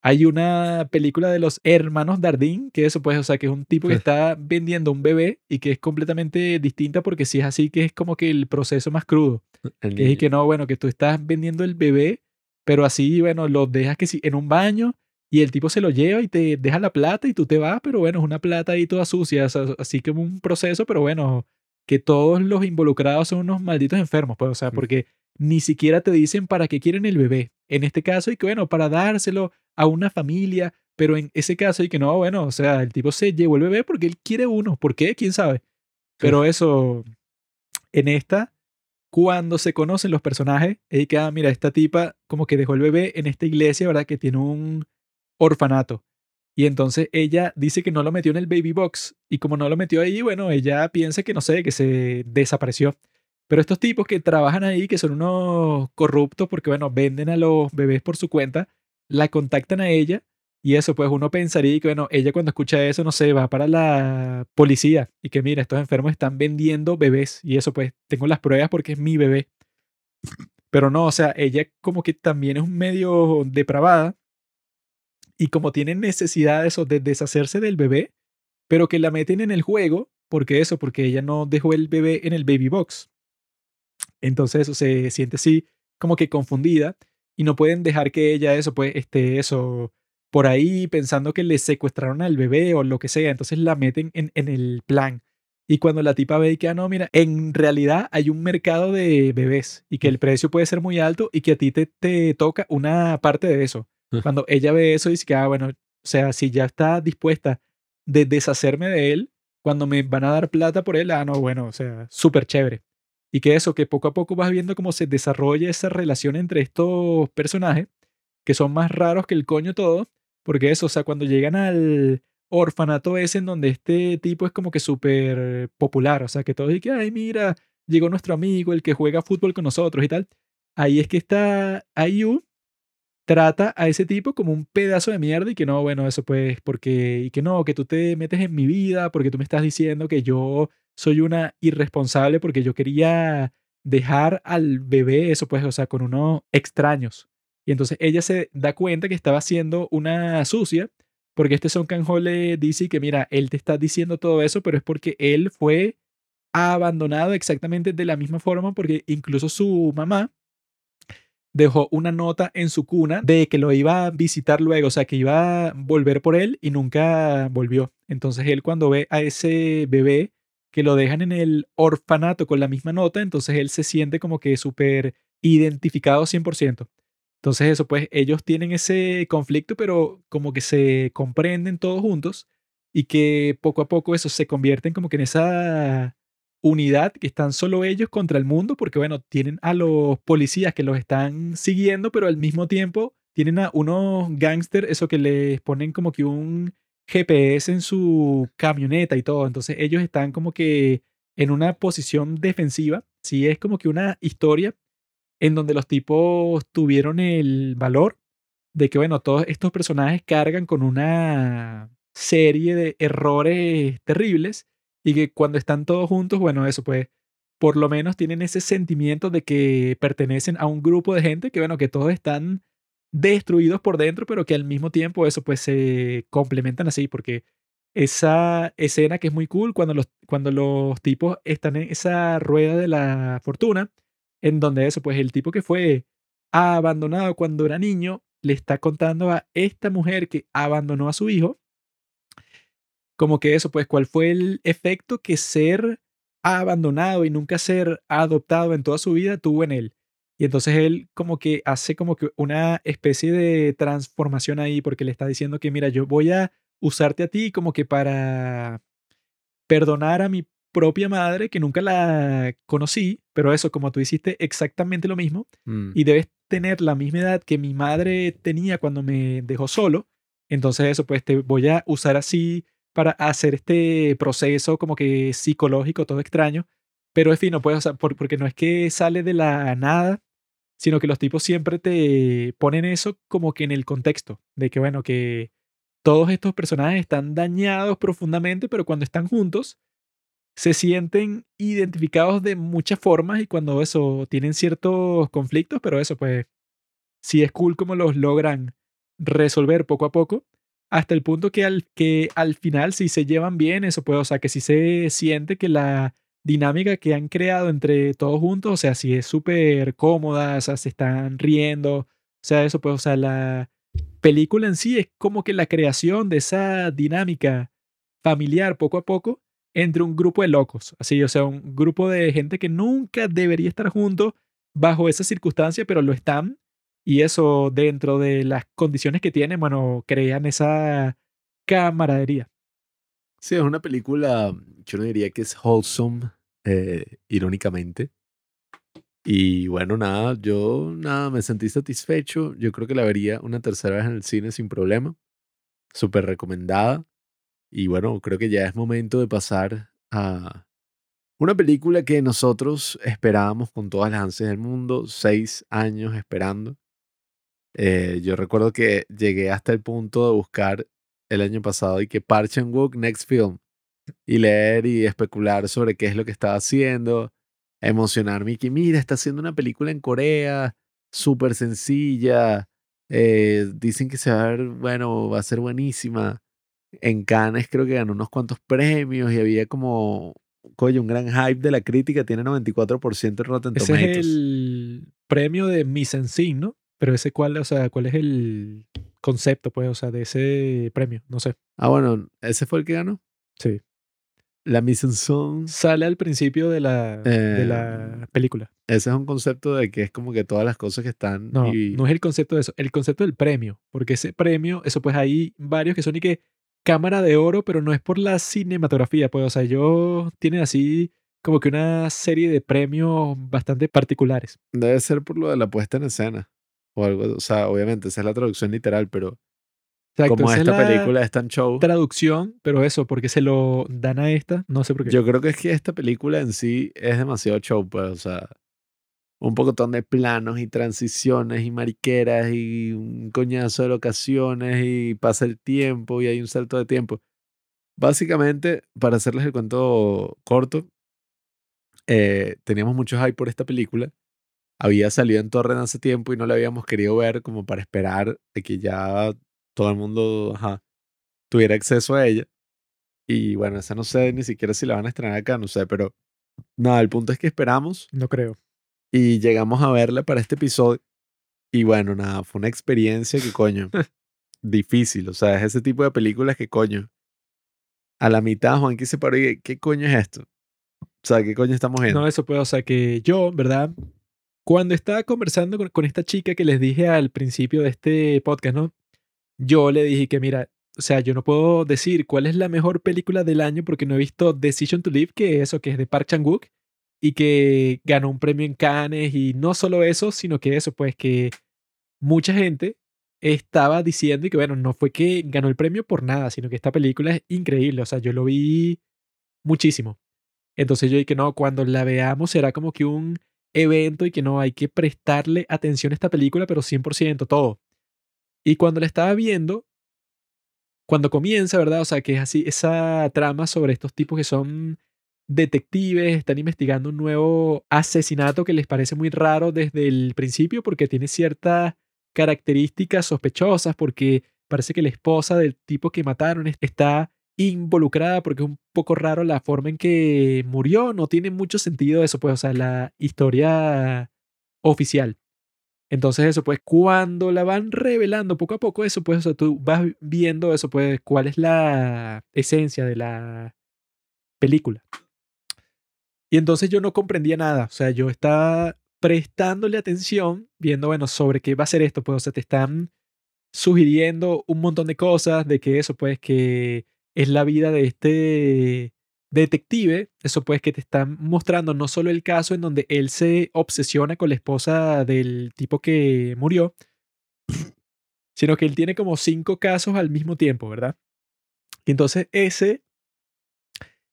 Hay una película de los hermanos Dardín, que eso, pues, o sea, que es un tipo que está vendiendo un bebé y que es completamente distinta porque si es así, que es como que el proceso más crudo. Que es y que no, bueno, que tú estás vendiendo el bebé, pero así, bueno, lo dejas que sí, en un baño y el tipo se lo lleva y te deja la plata y tú te vas, pero bueno, es una plata ahí toda sucia, o sea, así como un proceso, pero bueno, que todos los involucrados son unos malditos enfermos, pues, o sea, Mm. porque ni siquiera te dicen para qué quieren el bebé. En este caso, y que bueno, para dárselo a una familia, pero en ese caso, y que no, bueno, o sea, el tipo se llevó el bebé porque él quiere uno, ¿por qué? ¿Quién sabe? Pero eso, en esta, cuando se conocen los personajes, es que, ah, mira, esta tipa como que dejó el bebé en esta iglesia, ¿verdad? Que tiene un orfanato. Y entonces ella dice que no lo metió en el baby box. Y como no lo metió ahí, bueno, ella piensa que no sé, que se desapareció. Pero estos tipos que trabajan ahí, que son unos corruptos porque, bueno, venden a los bebés por su cuenta, la contactan a ella. Y eso, pues uno pensaría que, bueno, ella cuando escucha eso, no sé, va para la policía y que, mira, estos enfermos están vendiendo bebés. Y eso, pues, tengo las pruebas porque es mi bebé. Pero no, o sea, ella como que también es un medio depravada y como tiene necesidad de eso, de deshacerse del bebé, pero que la meten en el juego, porque eso, porque ella no dejó el bebé en el baby box. Entonces eso se siente así como que confundida y no pueden dejar que ella eso, pues, esté eso por ahí pensando que le secuestraron al bebé o lo que sea, entonces la meten en, en el plan. Y cuando la tipa ve que, ah, no, mira, en realidad hay un mercado de bebés y que el precio puede ser muy alto y que a ti te, te toca una parte de eso. Cuando ella ve eso, dice que, ah, bueno, o sea, si ya está dispuesta de deshacerme de él, cuando me van a dar plata por él, ah, no, bueno, o sea, súper chévere. Y que eso, que poco a poco vas viendo cómo se desarrolla esa relación entre estos personajes, que son más raros que el coño todo, porque eso, o sea, cuando llegan al orfanato ese en donde este tipo es como que súper popular, o sea, que todos dicen, ay, mira, llegó nuestro amigo, el que juega fútbol con nosotros y tal. Ahí es que está Ayu, trata a ese tipo como un pedazo de mierda y que no, bueno, eso pues, porque, y que no, que tú te metes en mi vida, porque tú me estás diciendo que yo soy una irresponsable porque yo quería dejar al bebé, eso pues, o sea, con unos extraños. Y entonces ella se da cuenta que estaba haciendo una sucia, porque este Son Kang-ho le dice que, mira, él te está diciendo todo eso, pero es porque él fue abandonado exactamente de la misma forma, porque incluso su mamá dejó una nota en su cuna de que lo iba a visitar luego, o sea, que iba a volver por él y nunca volvió. Entonces él cuando ve a ese bebé que lo dejan en el orfanato con la misma nota, entonces él se siente como que súper identificado 100%. Entonces eso, pues ellos tienen ese conflicto, pero como que se comprenden todos juntos y que poco a poco eso se convierten como que en esa unidad que están solo ellos contra el mundo, porque bueno, tienen a los policías que los están siguiendo, pero al mismo tiempo tienen a unos gángsters, eso que les ponen como que un GPS en su camioneta y todo. Entonces ellos están como que en una posición defensiva. Sí, es como que una historia en donde los tipos tuvieron el valor de que, bueno, todos estos personajes cargan con una serie de errores terribles y que cuando están todos juntos, bueno, eso pues, por lo menos tienen ese sentimiento de que pertenecen a un grupo de gente que, bueno, que todos están destruidos por dentro, pero que al mismo tiempo eso pues se complementan así, porque esa escena que es muy cool cuando los, cuando los tipos están en esa rueda de la fortuna, en donde eso pues el tipo que fue abandonado cuando era niño le está contando a esta mujer que abandonó a su hijo, como que eso pues cuál fue el efecto que ser abandonado y nunca ser adoptado en toda su vida tuvo en él. Y entonces él como que hace como que una especie de transformación ahí porque le está diciendo que, mira, yo voy a usarte a ti como que para perdonar a mi propia madre que nunca la conocí, pero eso, como tú hiciste exactamente lo mismo Mm. y debes tener la misma edad que mi madre tenía cuando me dejó solo, entonces eso, pues te voy a usar así para hacer este proceso como que psicológico, todo extraño, pero es fino, pues, o porque no es que sale de la nada, sino que los tipos siempre te ponen eso como que en el contexto, de que bueno, que todos estos personajes están dañados profundamente, pero cuando están juntos, se sienten identificados de muchas formas y cuando eso tienen ciertos conflictos, pero eso pues sí es cool como los logran resolver poco a poco, hasta el punto que al, que al final si se llevan bien, eso puede, o sea, que si se siente que la dinámica que han creado entre todos juntos, o sea, si es súper cómoda, o sea, se están riendo, o sea, eso pues, o sea, la película en sí es como que la creación de esa dinámica familiar poco a poco entre un grupo de locos, así, o sea, un grupo de gente que nunca debería estar juntos bajo esas circunstancias, pero lo están, y eso dentro de las condiciones que tienen, bueno, crean esa camaradería. Sí, es una película, yo no diría que es wholesome, eh, irónicamente. Y bueno, nada, yo nada, me sentí satisfecho. Yo creo que la vería una tercera vez en el cine sin problema. Súper recomendada. Y bueno, creo que ya es momento de pasar a una película que nosotros esperábamos con todas las ansias del mundo, seis años esperando. Eh, yo recuerdo que llegué hasta el punto de buscar el año pasado y que Park Chan-wook Next Film y leer y especular sobre qué es lo que estaba haciendo, emocionarme y que mira, está haciendo una película en Corea, súper sencilla, eh, dicen que se va a ver, bueno, va a ser buenísima. En Cannes creo que ganó unos cuantos premios y había como, coño, un gran hype de la crítica, tiene 94% en Rotten Ese Tomatoes. es el premio de mise en scene, ¿no? Pero ese cuál, o sea, ¿cuál es el concepto, pues, o sea, de ese premio? No sé. Ah, bueno, ese fue el que ganó. Sí. La mise en. Sale al principio de la, de Eh, la película. Ese es un concepto de que es como que todas las cosas que están No, y no es el concepto de eso, el concepto del premio, porque ese premio, eso pues hay varios que son y que cámara de oro, pero no es por la cinematografía, pues, o sea, ellos tienen así como que una serie de premios bastante particulares. debe ser por lo de la puesta en escena o algo, o sea, obviamente esa es la traducción literal, pero Exacto, como es esta la película es tan show, traducción, pero eso, porque se lo dan a esta, no sé por qué. yo creo que es que esta película en sí es demasiado show, pues, o sea, un pocotón de planos y transiciones y mariqueras y un coñazo de locaciones y pasa el tiempo y hay un salto de tiempo. Básicamente, para hacerles el cuento corto, eh, teníamos mucho hype por esta película. Había salido en Torrent hace tiempo y no la habíamos querido ver como para esperar a que ya todo el mundo ajá, tuviera acceso a ella. Y bueno, esa no sé ni siquiera si la van a estrenar acá, no sé, pero nada, el punto es que esperamos No creo. y llegamos a verla para este episodio. Y bueno, nada, fue una experiencia que coño, difícil. O sea, es ese tipo de películas que coño, a la mitad Juanqui se paró y ¿qué coño es esto? O sea, ¿qué coño estamos viendo? No, eso puede, o sea, que yo, ¿verdad? Cuando estaba conversando con, con esta chica que les dije al principio de este podcast, ¿no? Yo le dije que, mira, o sea, yo no puedo decir cuál es la mejor película del año porque no he visto Decision to Live, que eso, que es de Park Chan-wook, y que ganó un premio en Cannes, y no solo eso, sino que eso, pues que mucha gente estaba diciendo y que, bueno, no fue que ganó el premio por nada, sino que esta película es increíble, o sea, yo lo vi muchísimo. Entonces yo dije que no, cuando la veamos será como que un evento y que no hay que prestarle atención a esta película, pero 100% todo. Y cuando la estaba viendo, cuando comienza, ¿verdad? O sea, que es así, esa trama sobre estos tipos que son detectives, están investigando un nuevo asesinato que les parece muy raro desde el principio porque tiene ciertas características sospechosas, porque parece que la esposa del tipo que mataron es- está involucrada porque es un poco raro la forma en que murió, no tiene mucho sentido eso, pues, o sea, la historia oficial. Entonces eso, pues, cuando la van revelando poco a poco, eso, pues, o sea, tú vas viendo eso, pues, cuál es la esencia de la película. Y entonces yo no comprendía nada, o sea, yo estaba prestándole atención, viendo, bueno, sobre qué va a ser esto, pues, o sea, te están sugiriendo un montón de cosas, de que eso, pues, que es la vida de este detective, eso pues que te están mostrando no solo el caso en donde él se obsesiona con la esposa del tipo que murió, sino que él tiene como cinco casos al mismo tiempo, ¿verdad? Y entonces ese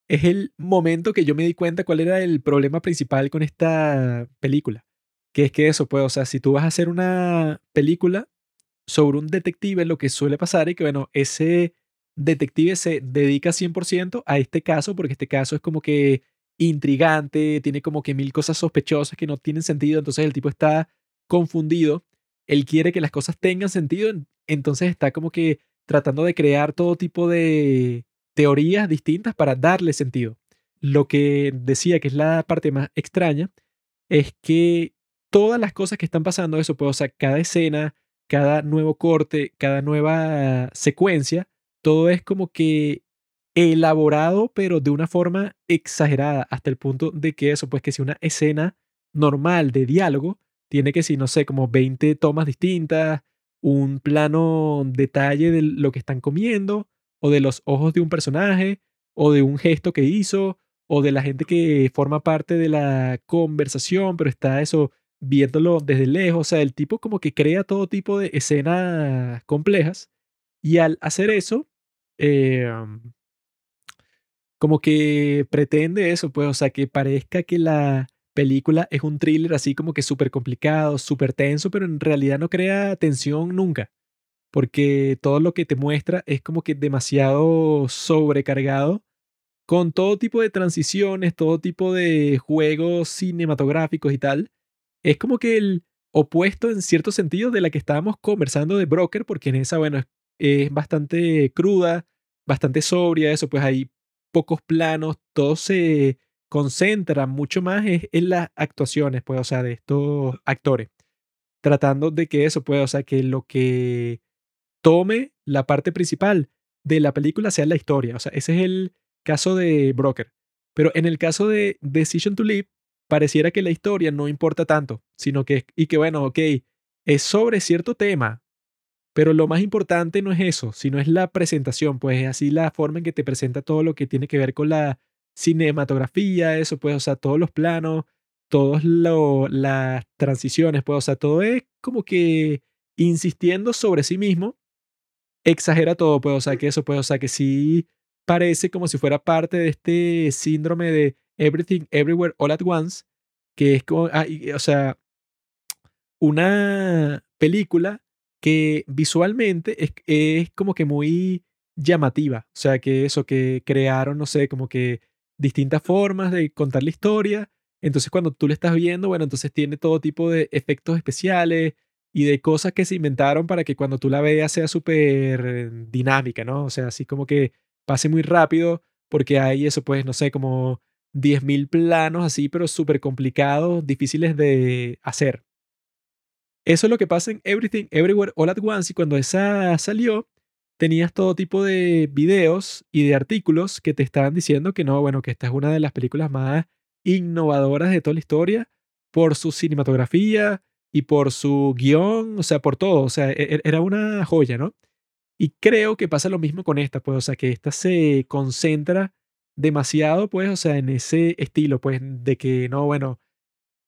es el momento que yo me di cuenta cuál era el problema principal con esta película. Que es que eso, pues, o sea, si tú vas a hacer una película sobre un detective, lo que suele pasar es que, bueno, ese detective se dedica 100% a este caso, porque este caso es como que intrigante, tiene como que mil cosas sospechosas que no tienen sentido, entonces el tipo está confundido, él quiere que las cosas tengan sentido, entonces está como que tratando de crear todo tipo de teorías distintas para darle sentido. Lo que decía que es la parte más extraña es que todas las cosas que están pasando, eso, pues, o sea, cada escena, cada nuevo corte, cada nueva secuencia, todo es como que elaborado, pero de una forma exagerada, hasta el punto de que eso, pues que si una escena normal de diálogo tiene que, si no sé, como 20 tomas distintas, un plano detalle de lo que están comiendo, o de los ojos de un personaje, o de un gesto que hizo, o de la gente que forma parte de la conversación, pero está eso viéndolo desde lejos. O sea, el tipo como que crea todo tipo de escenas complejas. Y al hacer eso, eh, como que pretende eso, pues, o sea, que parezca que la película es un thriller así como que súper complicado, súper tenso, pero en realidad no crea tensión nunca, porque todo lo que te muestra es como que demasiado sobrecargado con todo tipo de transiciones, todo tipo de juegos cinematográficos y tal. Es como que el opuesto en cierto sentido de la que estábamos conversando de Broker, porque en esa, bueno, es bastante cruda, bastante sobria, eso, pues hay pocos planos, todo se concentra mucho más en, las actuaciones, pues, o sea, de estos actores, tratando de que eso, pues, o sea, que lo que tome la parte principal de la película sea la historia, o sea, ese es el caso de Broker. Pero en el caso de Decision to Live, pareciera que la historia no importa tanto, sino que, y que bueno, ok, es sobre cierto tema, pero lo más importante no es eso, sino es la presentación, pues es así la forma en que te presenta todo lo que tiene que ver con la cinematografía, eso, pues, o sea, todos los planos, todas las transiciones, pues, o sea, todo es como que insistiendo sobre sí mismo, exagera todo, pues, o sea, que eso, pues, o sea, que sí parece como si fuera parte de este síndrome de Everything, Everywhere, All at Once, que es como, ah, o sea, una película que visualmente es, es como que muy llamativa. O sea, que eso, que crearon, no sé, como que distintas formas de contar la historia. Entonces, cuando tú le estás viendo, bueno, entonces tiene todo tipo de efectos especiales y de cosas que se inventaron para que cuando tú la veas sea súper dinámica, ¿no? O sea, así como que pase muy rápido, porque hay eso, pues, no sé, como 10.000 planos así, pero súper complicados, difíciles de hacer. Eso es lo que pasa en Everything, Everywhere, All at Once. Y cuando esa salió, tenías todo tipo de videos y de artículos que te estaban diciendo que no, bueno, que esta es una de las películas más innovadoras de toda la historia por su cinematografía y por su guion, o sea, por todo. O sea, e-, e-, era una joya, ¿no? Y creo que pasa lo mismo con esta, pues, o sea, que esta se concentra demasiado, pues, o sea, en ese estilo, pues, de que no, bueno,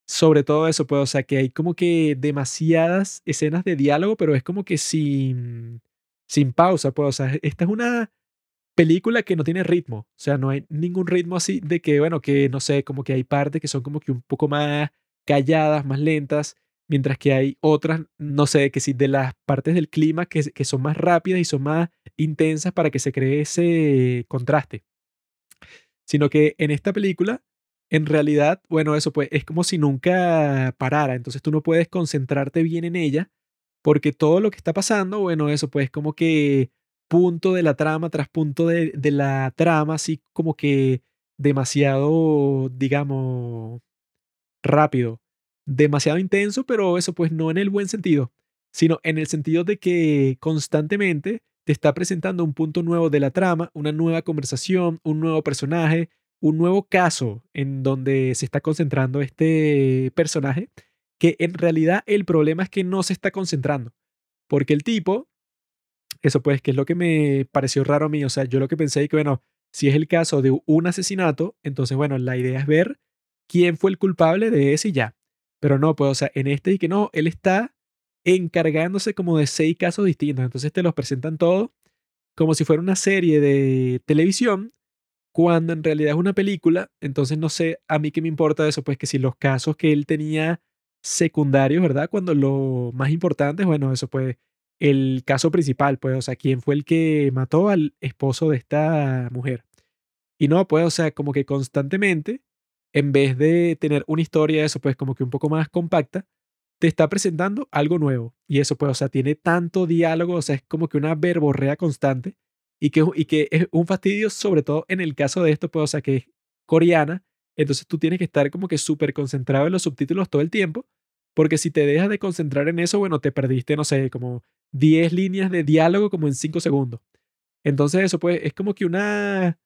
sobre todo eso, pues, o sea, que hay como que demasiadas escenas de diálogo, pero es como que sin, sin pausa, pues, o sea, esta es una película que no tiene ritmo, o sea, no hay ningún ritmo así de que, bueno, que no sé, como que hay partes que son como que un poco más calladas, más lentas, mientras que hay otras, no sé, que sí, de las partes del clima que, que son más rápidas y son más intensas para que se cree ese contraste. Sino que en esta película en realidad, bueno, eso pues es como si nunca parara, entonces tú no puedes concentrarte bien en ella porque todo lo que está pasando, bueno, eso pues como que punto de la trama tras punto de, de la trama, así como que demasiado, digamos, rápido, demasiado intenso, pero eso pues no en el buen sentido, sino en el sentido de que constantemente te está presentando un punto nuevo de la trama, una nueva conversación, un nuevo personaje, un nuevo caso en donde se está concentrando este personaje que en realidad el problema es que no se está concentrando. Porque el tipo, eso pues, que es lo que me pareció raro a mí, o sea, yo lo que pensé es que, bueno, si es el caso de un asesinato, entonces, bueno, la idea es ver quién fue el culpable de ese y ya. Pero no, pues, o sea, en este y que no, él está encargándose como de seis casos distintos. Entonces te los presentan todos como si fuera una serie de televisión, cuando en realidad es una película. Entonces no sé, a mí qué me importa eso, pues que si los casos que él tenía secundarios, ¿verdad? Cuando lo más importante es, bueno, eso pues el caso principal, pues, o sea, quién fue el que mató al esposo de esta mujer. Y no, pues, o sea, como que constantemente, en vez de tener una historia, eso pues como que un poco más compacta, te está presentando algo nuevo. Y eso, pues, o sea, tiene tanto diálogo, o sea, es como que una verborrea constante y que, que es un fastidio, sobre todo en el caso de esto, pues, o sea, que es coreana. Entonces tú tienes que estar como que súper concentrado en los subtítulos todo el tiempo, porque si te dejas de concentrar en eso, bueno, te perdiste, no sé, como 10 líneas de diálogo como en 5 segundos. Entonces eso, pues, es como que una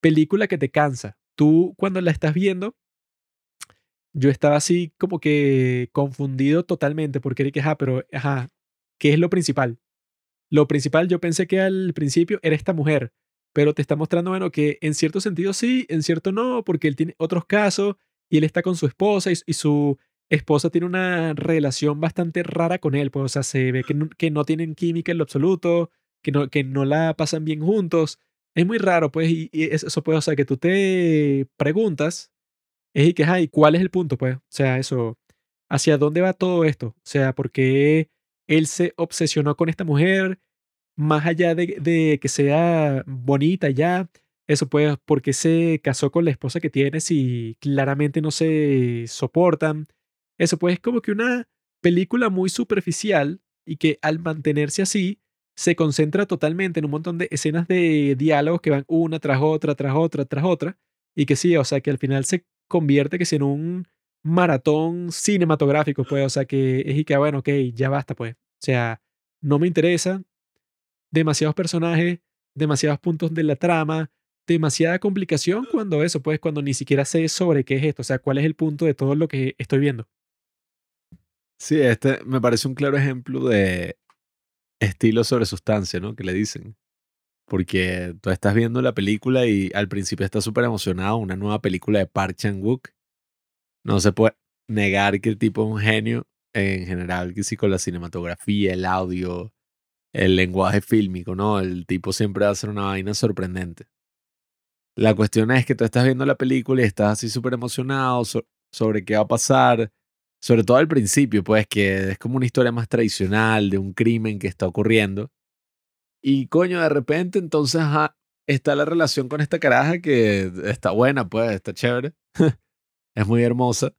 película que te cansa. Tú cuando la estás viendo, yo estaba así como que confundido totalmente porque dije, ajá, pero, ajá, ¿qué es lo principal? Lo principal yo pensé que al principio era esta mujer, pero te está mostrando, bueno, que en cierto sentido sí, en cierto no, porque él tiene otros casos y él está con su esposa y, su esposa tiene una relación bastante rara con él, pues, o sea, se ve que no, que no tienen química en lo absoluto, que no, que no la pasan bien juntos. Es muy raro, pues, y, y eso, pues, o sea, que tú te preguntas es y que, ay, ¿cuál es el punto? Pues, o sea, eso, ¿hacia dónde va todo esto? O sea, ¿por qué él se obsesionó con esta mujer más allá de, que sea bonita ya? Eso pues, ¿por qué se casó con la esposa que tiene si claramente no se soportan? Eso pues es como que una película muy superficial y que al mantenerse así se concentra totalmente en un montón de escenas de diálogos que van una tras otra, tras otra, tras otra, y que sí, o sea, que al final se convierte que si en un maratón cinematográfico, pues, o sea, que es y que, bueno, ok, ya basta, pues. O sea, no me interesa, demasiados personajes, demasiados puntos de la trama, demasiada complicación cuando eso, pues, cuando ni siquiera sé sobre qué es esto, o sea, cuál es el punto de todo lo que estoy viendo. Sí, este me parece un claro ejemplo de estilo sobre sustancia, ¿no? Que le dicen. Porque tú estás viendo la película y al principio estás súper emocionado, una nueva película de Park Chan-wook. No se puede negar que el tipo es un genio en general, que sí con la cinematografía, el audio, el lenguaje fílmico, ¿no? El tipo siempre va a hacer una vaina sorprendente. La cuestión es que tú estás viendo la película y estás así súper emocionado sobre qué va a pasar, sobre todo al principio, pues que es como una historia más tradicional de un crimen que está ocurriendo. Y coño, de repente entonces está la relación con esta caraja que está buena, pues, está chévere. es muy hermosa.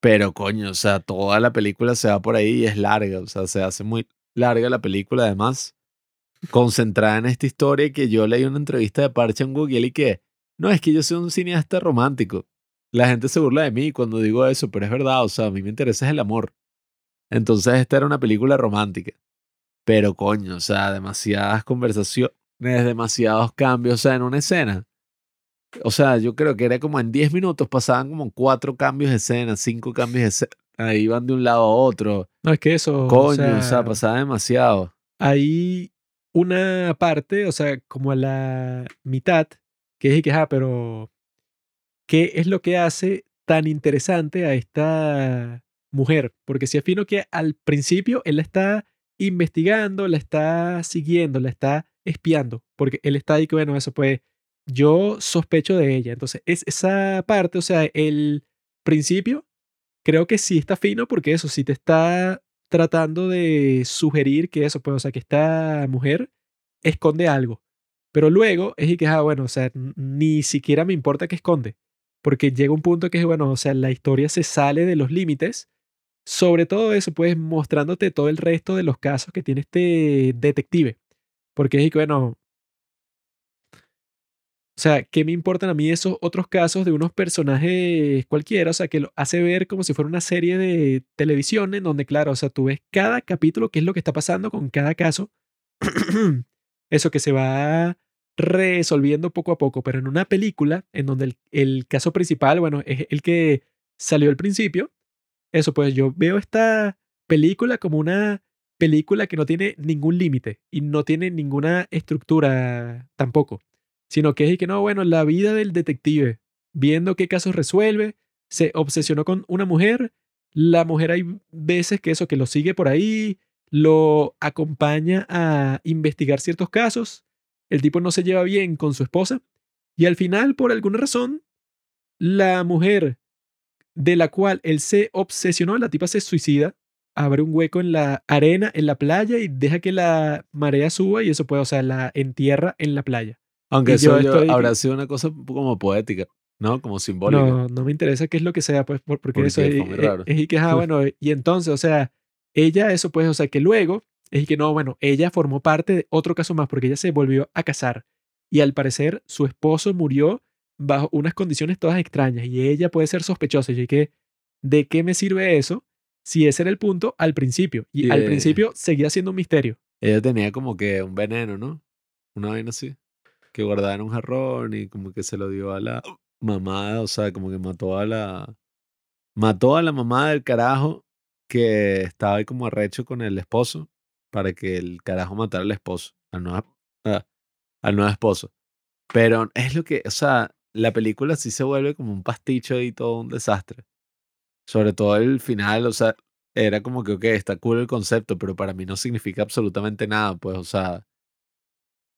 Pero coño, o sea, toda la película se va por ahí y es larga, o sea, se hace muy larga la película además. Concentrada en esta historia que yo leí una entrevista de Chan-wook y él y que, no, es que yo soy un cineasta romántico. La gente se burla de mí cuando digo eso, pero es verdad, o sea, a mí me interesa el amor. Entonces esta era una película romántica. Pero coño, o sea, demasiadas conversaciones, demasiados cambios, o sea, en una escena. O sea, yo creo que era como en 10 minutos pasaban como cuatro cambios de escena, cinco cambios de escena. Ahí van de un lado a otro. No, es que eso. Coño, o sea, pasaba demasiado. Hay una parte, o sea, como a la mitad, que es que, ah, pero. ¿Qué es lo que hace tan interesante a esta mujer? Porque si afino que al principio él está investigando, la está siguiendo, la está espiando, porque él está ahí que, bueno, eso pues, yo sospecho de ella. Entonces, es esa parte, o sea, el principio, creo que sí está fino, porque eso sí te está tratando de sugerir que eso, pues, o sea, que esta mujer esconde algo. Pero luego es y que, ah, bueno, o sea, ni siquiera me importa que esconde, porque llega un punto que es, bueno, o sea, la historia se sale de los límites sobre todo eso, pues mostrándote todo el resto de los casos que tiene este detective. Porque es que, bueno, o sea, ¿qué me importan a mí esos otros casos de unos personajes cualquiera? O sea, que lo hace ver como si fuera una serie de televisión en donde, claro, o sea, tú ves cada capítulo, qué es lo que está pasando con cada caso. Eso que se va resolviendo poco a poco, pero en una película en donde el, el caso principal, bueno, es el que salió al principio, eso, pues yo veo esta película como una película que no tiene ningún límite y no tiene ninguna estructura tampoco, sino que es que no, bueno, la vida del detective, viendo qué casos resuelve, se obsesionó con una mujer, la mujer hay veces que eso, que lo sigue por ahí, lo acompaña a investigar ciertos casos, el tipo no se lleva bien con su esposa y al final, por alguna razón, la mujer de la cual él se obsesionó, la tipa se suicida, abre un hueco en la arena, en la playa y deja que la marea suba y eso puede, o sea, la entierra en la playa. Aunque Y eso yo estoy- habrá sido una cosa como poética, ¿no? Como simbólica. No, no me interesa qué es lo que sea, pues, por- porque, Porque eso es, es- raro. es y que, ah, bueno, y entonces, o sea, ella, eso pues, o sea, que luego, es y que no, bueno, ella formó parte de otro caso más, porque ella se volvió a casar y al parecer su esposo murió bajo unas condiciones todas extrañas y ella puede ser sospechosa. Y que, ¿de qué me sirve eso? Si ese era el punto al principio. Y al eh, principio seguía siendo un misterio. Ella tenía como que un veneno, ¿no? Una vaina así. Que guardaba en un jarrón y como que se lo dio a la mamá, o sea, como que mató a la... Mató a la mamá del carajo que estaba ahí como arrecho con el esposo para que el carajo matara al esposo, al nuevo, ah, al nuevo esposo. Pero es lo que, o sea, la película sí se vuelve como un pasticho y todo un desastre. Sobre todo el final, o sea, era como que, ok, está cool el concepto, pero para mí no significa absolutamente nada, pues, o sea,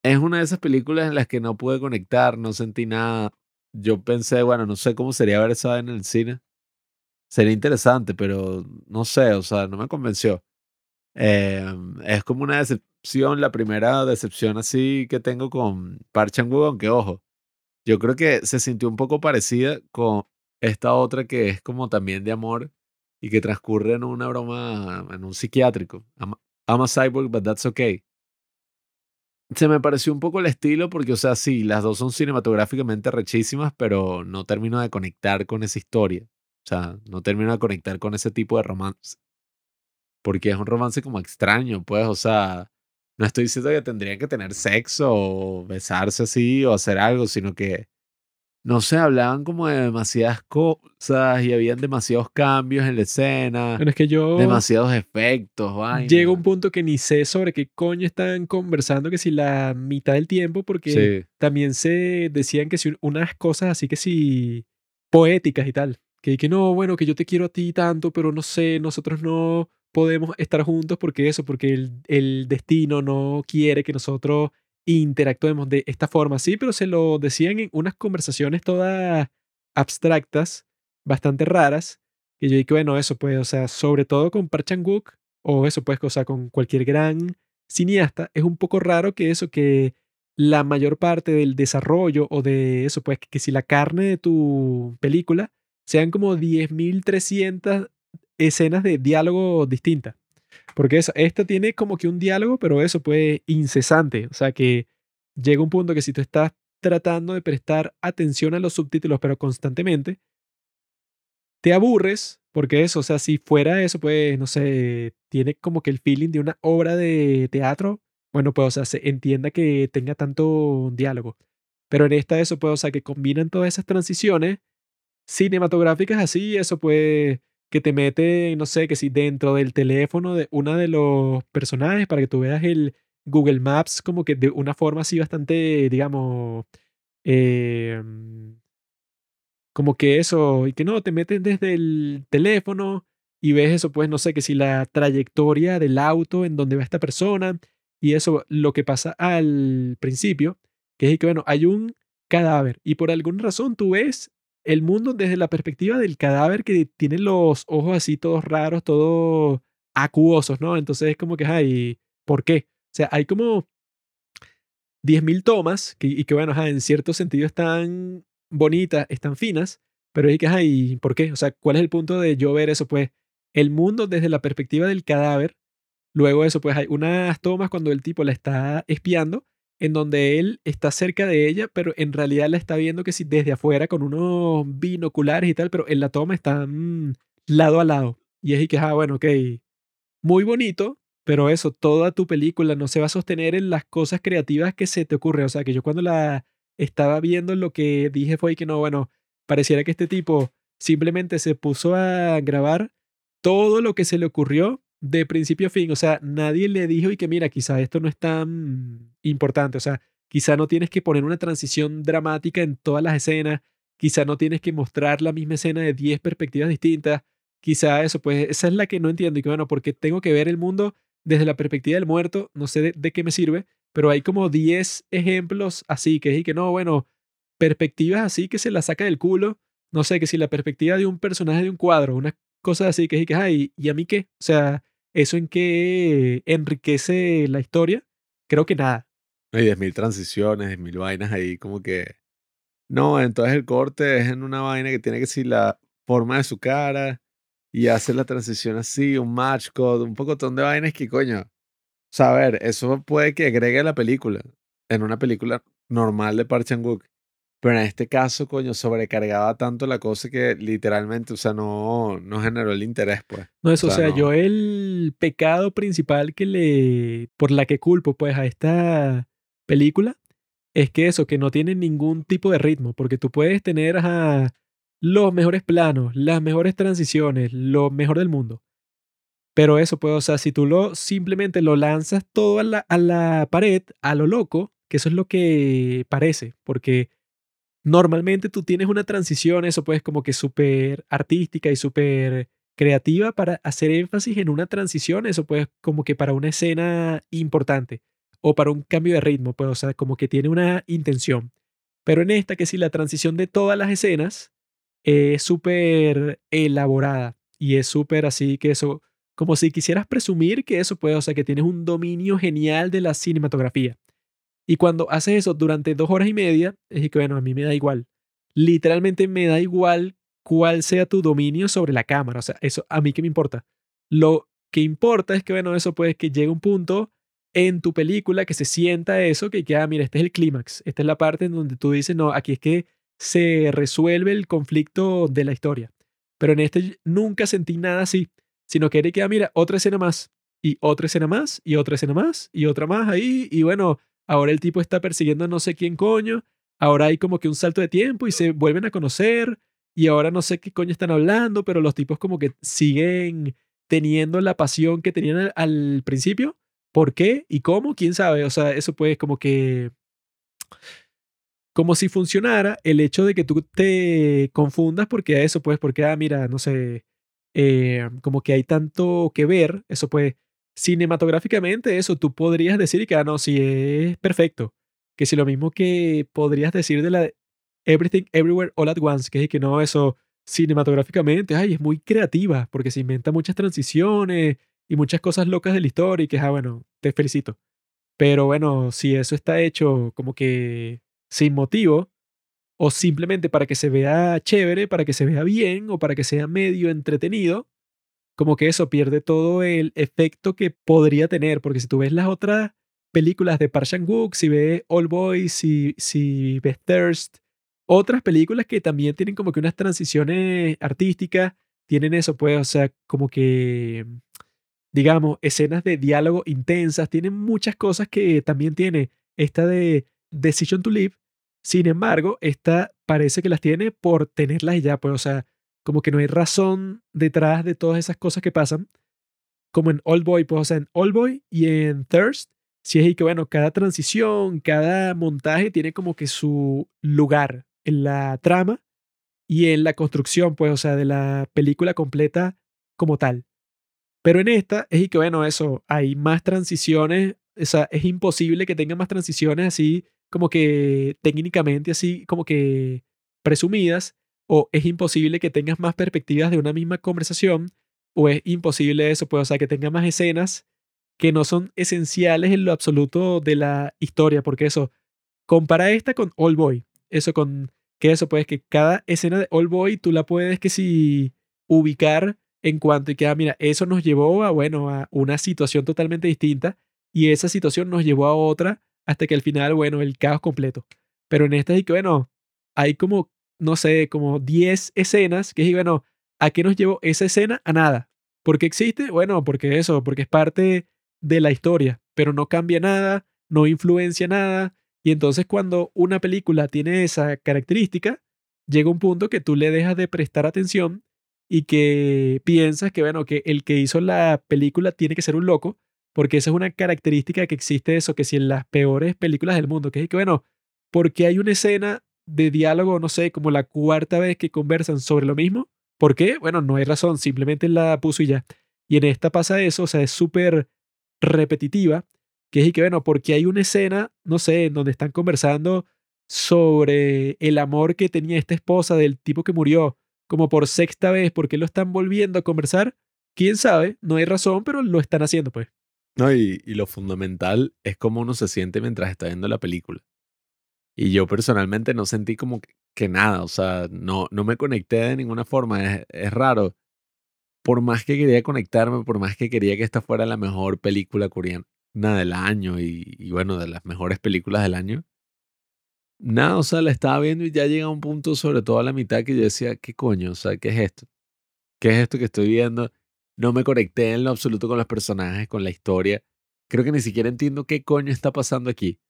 es una de esas películas en las que no pude conectar, no sentí nada. Yo pensé, bueno, no sé cómo sería ver esa en el cine. Sería interesante, pero no sé, o sea, no me convenció. Eh, es como una decepción, la primera decepción así que tengo con Park Chan-wook, aunque ojo, yo creo que se sintió un poco parecida con esta otra que es como también de amor y que transcurre en una broma, en un psiquiátrico. I'm, I'm a cyborg, but that's okay. Se me pareció un poco el estilo porque, o sea, sí, las dos son cinematográficamente rechísimas, pero no termino de conectar con esa historia. O sea, no termino de conectar con ese tipo de romance. Porque es un romance como extraño, pues, o sea, no estoy diciendo que tendrían que tener sexo o besarse así o hacer algo, sino que, no sé, hablaban como de demasiadas cosas y habían demasiados cambios en la escena, Bueno, es que yo demasiados efectos, vainas. llega un punto que ni sé sobre qué coño están conversando, que si la mitad del tiempo, porque Sí, también se decían que si unas cosas así que si poéticas y tal. Que, que no, bueno, que yo te quiero a ti tanto, pero no sé, nosotros no podemos estar juntos porque eso, porque el, el destino no quiere que nosotros interactuemos de esta forma. Sí, pero se lo decían en unas conversaciones todas abstractas, bastante raras. Y yo dije, bueno, eso pues, o sea, sobre todo con Park Chan-wook, o eso pues, o sea, con cualquier gran cineasta, es un poco raro que eso, que la mayor parte del desarrollo o de eso, pues que si la carne de tu película sean como 10.300 escenas de diálogo distintas. Porque eso, esta tiene como que un diálogo, pero eso pues incesante. O sea que llega un punto que si tú estás tratando de prestar atención a los subtítulos, pero constantemente, te aburres, porque eso, o sea, si fuera eso, pues, no sé, tiene como que el feeling de una obra de teatro, bueno, pues, o sea, se entienda que tenga tanto diálogo. Pero en esta, eso, pues, o sea, que combinan todas esas transiciones cinematográficas así, eso, pues, que te mete, no sé, que si dentro del teléfono de uno de los personajes para que tú veas el Google Maps como que de una forma así bastante, digamos, eh, como que eso, y que no, te metes desde el teléfono y ves eso, pues no sé, que si la trayectoria del auto en donde va esta persona y eso, lo que pasa al principio, que es que, bueno, hay un cadáver y por alguna razón tú ves el mundo desde la perspectiva del cadáver que tiene los ojos así todos raros, todos acuosos, ¿no? Entonces es como que, ay, ¿por qué? O sea, hay como 10.000 tomas que, y que, bueno, en cierto sentido están bonitas, están finas, pero es que, ay, ¿por qué? O sea, ¿cuál es el punto de yo ver eso? Pues el mundo desde la perspectiva del cadáver, luego eso, pues hay unas tomas cuando el tipo la está espiando, en donde él está cerca de ella, pero en realidad la está viendo que sí desde afuera con unos binoculares y tal, pero en la toma están lado a lado. Y es y que, ah, bueno, ok, muy bonito, pero eso, toda tu película no se va a sostener en las cosas creativas que se te ocurren. O sea, que yo cuando la estaba viendo lo que dije fue que no, bueno, pareciera que este tipo simplemente se puso a grabar todo lo que se le ocurrió de principio a fin. O sea, nadie le dijo y que mira, quizá esto no es tan importante. O sea, quizá no tienes que poner una transición dramática en todas las escenas. Quizá no tienes que mostrar la misma escena de 10 perspectivas distintas. Quizá eso, pues esa es la que no entiendo. Y que bueno, porque tengo que ver el mundo desde la perspectiva del muerto, no sé de, qué me sirve, pero hay como 10 ejemplos así, que es y que no, bueno, perspectivas así que se la saca del culo. No sé, que si la perspectiva de un personaje de un cuadro, una cosa así, que es y que, ay, ¿y a mí qué? O sea, ¿eso en qué enriquece la historia? Creo que nada. Hay 10.000 transiciones, 10.000 vainas ahí como que... No, entonces el corte es en una vaina que tiene que ser la forma de su cara y hace la transición así, un match code, un pocotón de vainas que coño. O sea, a ver, eso puede que agregue a la película, en una película normal de Park Chan-wook. Pero en este caso, coño, sobrecargaba tanto la cosa que literalmente, o sea, no, no generó el interés, pues. No, eso, o sea, no. yo el pecado principal que le, por la que culpo, pues, a esta película, es que eso, que no tiene ningún tipo de ritmo, porque tú puedes tener a los mejores planos, las mejores transiciones, lo mejor del mundo. Pero eso, pues, o sea, si tú lo simplemente lo lanzas todo a la, a la pared, a lo loco, que eso es lo que parece, porque normalmente tú tienes una transición, eso pues como que súper artística y súper creativa para hacer énfasis en una transición, eso pues como que para una escena importante o para un cambio de ritmo, pues o sea, como que tiene una intención. Pero en esta, que si la transición de todas las escenas es súper elaborada y es súper así que eso, como si quisieras presumir que eso puede, o sea, que tienes un dominio genial de la cinematografía. Y cuando haces eso durante dos horas y media, es que bueno, a mí me da igual. Literalmente me da igual cuál sea tu dominio sobre la cámara. O sea, eso a mí qué me importa. Lo que importa es que, bueno, eso pues que llegue un punto en tu película que se sienta eso, que ya, mira, este es el clímax. Esta es la parte en donde tú dices, no, aquí es que se resuelve el conflicto de la historia. Pero en este nunca sentí nada así, sino que era que, ah, mira, otra escena más, y otra escena más, y otra escena más, y otra más ahí, y bueno, ahora el tipo está persiguiendo a no sé quién coño, ahora hay como que un salto de tiempo y se vuelven a conocer, y ahora no sé qué coño están hablando, pero los tipos como que siguen teniendo la pasión que tenían al, principio. ¿Por qué y cómo? ¿Quién sabe? O sea, eso puede como que... Como si funcionara el hecho de que tú te confundas porque a eso, pues, porque, ah, mira, no sé, eh, como que hay tanto que ver, eso pues, cinematográficamente, eso tú podrías decir que, ah, no, sí, es perfecto. Que si lo mismo que podrías decir de la Everything Everywhere All at Once, que es que no, eso cinematográficamente, ay, es muy creativa, porque se inventa muchas transiciones y muchas cosas locas de la historia y que, ah, bueno, te felicito. Pero bueno, si eso está hecho como que sin motivo, o simplemente para que se vea chévere, para que se vea bien, o para que sea medio entretenido, como que eso pierde todo el efecto que podría tener, porque si tú ves las otras películas de Park Chan-wook, si ves All Boys, si, si ves Thirst, otras películas que también tienen como que unas transiciones artísticas, tienen eso, pues, o sea, como que, digamos, escenas de diálogo intensas, tienen muchas cosas que también tiene esta de Decision to Live. Sin embargo, esta parece que las tiene por tenerlas ya, pues, o sea, como que no hay razón detrás de todas esas cosas que pasan. Como en Old Boy, pues, o sea, en Old Boy y en Thirst, si es y que, bueno, cada transición, cada montaje tiene como que su lugar en la trama y en la construcción, pues, o sea, de la película completa como tal. Pero en esta es que, bueno, eso, hay más transiciones, es imposible que tenga más transiciones así como que técnicamente así como que presumidas, o es imposible que tengas más perspectivas de una misma conversación, o es imposible eso, pues, o sea, que tenga más escenas que no son esenciales en lo absoluto de la historia, porque eso, compara esta con All Boy, eso con que eso, pues, que cada escena de All Boy tú la puedes que si ubicar en cuanto y que, ah, mira, eso nos llevó a, bueno, a una situación totalmente distinta y esa situación nos llevó a otra hasta que al final, bueno, el caos completo. Pero en esta es que, bueno, hay como, no sé, como 10 escenas que es, bueno, ¿a qué nos llevó esa escena? A nada. ¿Por qué existe? Bueno, porque eso, porque es parte de la historia, pero no cambia nada, no influencia nada. Y entonces cuando una película tiene esa característica, llega un punto que tú le dejas de prestar atención y que piensas que, bueno, que el que hizo la película tiene que ser un loco, porque esa es una característica que existe eso, que si en las peores películas del mundo, que es que, bueno, porque hay una escena de diálogo, no sé, como la cuarta vez que conversan sobre lo mismo, ¿por qué? Bueno, no hay razón, simplemente la puso y ya. Y en esta pasa eso, o sea, es súper repetitiva, que es que, bueno, porque hay una escena, no sé, en donde están conversando sobre el amor que tenía esta esposa del tipo que murió, como por sexta vez, ¿por qué lo están volviendo a conversar? ¿Quién sabe? No hay razón, pero lo están haciendo, pues. No, y, y lo fundamental es cómo uno se siente mientras está viendo la película. Y yo personalmente no sentí como que, nada, o sea, no, no me conecté de ninguna forma, es, es raro. Por más que quería conectarme, por más que quería que esta fuera la mejor película coreana del año y, y bueno, de las mejores películas del año, nada, o sea, la estaba viendo y ya llega un punto, sobre todo a la mitad, que yo decía, ¿qué coño? O sea, ¿qué es esto? ¿Qué es esto que estoy viendo? No me conecté en lo absoluto con los personajes, con la historia. Creo que ni siquiera entiendo qué coño está pasando aquí.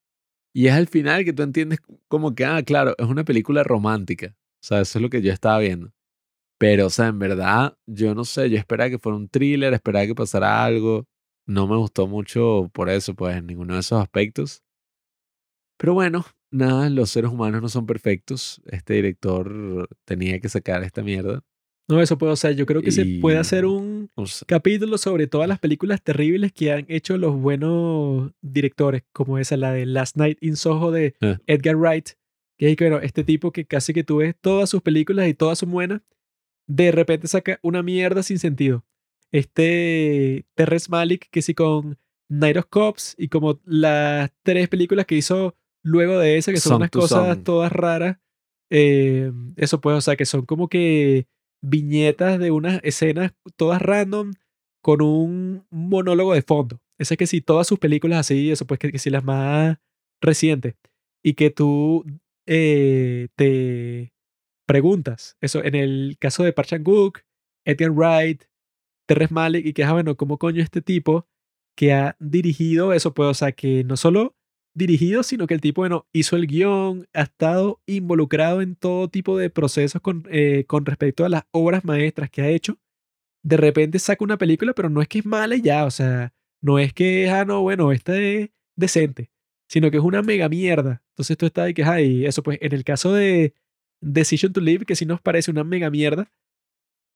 Y es al final que tú entiendes como que, ah, claro, es una película romántica. O sea, eso es lo que yo estaba viendo. Pero, o sea, en verdad, yo no sé, yo esperaba que fuera un thriller, esperaba que pasara algo. No me gustó mucho por eso, pues, en ninguno de esos aspectos. Pero bueno, nada, los seres humanos no son perfectos. Este director tenía que sacar esta mierda. No, eso puede, o sea, yo creo que se puede hacer un o sea, capítulo sobre todas las películas terribles que han hecho los buenos directores, como esa, la de Last Night in Soho de eh, Edgar Wright, que es bueno, este tipo que casi que tú ves todas sus películas y todas son buenas, de repente saca una mierda sin sentido. Este Terrence Malick, que sí con Night of Cops y como las tres películas que hizo luego de esa, que son unas cosas todas raras, eh, eso pues, o sea, que son como que viñetas de unas escenas todas random con un monólogo de fondo. Esa es que sí, todas sus películas así, eso pues que, que sí las más recientes. Y que tú eh, te preguntas, eso en el caso de Park Chan-wook, Edgar Wright, Terrence Malick, y que, ah, bueno, ¿cómo coño este tipo que ha dirigido eso? Pues, o sea, que no solo dirigido, sino que el tipo, bueno, hizo el guion, ha estado involucrado en todo tipo de procesos con, eh, con respecto a las obras maestras que ha hecho. De repente saca una película, pero no es que es mala ya, o sea, no es que, ah, no, bueno, esta es decente, sino que es una mega mierda. Entonces tú estás ahí que, ay, eso pues, en el caso de Decision to Live, que sí nos parece una mega mierda,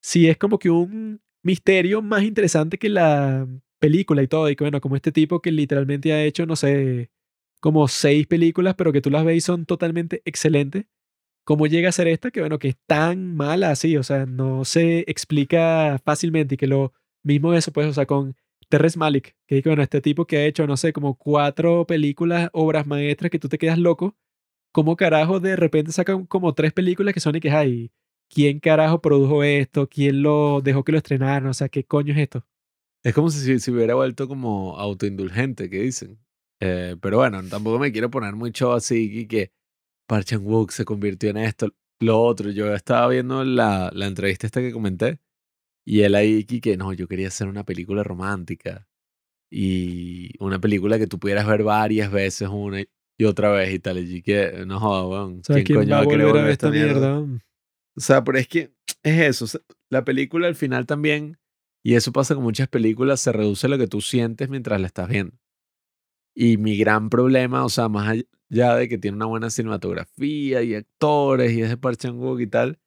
sí es como que un misterio más interesante que la película y todo. Y que bueno, como este tipo que literalmente ha hecho, no sé, como seis películas, pero que tú las ves y son totalmente excelentes. ¿Cómo llega a ser esta? Que bueno, que es tan mala así, o sea, no se explica fácilmente y que lo mismo eso, pues, o sea, con Terrence Malick, que que, bueno, este tipo que ha hecho, no sé, como cuatro películas, obras maestras que tú te quedas loco, ¿cómo carajo de repente sacan como tres películas que son y que, ay, ¿quién carajo produjo esto? ¿Quién lo dejó que lo estrenaran? O sea, ¿qué coño es esto? Es como si se hubiera vuelto como autoindulgente, que dicen. Eh, pero bueno, tampoco me quiero poner muy show así y que Park Chan-wook se convirtió en esto, lo otro. Yo estaba viendo la, la entrevista esta que comenté y él ahí que no, yo quería hacer una película romántica y una película que tú pudieras ver varias veces una y otra vez y tal. Y que no jodas, weón. O sea, ¿Quién ¿quién coño va a querer volver a volver ver a esta mierda? O sea, pero es que es eso. o sea, la película al final también, y eso pasa con muchas películas, se reduce a lo que tú sientes mientras la estás viendo. Y mi gran problema, o sea, más allá de que tiene una buena cinematografía y actores y es de Park Chan-wook y tal,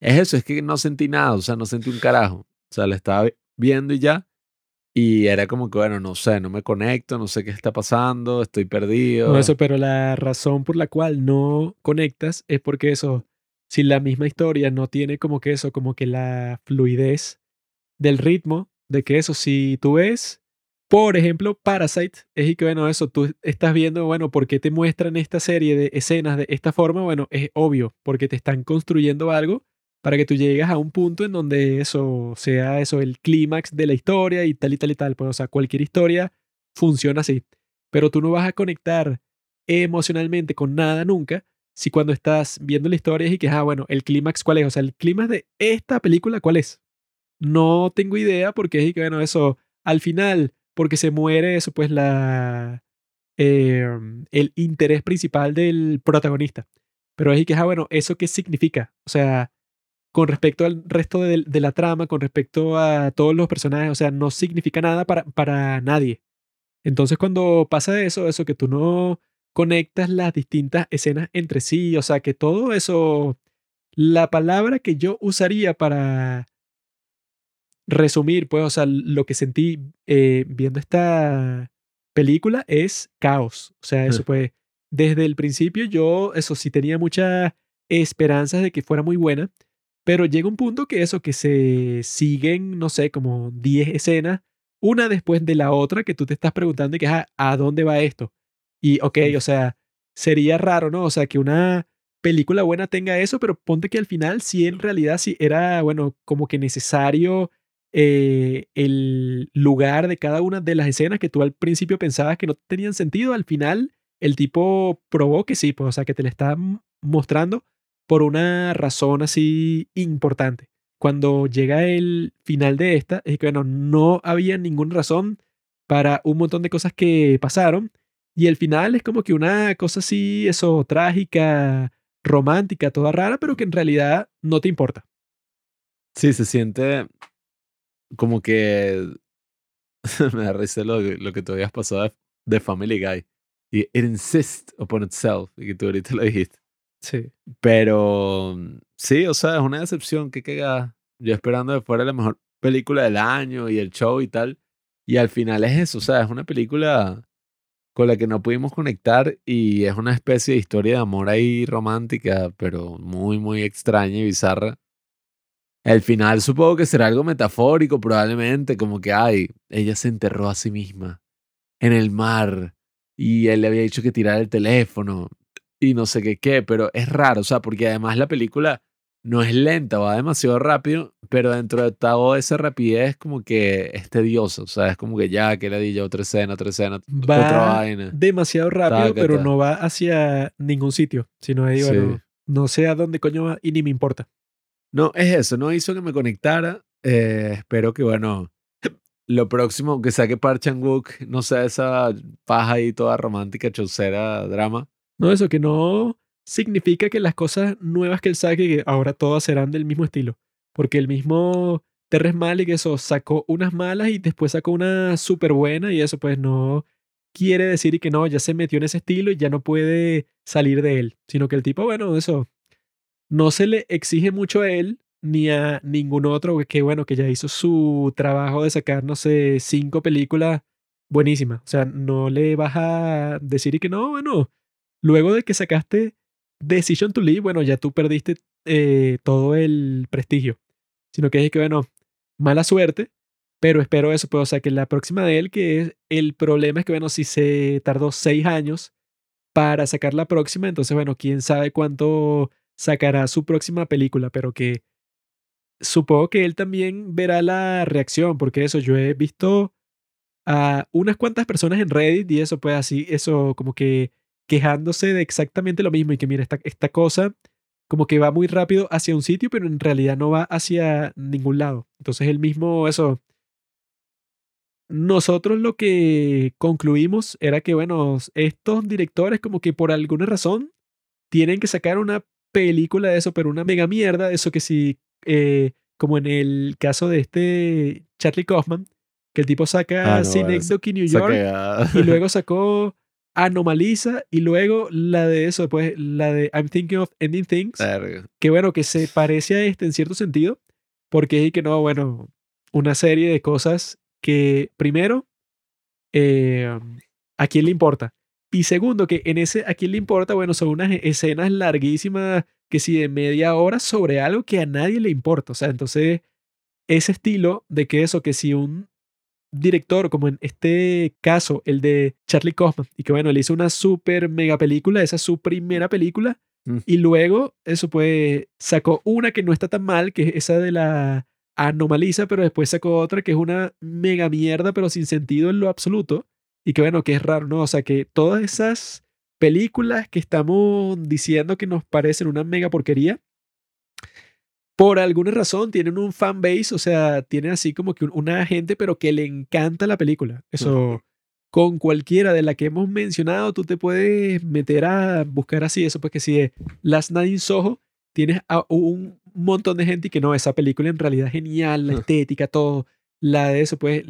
es eso, es que no sentí nada, o sea, no sentí un carajo. O sea, la estaba vi- viendo y ya. Y era como que, bueno, no sé, no me conecto, no sé qué está pasando, estoy perdido. No, eso, pero la razón por la cual no conectas es porque eso, si la misma historia no tiene como que eso, como que la fluidez del ritmo, de que eso, si tú ves, por ejemplo, Parasite, es y que, bueno, eso, tú estás viendo, bueno, ¿por qué te muestran esta serie de escenas de esta forma? Bueno, es obvio, porque te están construyendo algo para que tú llegues a un punto en donde eso sea eso, el clímax de la historia y tal y tal y tal. Pues, o sea, cualquier historia funciona así. Pero tú no vas a conectar emocionalmente con nada nunca si cuando estás viendo la historia y que, ah, bueno, el clímax, ¿cuál es? O sea, el clímax de esta película, ¿cuál es? No tengo idea porque es que, bueno, eso, al final, porque se muere eso, pues la, eh, el interés principal del protagonista. Pero es que, ah, bueno, ¿eso qué significa? O sea, con respecto al resto de, de la trama, con respecto a todos los personajes, o sea, no significa nada para, para nadie. Entonces cuando pasa eso, eso que tú no conectas las distintas escenas entre sí, o sea, que todo eso, la palabra que yo usaría para resumir, pues, o sea, lo que sentí eh, viendo esta película es caos. O sea, eso pues, desde el principio yo, eso sí tenía muchas esperanzas de que fuera muy buena, pero llega un punto que eso, que se siguen, no sé, como 10 escenas, una después de la otra, que tú te estás preguntando que, ah, ¿a dónde va esto? Y, ok, o sea, sería raro, ¿no? O sea, que una película buena tenga eso, pero ponte que al final sí en realidad sí era, bueno, como que necesario eh, el lugar de cada una de las escenas que tú al principio pensabas que no tenían sentido, al final el tipo probó que sí, pues, o sea, que te le está mostrando por una razón así importante. Cuando llega el final de esta, es que, bueno, no había ninguna razón para un montón de cosas que pasaron. Y el final es como que una cosa así, eso, trágica, romántica, toda rara, pero que en realidad no te importa. Sí, se siente como que me da risa lo, lo que tú habías pasado de, Family Guy. Y it insists upon itself, y que tú ahorita lo dijiste. Sí. Pero sí, o sea, es una decepción que queda yo esperando que fuera la mejor película del año y el show y tal. Y al final es eso, o sea, es una película con la que no pudimos conectar y es una especie de historia de amor ahí romántica, pero muy, muy extraña y bizarra. El final supongo que será algo metafórico, probablemente, como que, ay, ella se enterró a sí misma en el mar y él le había dicho que tirara el teléfono y no sé qué qué, pero es raro, o sea, porque además la película no es lenta, va demasiado rápido, pero dentro de toda esa rapidez como que es tedioso, o sea, es como que ya, que le di otra escena, otra escena, va otra vaina. demasiado rápido, pero no va hacia ningún sitio, sino ahí, bueno, no sé a dónde coño va y ni me importa. No, es eso, no hizo que me conectara. Eh, espero que, bueno, lo próximo, que saque Park Chan-wook, no sea esa paja ahí toda romántica, chaucera, drama. No, eso que no significa que las cosas nuevas que él saque, ahora todas serán del mismo estilo. Porque el mismo Terres Malik, eso, sacó unas malas y después sacó una súper buena y eso pues no quiere decir que no, ya se metió en ese estilo y ya no puede salir de él. Sino que el tipo, bueno, eso, no se le exige mucho a él ni a ningún otro que, bueno, que ya hizo su trabajo de sacar, no sé, cinco películas buenísimas. O sea, no le vas a decir que no, bueno, luego de que sacaste Decision to Leave, bueno, ya tú perdiste eh, todo el prestigio. Sino que es que, bueno, mala suerte, pero espero eso, pues, o sea, que la próxima de él, que es el problema es que, bueno, si se tardó seis años para sacar la próxima, entonces, bueno, quién sabe cuánto sacará su próxima película, pero que supongo que él también verá la reacción, porque eso, yo he visto a unas cuantas personas en Reddit y eso, pues así, eso como que quejándose de exactamente lo mismo y que mira, esta, esta cosa como que va muy rápido hacia un sitio, pero en realidad no va hacia ningún lado. Entonces él mismo, eso, nosotros lo que concluimos era que, bueno, estos directores como que por alguna razón tienen que sacar una película de eso, pero una mega mierda. Eso que sí, eh, como en el caso de este Charlie Kaufman, que el tipo saca Ah, no, Synecdoche New York y luego sacó Anomaliza y luego la de eso, después la de I'm Thinking of Ending Things, que bueno, que se parece a este en cierto sentido, porque es que no, bueno, una serie de cosas que primero, eh, ¿a quién le importa? Y segundo, que en ese ¿a quién le importa? Bueno, son unas escenas larguísimas que si de media hora sobre algo que a nadie le importa. O sea, entonces, ese estilo de que eso, que si un director, como en este caso, el de Charlie Kaufman, y que bueno, él hizo una super mega película, esa es su primera película, Mm. y luego, eso pues, sacó una que no está tan mal, que es esa de la anomaliza, pero después sacó otra que es una mega mierda, pero sin sentido en lo absoluto, y que bueno, que es raro, ¿no? O sea, que todas esas películas que estamos diciendo que nos parecen una mega porquería, por alguna razón tienen un fan base, o sea, tienen así como que un- una gente, pero que le encanta la película. Eso, con cualquiera de la que hemos mencionado, tú te puedes meter a buscar así eso, porque si es Last Night in Soho, tienes a un montón de gente y que no, esa película en realidad es genial, la Ah. estética, todo. La de eso, pues,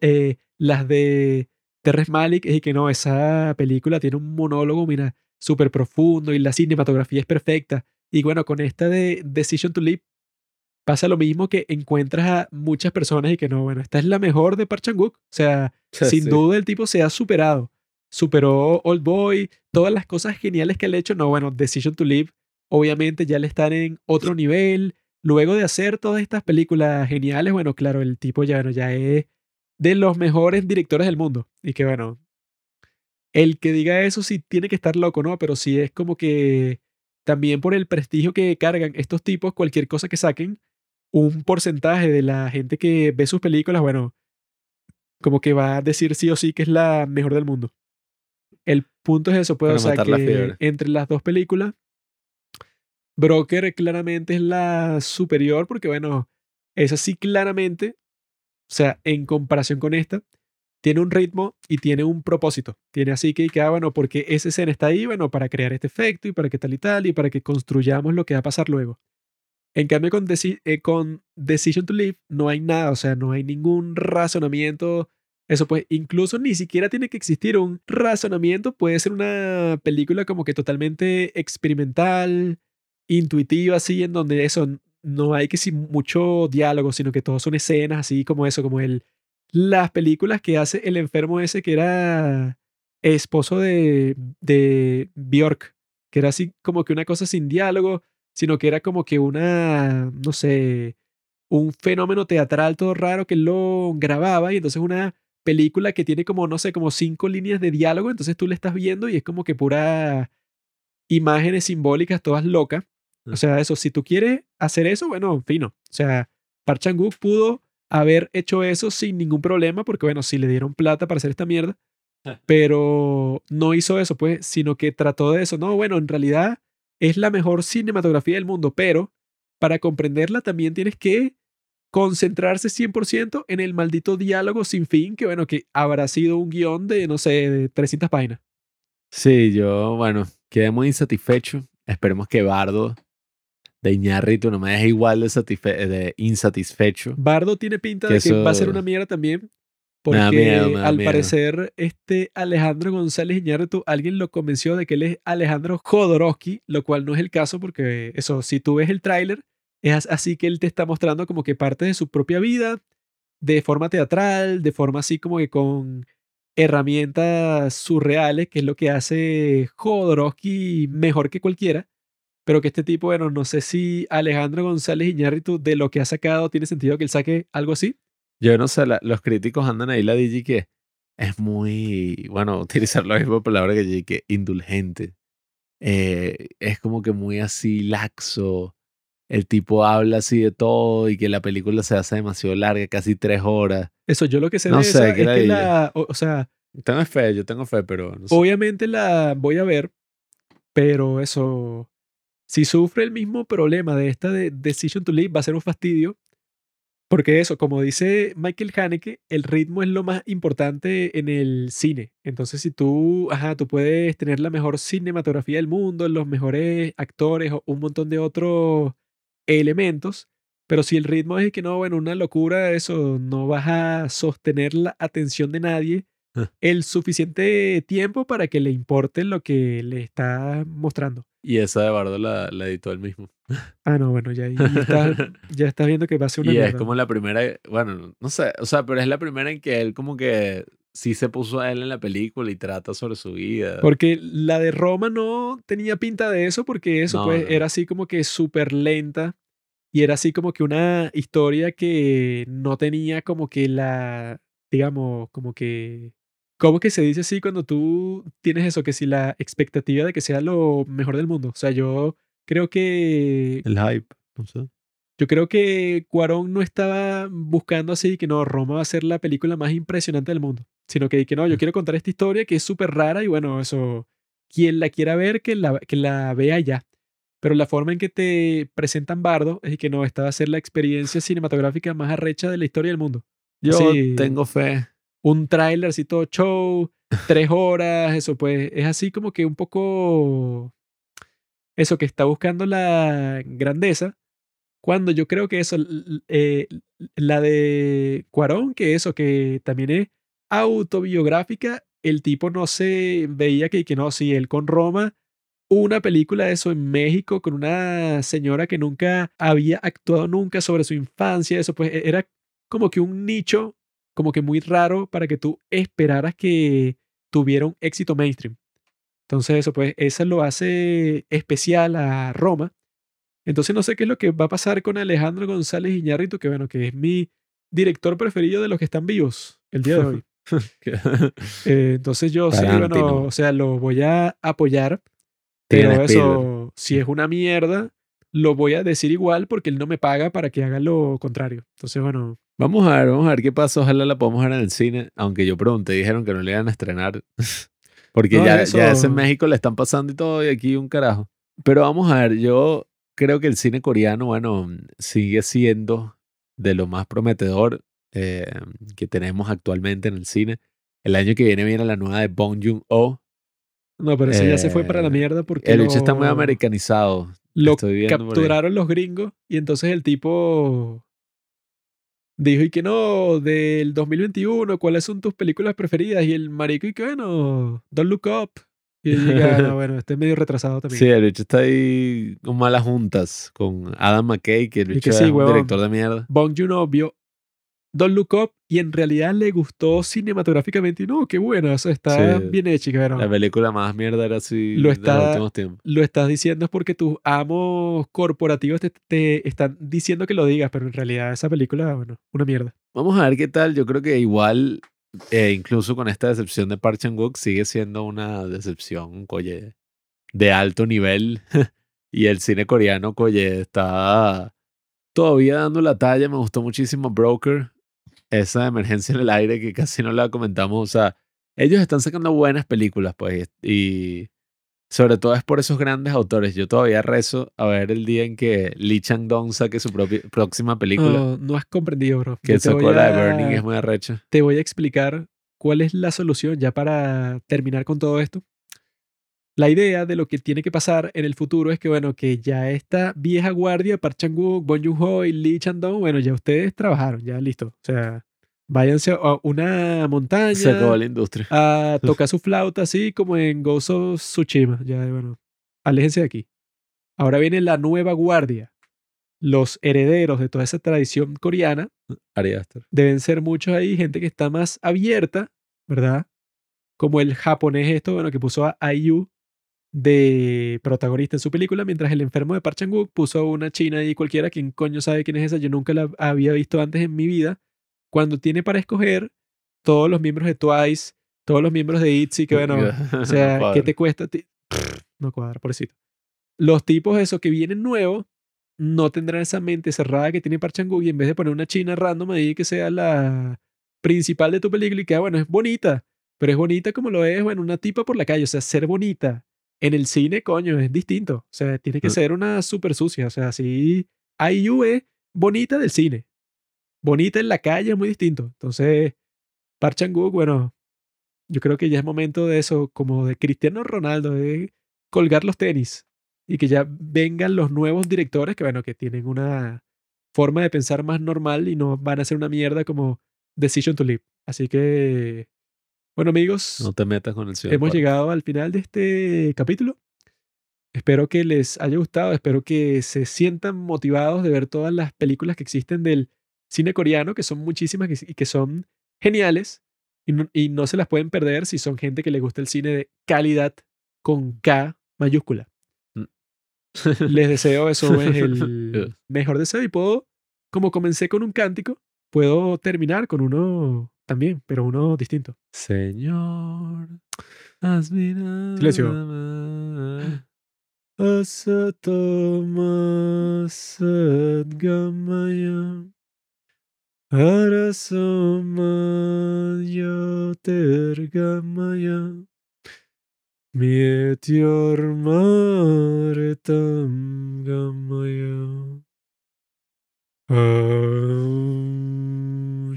eh, las de Terrence Malick, es que no, esa película tiene un monólogo, mira, súper profundo y la cinematografía es perfecta. Y bueno, con esta de Decision to Live pasa lo mismo que encuentras a muchas personas y que no, bueno, esta es la mejor de Park Chan-wook. O sea, sin Sí. duda el tipo se ha superado. Superó Old Boy, todas las cosas geniales que él ha hecho. No, bueno, Decision to Live, obviamente ya le están en otro nivel. Luego de hacer todas estas películas geniales, bueno, claro, el tipo ya, bueno, ya es de los mejores directores del mundo. Y que bueno, el que diga eso sí tiene que estar loco, ¿no? Pero sí es como que también por el prestigio que cargan estos tipos, cualquier cosa que saquen, un porcentaje de la gente que ve sus películas, bueno, como que va a decir sí o sí que es la mejor del mundo. El punto es eso, Para o sea, que entre las dos películas, Broker claramente es la superior porque, bueno, esa sí claramente, o sea, en comparación con esta, tiene un ritmo y tiene un propósito. Tiene así que, que ah, bueno, porque esa escena está ahí, bueno, para crear este efecto y para que tal y tal y para que construyamos lo que va a pasar luego. En cambio, con, eh, con Decision to Live no hay nada, o sea, no hay ningún razonamiento. Eso pues, incluso ni siquiera tiene que existir un razonamiento. Puede ser una película como que totalmente experimental, intuitiva, así, en donde eso no hay que si mucho diálogo, sino que todo son escenas así como eso, como el, las películas que hace el enfermo ese que era esposo de, de Bjork, que era así como que una cosa sin diálogo, sino que era como que una, no sé, un fenómeno teatral todo raro que lo grababa y entonces una película que tiene como, no sé, como cinco líneas de diálogo, entonces tú le estás viendo y es como que pura imágenes simbólicas todas locas. O sea, eso, si tú quieres hacer eso, bueno, fino. O sea, Park Chan-wook pudo haber hecho eso sin ningún problema porque, bueno, si le dieron plata para hacer esta mierda, pero no hizo eso, pues, sino que trató de eso. No, bueno, en realidad es la mejor cinematografía del mundo, pero para comprenderla también tienes que concentrarse 100% en el maldito diálogo sin fin, que bueno, que habrá sido un guion de, no sé, de 300 páginas. Sí, yo, bueno, quedé muy insatisfecho. Esperemos que Bardo de Iñárritu no me deje igual de, satisfe- de insatisfecho. Bardo tiene pinta Que de que va a ser una mierda también. Porque miedo, al miedo. parecer, este Alejandro González Iñárritu, alguien lo convenció de que él es Alejandro Jodorowsky, lo cual no es el caso, porque eso, si tú ves el tráiler, es as- así que él te está mostrando como que parte de su propia vida, de forma teatral, de forma así como que con herramientas surreales, que es lo que hace Jodorowsky mejor que cualquiera. Pero que este tipo, bueno, no sé si Alejandro González Iñárritu de lo que ha sacado tiene sentido que él saque algo así. Yo no sé, la- los críticos andan ahí la DJ que es muy, bueno, utilizar la misma palabra que yo, que indulgente. Eh, es como que muy así laxo. El tipo habla así de todo y que la película se hace demasiado larga, casi tres horas. Eso, yo lo que sé No de sé, esa qué es que ladilla. la, o, o sea, Tengo fe, yo tengo fe, pero no sé. obviamente la voy a ver, pero eso, si sufre el mismo problema de esta de Decision to Live, va a ser un fastidio. Porque eso, como dice Michael Haneke, el ritmo es lo más importante en el cine. Entonces, si tú, ajá, tú puedes tener la mejor cinematografía del mundo, los mejores actores o un montón de otros elementos, pero si el ritmo es que no, bueno, una locura, eso, no vas a sostener la atención de nadie Ah. el suficiente tiempo para que le importe lo que le está mostrando. Y esa de Bardo la, la editó él mismo. Ah, no, bueno, ya, ahí estás, ya estás viendo que va a ser una y es mierda. como la primera, bueno, no sé, o sea, pero es la primera en que él como que sí se puso a él en la película y trata sobre su vida. Porque la de Roma no tenía pinta de eso, porque eso No, pues no. era así como que súper lenta y era así como que una historia que no tenía como que la, digamos, como que, ¿cómo que se dice así cuando tú tienes eso? Que si la expectativa de que sea lo mejor del mundo. O sea, yo creo que, El hype, no sé. yo creo que Cuarón no estaba buscando así que no, Roma va a ser la película más impresionante del mundo, sino que, que no, yo quiero contar esta historia que es súper rara y bueno, eso, quien la quiera ver, que la, que la vea ya. Pero la forma en que te presentan Bardo es que no, esta va a ser la experiencia cinematográfica más arrecha de la historia del mundo. Yo Sí. tengo fe. Un tráiler así todo show, tres horas, eso pues, es así como que un poco... Eso que está buscando la grandeza, Cuando yo creo que eso, eh, la de Cuarón, que eso, que también es autobiográfica, el tipo no se veía que, que no, si él con Roma, una película de eso en México con una señora que nunca había actuado nunca sobre su infancia, eso pues e- era como que un nicho, como que muy raro para que tú esperaras que tuviera un éxito mainstream. Entonces eso pues, eso lo hace especial a Roma. Entonces no sé qué es lo que va a pasar con Alejandro González Iñárritu, que bueno, que es mi director preferido de los que están vivos el día de hoy. Eh, entonces yo sí, bueno, o sea, lo voy a apoyar, pero eso, si es una mierda, lo voy a decir igual porque él no me paga para que haga lo contrario. Entonces, bueno, Vamos a ver, vamos a ver qué pasa. Ojalá la podamos ver en el cine. Aunque yo pregunté, dijeron que no le iban a estrenar. Porque No, ya, eso- ya eso en México le están pasando y todo, y aquí un carajo. Pero vamos a ver, yo creo que el cine coreano, bueno, sigue siendo de lo más prometedor eh, que tenemos actualmente en el cine. El año que viene viene la nueva de Bong Joon-ho. no, pero eso ya se fue para la Eh, mierda porque El lo, hecho está muy americanizado. Lo capturaron los gringos y entonces el tipo dijo y que no, del 2021, ¿cuáles son tus películas preferidas? Y el marico y que bueno, Don't Look Up. Y él llega, "No, bueno, este es medio retrasado también. Sí, el bicho está ahí con malas juntas con Adam McKay, que el bicho que sí, es un huevón. director de mierda. Bong Joon-ho vio Don't Look Up y en realidad le gustó cinematográficamente y no, qué bueno, eso está Sí. bien hecho, La película más mierda era así Lo de los últimos tiempos. lo estás diciendo es porque tus amos corporativos te, te están diciendo que lo digas, pero en realidad esa película, bueno, una mierda. Vamos a ver qué tal. Yo creo que igual, eh, incluso con esta decepción de Park Chan-wook, sigue siendo una decepción, coye, de alto nivel. y el cine coreano, coye, está todavía dando la talla. Me gustó muchísimo Broker, esa emergencia en el aire que casi no la comentamos. O sea, ellos están sacando buenas películas, pues, y sobre todo es por esos grandes autores. Yo todavía rezo a ver el día en que Lee Chang-dong saque su propia, próxima película. No, no has comprendido, bro. Que sacó la de Burning es muy arrecha. Te voy a explicar cuál es la solución ya para terminar con todo esto. La idea de lo que tiene que pasar en el futuro es que, bueno, que ya esta vieja guardia, Park Chan-wook, Bong Joon-ho y Lee Chan-dong, bueno, ya ustedes trabajaron, ya listo. O sea, váyanse a una montaña Se acabó la industria. a tocar su flauta así como en Ghost of Tsushima. Ya, bueno, aléjense de aquí. Ahora viene la nueva guardia. Los herederos de toda esa tradición coreana Ari Aster. deben ser muchos ahí, gente que está más abierta, ¿verdad? Como el japonés esto, bueno, que puso a IU de protagonista en su película, mientras el enfermo de Park puso a una china ahí cualquiera, quien coño sabe quién es esa, yo nunca la había visto antes en mi vida, cuando tiene para escoger todos los miembros de Twice, todos los miembros de ITZY, que bueno, o sea, ¿qué te cuesta? No cuadra, pobrecito. Los tipos esos que vienen nuevos no tendrán esa mente cerrada que tiene Park y en vez de poner una china random ahí que sea la principal de tu película y que, ah, bueno, es bonita, pero es bonita como lo es, bueno, una tipa por la calle, o sea, ser bonita en el cine, coño, es distinto. O sea, tiene que ser una súper sucia, o sea, sí, IU es bonita del cine. Bonita en la calle es muy distinto. Entonces, Park Chan-wook, bueno, yo creo que ya es momento de eso, como de Cristiano Ronaldo, de colgar los tenis y que ya vengan los nuevos directores que, bueno, que tienen una forma de pensar más normal y no van a ser una mierda como Decision to Live. Así que, bueno, amigos, No te metas con el señor. hemos llegado al final de este capítulo. Espero que les haya gustado, espero que se sientan motivados de ver todas las películas que existen del cine coreano, que son muchísimas y que son geniales y no, y no se las pueden perder si son gente que le gusta el cine de calidad con K mayúscula. Mm. Les deseo eso, es el mejor deseo y puedo, como comencé con un cántico, puedo terminar con uno también, pero uno distinto. Señor, has mirado. Silencio. Asatoma Sadgamaya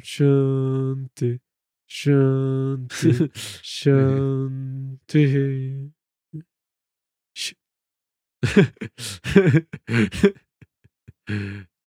Shanti Shanti Shanti. Sh-